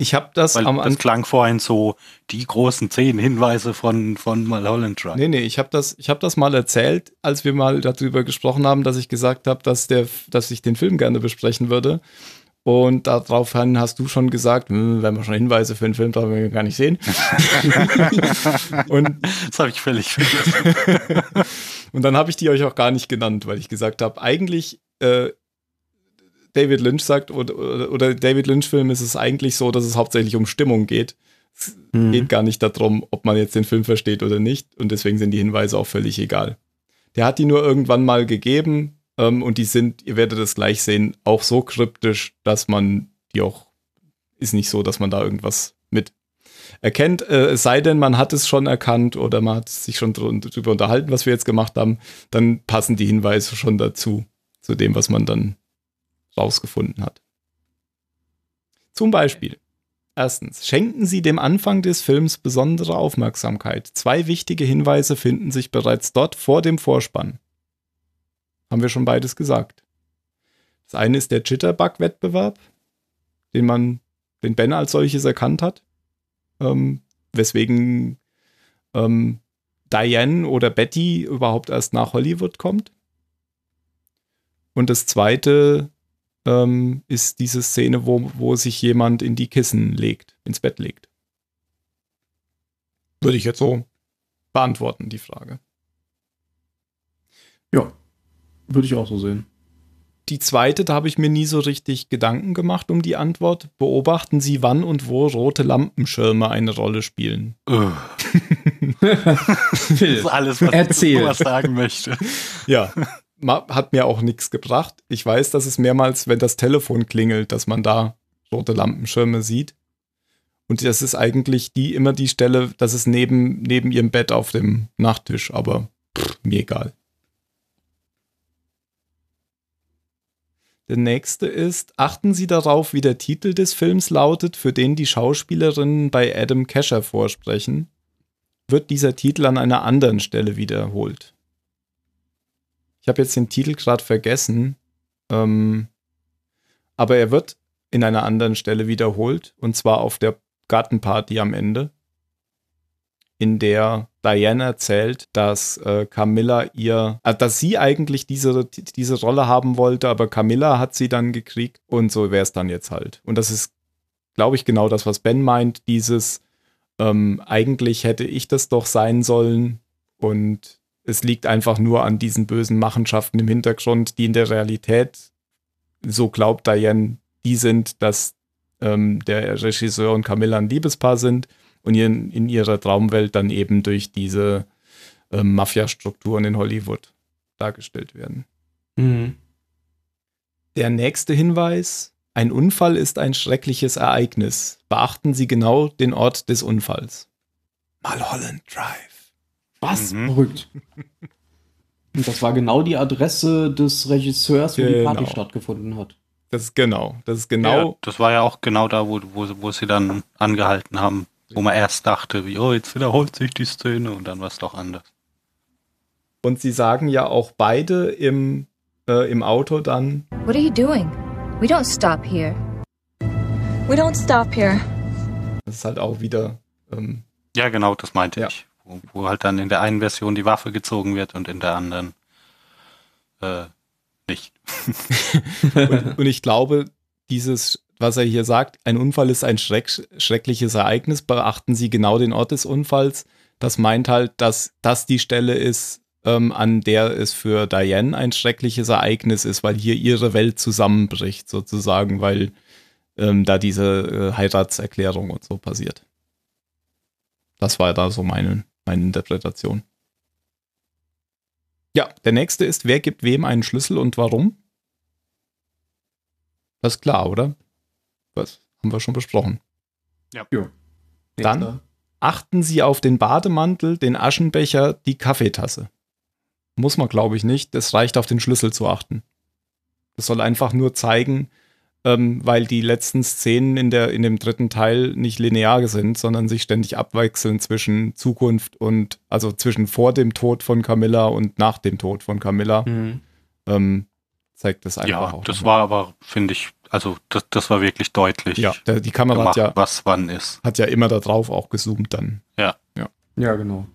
Ich habe das Weil am das Anfang. klang vorhin so die großen zehn Hinweise von, von Mulholland Drive. Nee, nee, ich habe das, ich hab das mal erzählt, als wir mal darüber gesprochen haben, dass ich gesagt habe, dass, der, dass ich den Film gerne besprechen würde. Und daraufhin hast du schon gesagt, hm, wenn wir schon Hinweise für den Film brauchen wir gar nicht sehen. [laughs] und, Das habe ich völlig vergessen. [laughs] und dann habe ich die euch auch gar nicht genannt, weil ich gesagt habe, eigentlich äh, David Lynch sagt, oder, oder, David Lynch-Film ist es eigentlich so, dass es hauptsächlich um Stimmung geht. Es Mhm. geht gar nicht darum, ob man jetzt den Film versteht oder nicht. Und deswegen sind die Hinweise auch völlig egal. Der hat die nur irgendwann mal gegeben ähm, und die sind, ihr werdet es gleich sehen, auch so kryptisch, dass man die auch, ist nicht so, dass man da irgendwas mit erkennt. Äh, es sei denn, man hat es schon erkannt oder man hat sich schon dr- drüber unterhalten, was wir jetzt gemacht haben, dann passen die Hinweise schon dazu, zu dem, was man dann rausgefunden hat. Zum Beispiel. Erstens, schenken Sie dem Anfang des Films besondere Aufmerksamkeit. Zwei wichtige Hinweise finden sich bereits dort vor dem Vorspann. Haben wir schon beides gesagt. Das eine ist der Jitterbug-Wettbewerb, den man, den Ben als solches erkannt hat, ähm, weswegen ähm, Diane oder Betty überhaupt erst nach Hollywood kommt. Und das zweite ähm, ist diese Szene, wo, wo sich jemand in die Kissen legt, ins Bett legt. Würde ich jetzt so beantworten, die Frage. Ja, würde ich auch so sehen. Die zweite, da habe ich mir nie so richtig Gedanken gemacht um die Antwort. Beobachten Sie, wann und wo rote Lampenschirme eine Rolle spielen. Ugh. [laughs] Das ist alles, was Erzähl. ich was sagen möchte. Ja, hat mir auch nichts gebracht. Ich weiß, dass es mehrmals, wenn das Telefon klingelt, dass man da rote Lampenschirme sieht. Und das ist eigentlich die immer die Stelle, das ist neben, neben ihrem Bett auf dem Nachttisch, aber pff, mir egal. Der nächste ist, achten Sie darauf, wie der Titel des Films lautet, für den die Schauspielerinnen bei Adam Kesher vorsprechen. Wird dieser Titel an einer anderen Stelle wiederholt? Ich habe jetzt den Titel gerade vergessen, ähm, aber er wird in einer anderen Stelle wiederholt, und zwar auf der Gartenparty am Ende, in der Diane erzählt, dass äh, Camilla ihr, äh, dass sie eigentlich diese, diese Rolle haben wollte, aber Camilla hat sie dann gekriegt und so wäre es dann jetzt halt. Und das ist, glaube ich, genau das, was Ben meint, dieses, ähm, eigentlich hätte ich das doch sein sollen und es liegt einfach nur an diesen bösen Machenschaften im Hintergrund, die in der Realität, so glaubt Diane, die sind, dass ähm, der Regisseur und Camilla ein Liebespaar sind und in, in ihrer Traumwelt dann eben durch diese ähm, Mafia-Strukturen in Hollywood dargestellt werden. Mhm. Der nächste Hinweis: Ein Unfall ist ein schreckliches Ereignis. Beachten Sie genau den Ort des Unfalls. Mulholland Drive. Was? Mhm. Verrückt. [laughs] Und das war genau die Adresse des Regisseurs, wo die Party Genau. stattgefunden hat. Das ist genau, das ist Ja, genau, das war ja auch genau da, wo, wo, wo sie dann angehalten haben, wo man erst dachte, wie, oh, jetzt wiederholt sich die Szene und dann war es doch anders. und sie sagen ja auch beide im, äh, im Auto dann, What are you doing? We don't stop here. We don't stop here. das ist halt auch wieder, ähm, Ja, genau, das meinte Ja. ich. Wo, halt dann in der einen Version die Waffe gezogen wird und in der anderen äh, nicht. [laughs] und, und ich glaube, dieses, was er hier sagt, ein Unfall ist ein schreck, schreckliches Ereignis, beachten Sie genau den Ort des Unfalls. Das meint halt, dass das die Stelle ist, ähm, an der es für Diane ein schreckliches Ereignis ist, weil hier ihre Welt zusammenbricht, sozusagen, weil ähm, da diese äh, Heiratserklärung und so passiert. Das war da so meine, meine Interpretation. Ja, der nächste ist, wer gibt wem einen Schlüssel und warum? Das ist klar, oder? Was haben wir schon besprochen. Ja. Jo. Dann achten Sie auf den Bademantel, den Aschenbecher, die Kaffeetasse. Muss man, glaube ich, nicht. Es reicht auf den Schlüssel zu achten. Das soll einfach nur zeigen, ähm, weil die letzten Szenen in, der, in dem dritten Teil nicht linear sind, sondern sich ständig abwechseln zwischen Zukunft und, also zwischen vor dem Tod von Camilla und nach dem Tod von Camilla. Mhm. Ähm, zeigt das einfach Ja, auch. das nochmal. war aber, finde ich, also das, das war wirklich deutlich Ja, der, die Kamera hat gemacht, ja, was wann ist. hat ja immer da drauf auch gezoomt dann. Ja. Ja, genau.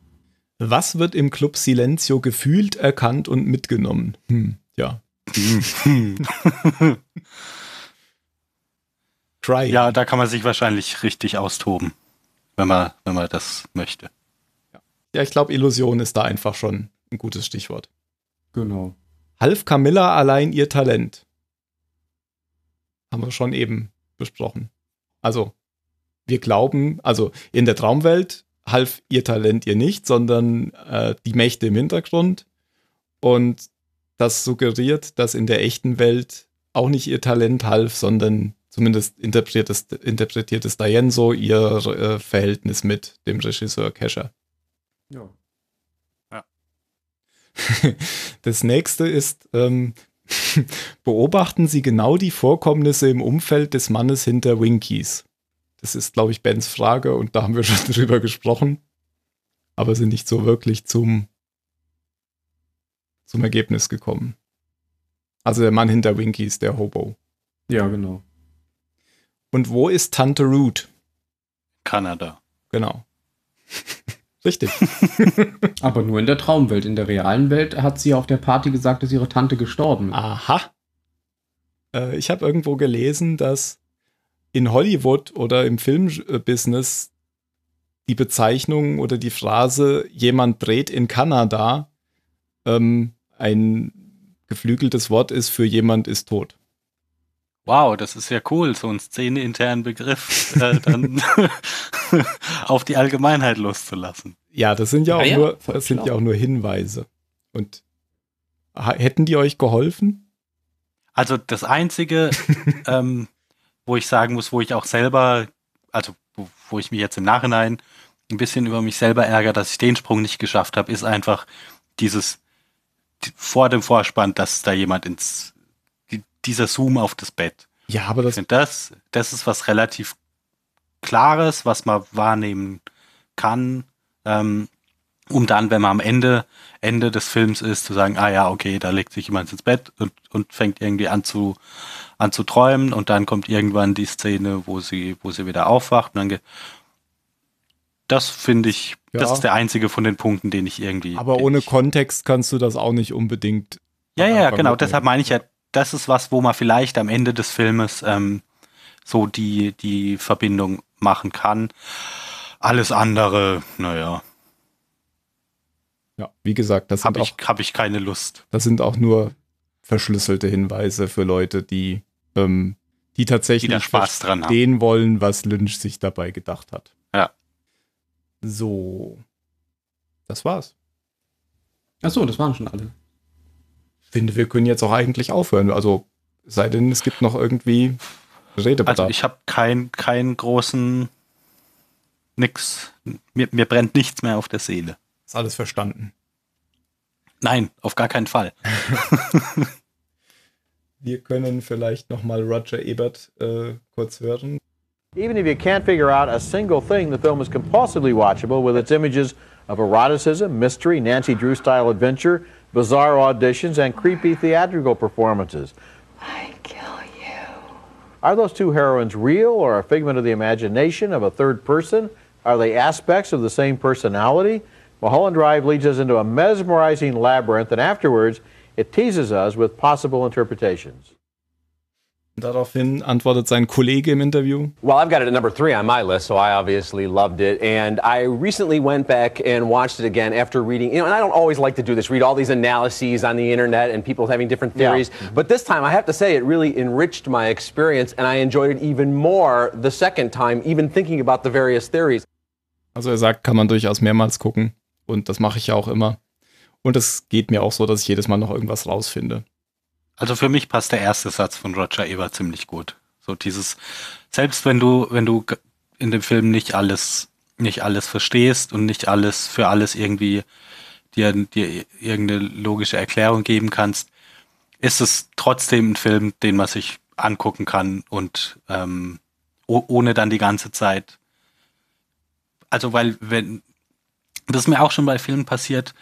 Was wird im Club Silencio gefühlt, erkannt und mitgenommen? Hm, ja. [laughs] [laughs] [laughs] Cry. ja, da kann man sich wahrscheinlich richtig austoben, wenn man, wenn man das möchte. Ja, ich glaube, Illusion ist da einfach schon ein gutes Stichwort. Genau. Half Camilla allein ihr Talent? Haben wir schon eben besprochen. Also, wir glauben, also in der Traumwelt half ihr Talent ihr nicht, sondern äh, die Mächte im Hintergrund. Und das suggeriert, dass in der echten Welt auch nicht ihr Talent half, sondern zumindest interpretiert es, interpretiert es Diane so ihr äh, Verhältnis mit dem Regisseur Kescher. Ja. [laughs] Das nächste ist, ähm, [laughs] beobachten Sie genau die Vorkommnisse im Umfeld des Mannes hinter Winkies. Das ist, glaube ich, Bens Frage und da haben wir [laughs] schon drüber gesprochen, aber sind nicht so wirklich zum, zum Ergebnis gekommen. Also der Mann hinter Winkies, der Hobo. Ja, genau. Und wo ist Tante Root? Kanada. Genau. [laughs] Richtig. [laughs] Aber nur in der Traumwelt. In der realen Welt hat sie auf der Party gesagt, dass ihre Tante gestorben ist. Aha. Äh, ich habe irgendwo gelesen, dass in Hollywood oder im Filmbusiness die Bezeichnung oder die Phrase jemand dreht in Kanada ähm, ein geflügeltes Wort ist für jemand ist tot. Wow, das ist ja cool, so einen szeneinternen Begriff äh, dann [laughs] auf die Allgemeinheit loszulassen. Ja, das sind ja auch, Ah ja, nur, das sind ja auch nur Hinweise. Und hätten die euch geholfen? Also das Einzige, [laughs] ähm, wo ich sagen muss, wo ich auch selber, also wo, wo ich mich jetzt im Nachhinein ein bisschen über mich selber ärgere, dass ich den Sprung nicht geschafft habe, ist einfach dieses die, vor dem Vorspann, dass da jemand ins dieser Zoom auf das Bett. Ja, aber das, das, das ist was relativ Klares, was man wahrnehmen kann, ähm, um dann, wenn man am Ende, Ende des Films ist, zu sagen, ah ja, okay, da legt sich jemand ins Bett und, und fängt irgendwie an zu, an zu träumen und dann kommt irgendwann die Szene, wo sie, wo sie wieder aufwacht und dann das finde ich, das Ja. ist der einzige von den Punkten, den ich irgendwie. aber ohne Kontext kannst du das auch nicht unbedingt. Ja, ja, genau. mitnehmen. Deshalb meine ich ja, das ist was, wo man vielleicht am Ende des Filmes ähm, so die, die Verbindung machen kann. Alles andere, naja, Ja, wie gesagt, das sind habe auch ich, hab ich keine Lust. Das sind auch nur verschlüsselte Hinweise für Leute, die, ähm, die tatsächlich Die Spaß dran haben. verstehen wollen, was Lynch sich dabei gedacht hat. Ja. So. Das war's. Achso, das waren schon alle. Finde, wir können jetzt auch eigentlich aufhören. Also, sei denn, es gibt noch irgendwie Redebedarf. Also ich habe keinen keinen großen nix. Mir, mir brennt nichts mehr auf der Seele. ist alles verstanden. Nein, auf gar keinen Fall. [laughs] Wir können vielleicht noch mal Roger Ebert äh, kurz hören. Even if you can't figure out a single thing, the film is compulsively watchable with its images of eroticism, mystery, Nancy Drew style adventure, bizarre auditions, and creepy theatrical performances. I kill you. Are those two heroines real or a figment of the imagination of a third person? Are they aspects of the same personality? Mulholland Drive leads us into a mesmerizing labyrinth, and afterwards, it teases us with possible interpretations. Daraufhin antwortet sein Kollege im Interview. Well, I've got it at number three on my list, so I obviously loved it. And I recently went back and watched it again after reading, you know, and I don't always like to do this, read all these analyses on the internet and people having different Yeah. theories. But this time, I have to say, it really enriched my experience, and I enjoyed it even more the second time, even thinking about the various theories. Also er sagt, kann man durchaus mehrmals gucken. Und das mache ich ja auch immer. Und es geht mir auch so, dass ich jedes Mal noch irgendwas rausfinde. Also für mich passt der erste Satz von Roger Ebert ziemlich gut. So dieses, selbst wenn du, wenn du in dem Film nicht alles, nicht alles verstehst und nicht alles für alles irgendwie dir, dir irgendeine logische Erklärung geben kannst, ist es trotzdem ein Film, den man sich angucken kann und ähm, ohne dann die ganze Zeit. Also weil wenn das ist mir auch schon bei Filmen passiert,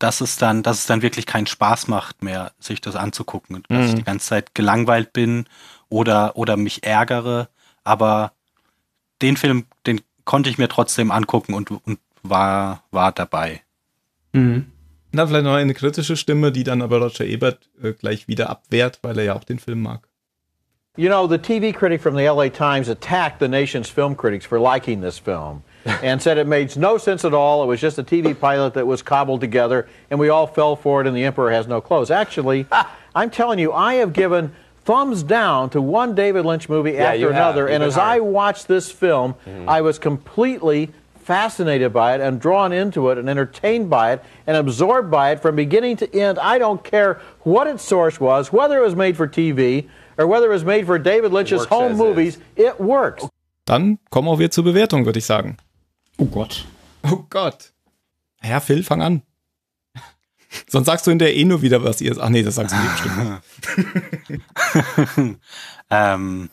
dass es dann, dass es dann wirklich keinen Spaß macht mehr, sich das anzugucken. Dass ich Mhm. die ganze Zeit gelangweilt bin oder, oder mich ärgere. Aber den Film, den konnte ich mir trotzdem angucken und, und war, war dabei. Mhm. Na, vielleicht noch eine kritische Stimme, die dann aber Roger Ebert äh, gleich wieder abwehrt, weil er ja auch den Film mag. You know, the TV critic from the LA Times attacked the nation's film critics for liking this film and said it made no sense at all. It was just a TV pilot that was cobbled together and we all fell for it and the emperor has no clothes. Actually, [laughs] I'm telling you, I have given thumbs down to one David Lynch movie Yeah, after another and Even as I watched this film, I was completely fascinated by it and drawn into it and entertained by it and absorbed by it from beginning to end. I don't care what its source was, whether it was made for TV or whether it was made for David Lynch's home as movies, it works. Dann kommen auch wir zur Bewertung, würde ich sagen. Oh Gott. Oh Gott. Ja, Phil, fang an. Sonst sagst du hinterher eh nur wieder, was ihr. Ach nee, das sagst du nicht bestimmt. [laughs] ähm,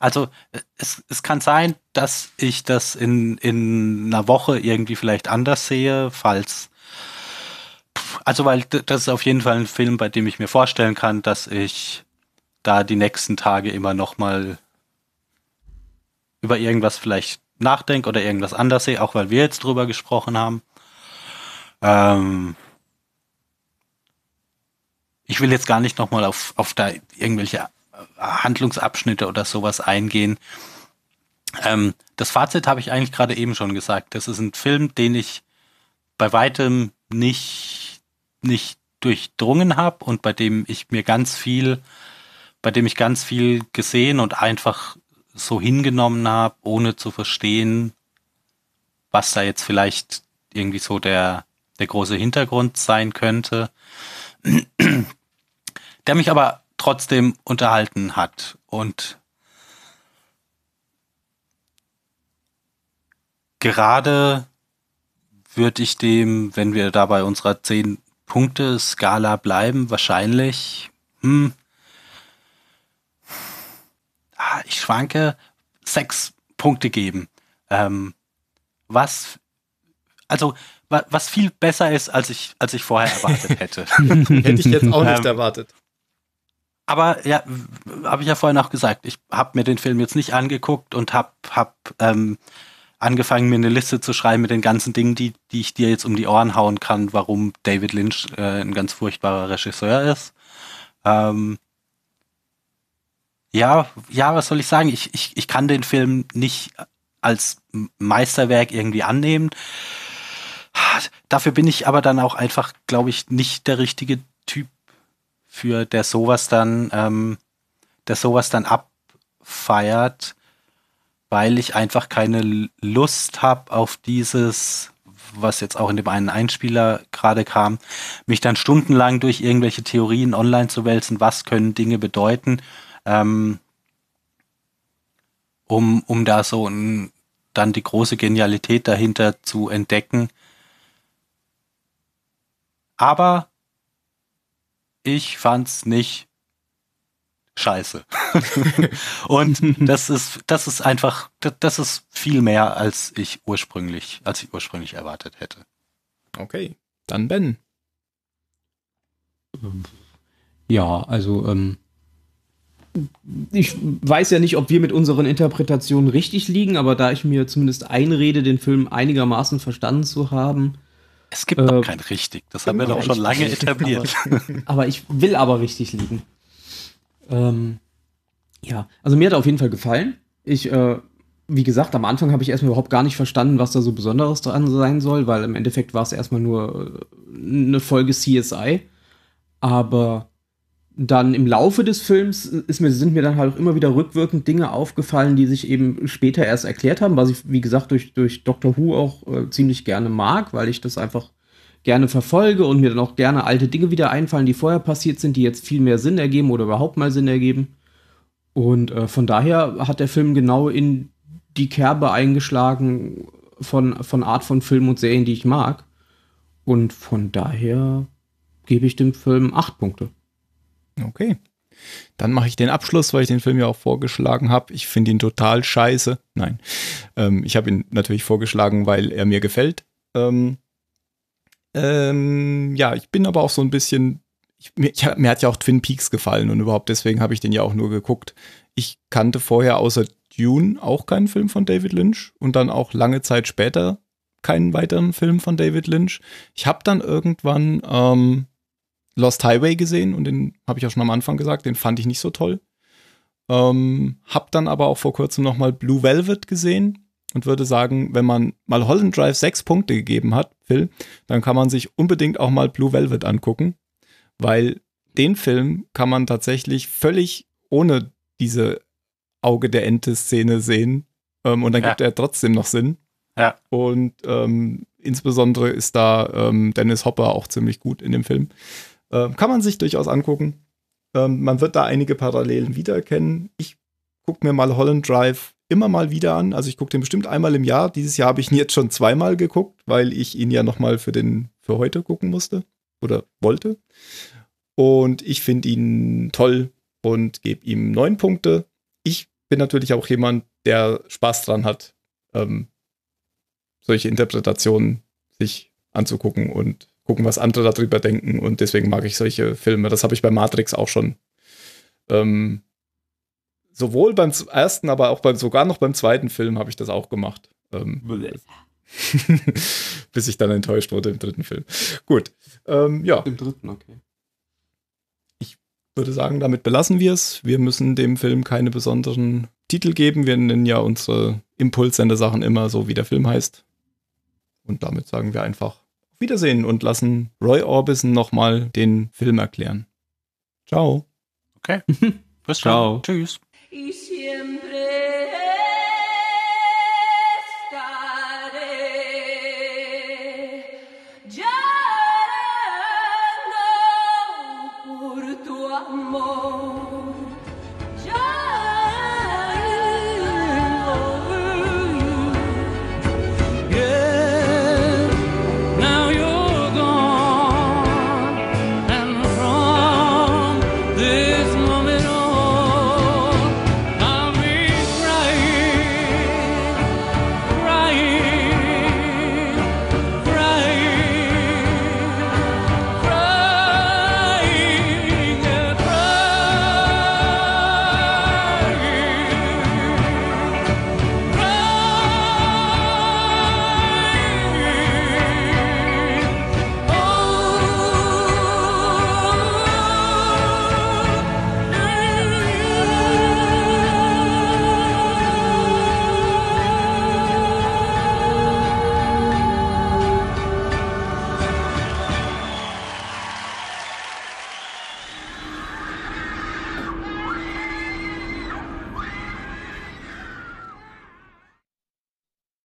also es, es kann sein, dass ich das in, in einer Woche irgendwie vielleicht anders sehe, falls. Also weil das ist auf jeden Fall ein Film, bei dem ich mir vorstellen kann, dass ich da die nächsten Tage immer noch mal über irgendwas vielleicht nachdenke oder irgendwas anders sehe, auch weil wir jetzt drüber gesprochen haben. Ähm, ich will jetzt gar nicht nochmal auf, auf da irgendwelche äh, Handlungsabschnitte oder sowas eingehen. Ähm, das Fazit habe ich eigentlich gerade eben schon gesagt. Das ist ein Film, den ich bei weitem nicht, nicht durchdrungen habe und bei dem ich mir ganz viel, bei dem ich ganz viel gesehen und einfach so hingenommen habe, ohne zu verstehen, was da jetzt vielleicht irgendwie so der, der große Hintergrund sein könnte, der mich aber trotzdem unterhalten hat. Und gerade würde ich dem, wenn wir da bei unserer 10-Punkte-Skala bleiben, wahrscheinlich, hm, ah, ich schwanke, sechs Punkte geben. Ähm, was, also, wa, was viel besser ist, als ich, als ich vorher erwartet [laughs] hätte. Hätte ich jetzt auch nicht Ähm, erwartet. aber ja, habe ich ja vorhin auch gesagt, ich habe mir den Film jetzt nicht angeguckt und habe hab, ähm, angefangen, mir eine Liste zu schreiben mit den ganzen Dingen, die, die ich dir jetzt um die Ohren hauen kann, warum David Lynch äh, ein ganz furchtbarer Regisseur ist. Ähm, ja, ja, was soll ich sagen? Ich, ich, ich kann den Film nicht als Meisterwerk irgendwie annehmen. Dafür bin ich aber dann auch einfach, glaube ich, nicht der richtige Typ für der sowas dann, ähm, der sowas dann abfeiert, weil ich einfach keine Lust habe auf dieses, was jetzt auch in dem einen Einspieler gerade kam, mich dann stundenlang durch irgendwelche Theorien online zu wälzen, was können Dinge bedeuten, ähm, um, um da so ein, dann die große Genialität dahinter zu entdecken. Aber ich fand's nicht scheiße. [laughs] Und das ist, das ist einfach, das, das ist viel mehr, als ich ursprünglich, als ich ursprünglich erwartet hätte. Okay, dann Ben. Ja, also ähm, ich weiß ja nicht, ob wir mit unseren Interpretationen richtig liegen, aber da ich mir zumindest einrede, den Film einigermaßen verstanden zu haben. Es gibt doch kein richtig, das haben wir doch schon lange [laughs] etabliert. Aber, aber ich will aber richtig liegen. Ähm, ja, also mir hat er auf jeden Fall gefallen. Ich, äh, wie gesagt, am Anfang habe ich erstmal überhaupt gar nicht verstanden, was da so Besonderes dran sein soll, weil im Endeffekt war es erstmal nur äh, eine Folge CSI. Aber dann im Laufe des Films ist mir, sind mir dann halt auch immer wieder rückwirkend Dinge aufgefallen, die sich eben später erst erklärt haben, was ich, wie gesagt, durch, durch Doctor Who auch äh, ziemlich gerne mag, weil ich das einfach gerne verfolge und mir dann auch gerne alte Dinge wieder einfallen, die vorher passiert sind, die jetzt viel mehr Sinn ergeben oder überhaupt mal Sinn ergeben. Und äh, von daher hat der Film genau in die Kerbe eingeschlagen von, von Art von Filmen und Serien, die ich mag. Und von daher gebe ich dem Film acht Punkte. Okay. Dann mache ich den Abschluss, weil ich den Film ja auch vorgeschlagen habe. Ich finde ihn total scheiße. Nein, ähm, ich habe ihn natürlich vorgeschlagen, weil er mir gefällt. Ähm, ähm, ja, ich bin aber auch so ein bisschen. Ich, mir, ich, mir, hat ja auch Twin Peaks gefallen und überhaupt deswegen habe ich den ja auch nur geguckt. Ich kannte vorher außer Dune auch keinen Film von David Lynch und dann auch lange Zeit später keinen weiteren Film von David Lynch. Ich habe dann irgendwann ähm, Lost Highway gesehen und den habe ich auch schon am Anfang gesagt, den fand ich nicht so toll. Ähm, hab dann aber auch vor kurzem nochmal Blue Velvet gesehen und würde sagen, wenn man mal Holland Drive sechs Punkte gegeben hat, Phil, dann kann man sich unbedingt auch mal Blue Velvet angucken, weil den Film kann man tatsächlich völlig ohne diese Auge der Ente-Szene sehen ähm, und dann ja. gibt er trotzdem noch Sinn. Ja. Und ähm, insbesondere ist da ähm, Dennis Hopper auch ziemlich gut in dem Film. Ähm, kann man sich durchaus angucken. Ähm, man wird da einige Parallelen wiedererkennen. Ich gucke mir mal Holland Drive immer mal wieder an. Also ich gucke den bestimmt einmal im Jahr. Dieses Jahr habe ich ihn jetzt schon zweimal geguckt, weil ich ihn ja noch mal für den für heute gucken musste oder wollte. Und ich finde ihn toll und gebe ihm neun Punkte. Ich bin natürlich auch jemand, der Spaß dran hat, ähm, solche Interpretationen sich anzugucken und gucken, was andere darüber denken. Und deswegen mag ich solche Filme. Das habe ich bei Matrix auch schon. Ähm, sowohl beim ersten, aber auch beim, sogar noch beim zweiten Film habe ich das auch gemacht. Ähm, [laughs] bis ich dann enttäuscht wurde im dritten Film. Gut. Ähm, ja. Im dritten, okay. Ich würde sagen, damit belassen wir es. Wir müssen dem Film keine besonderen Titel geben. Wir nennen ja unsere Impulssender-Sachen immer so, wie der Film heißt. Und damit sagen wir einfach Wiedersehen und lassen Roy Orbison nochmal den Film erklären. Ciao. Okay. [laughs] Bis Ciao. Tschüss.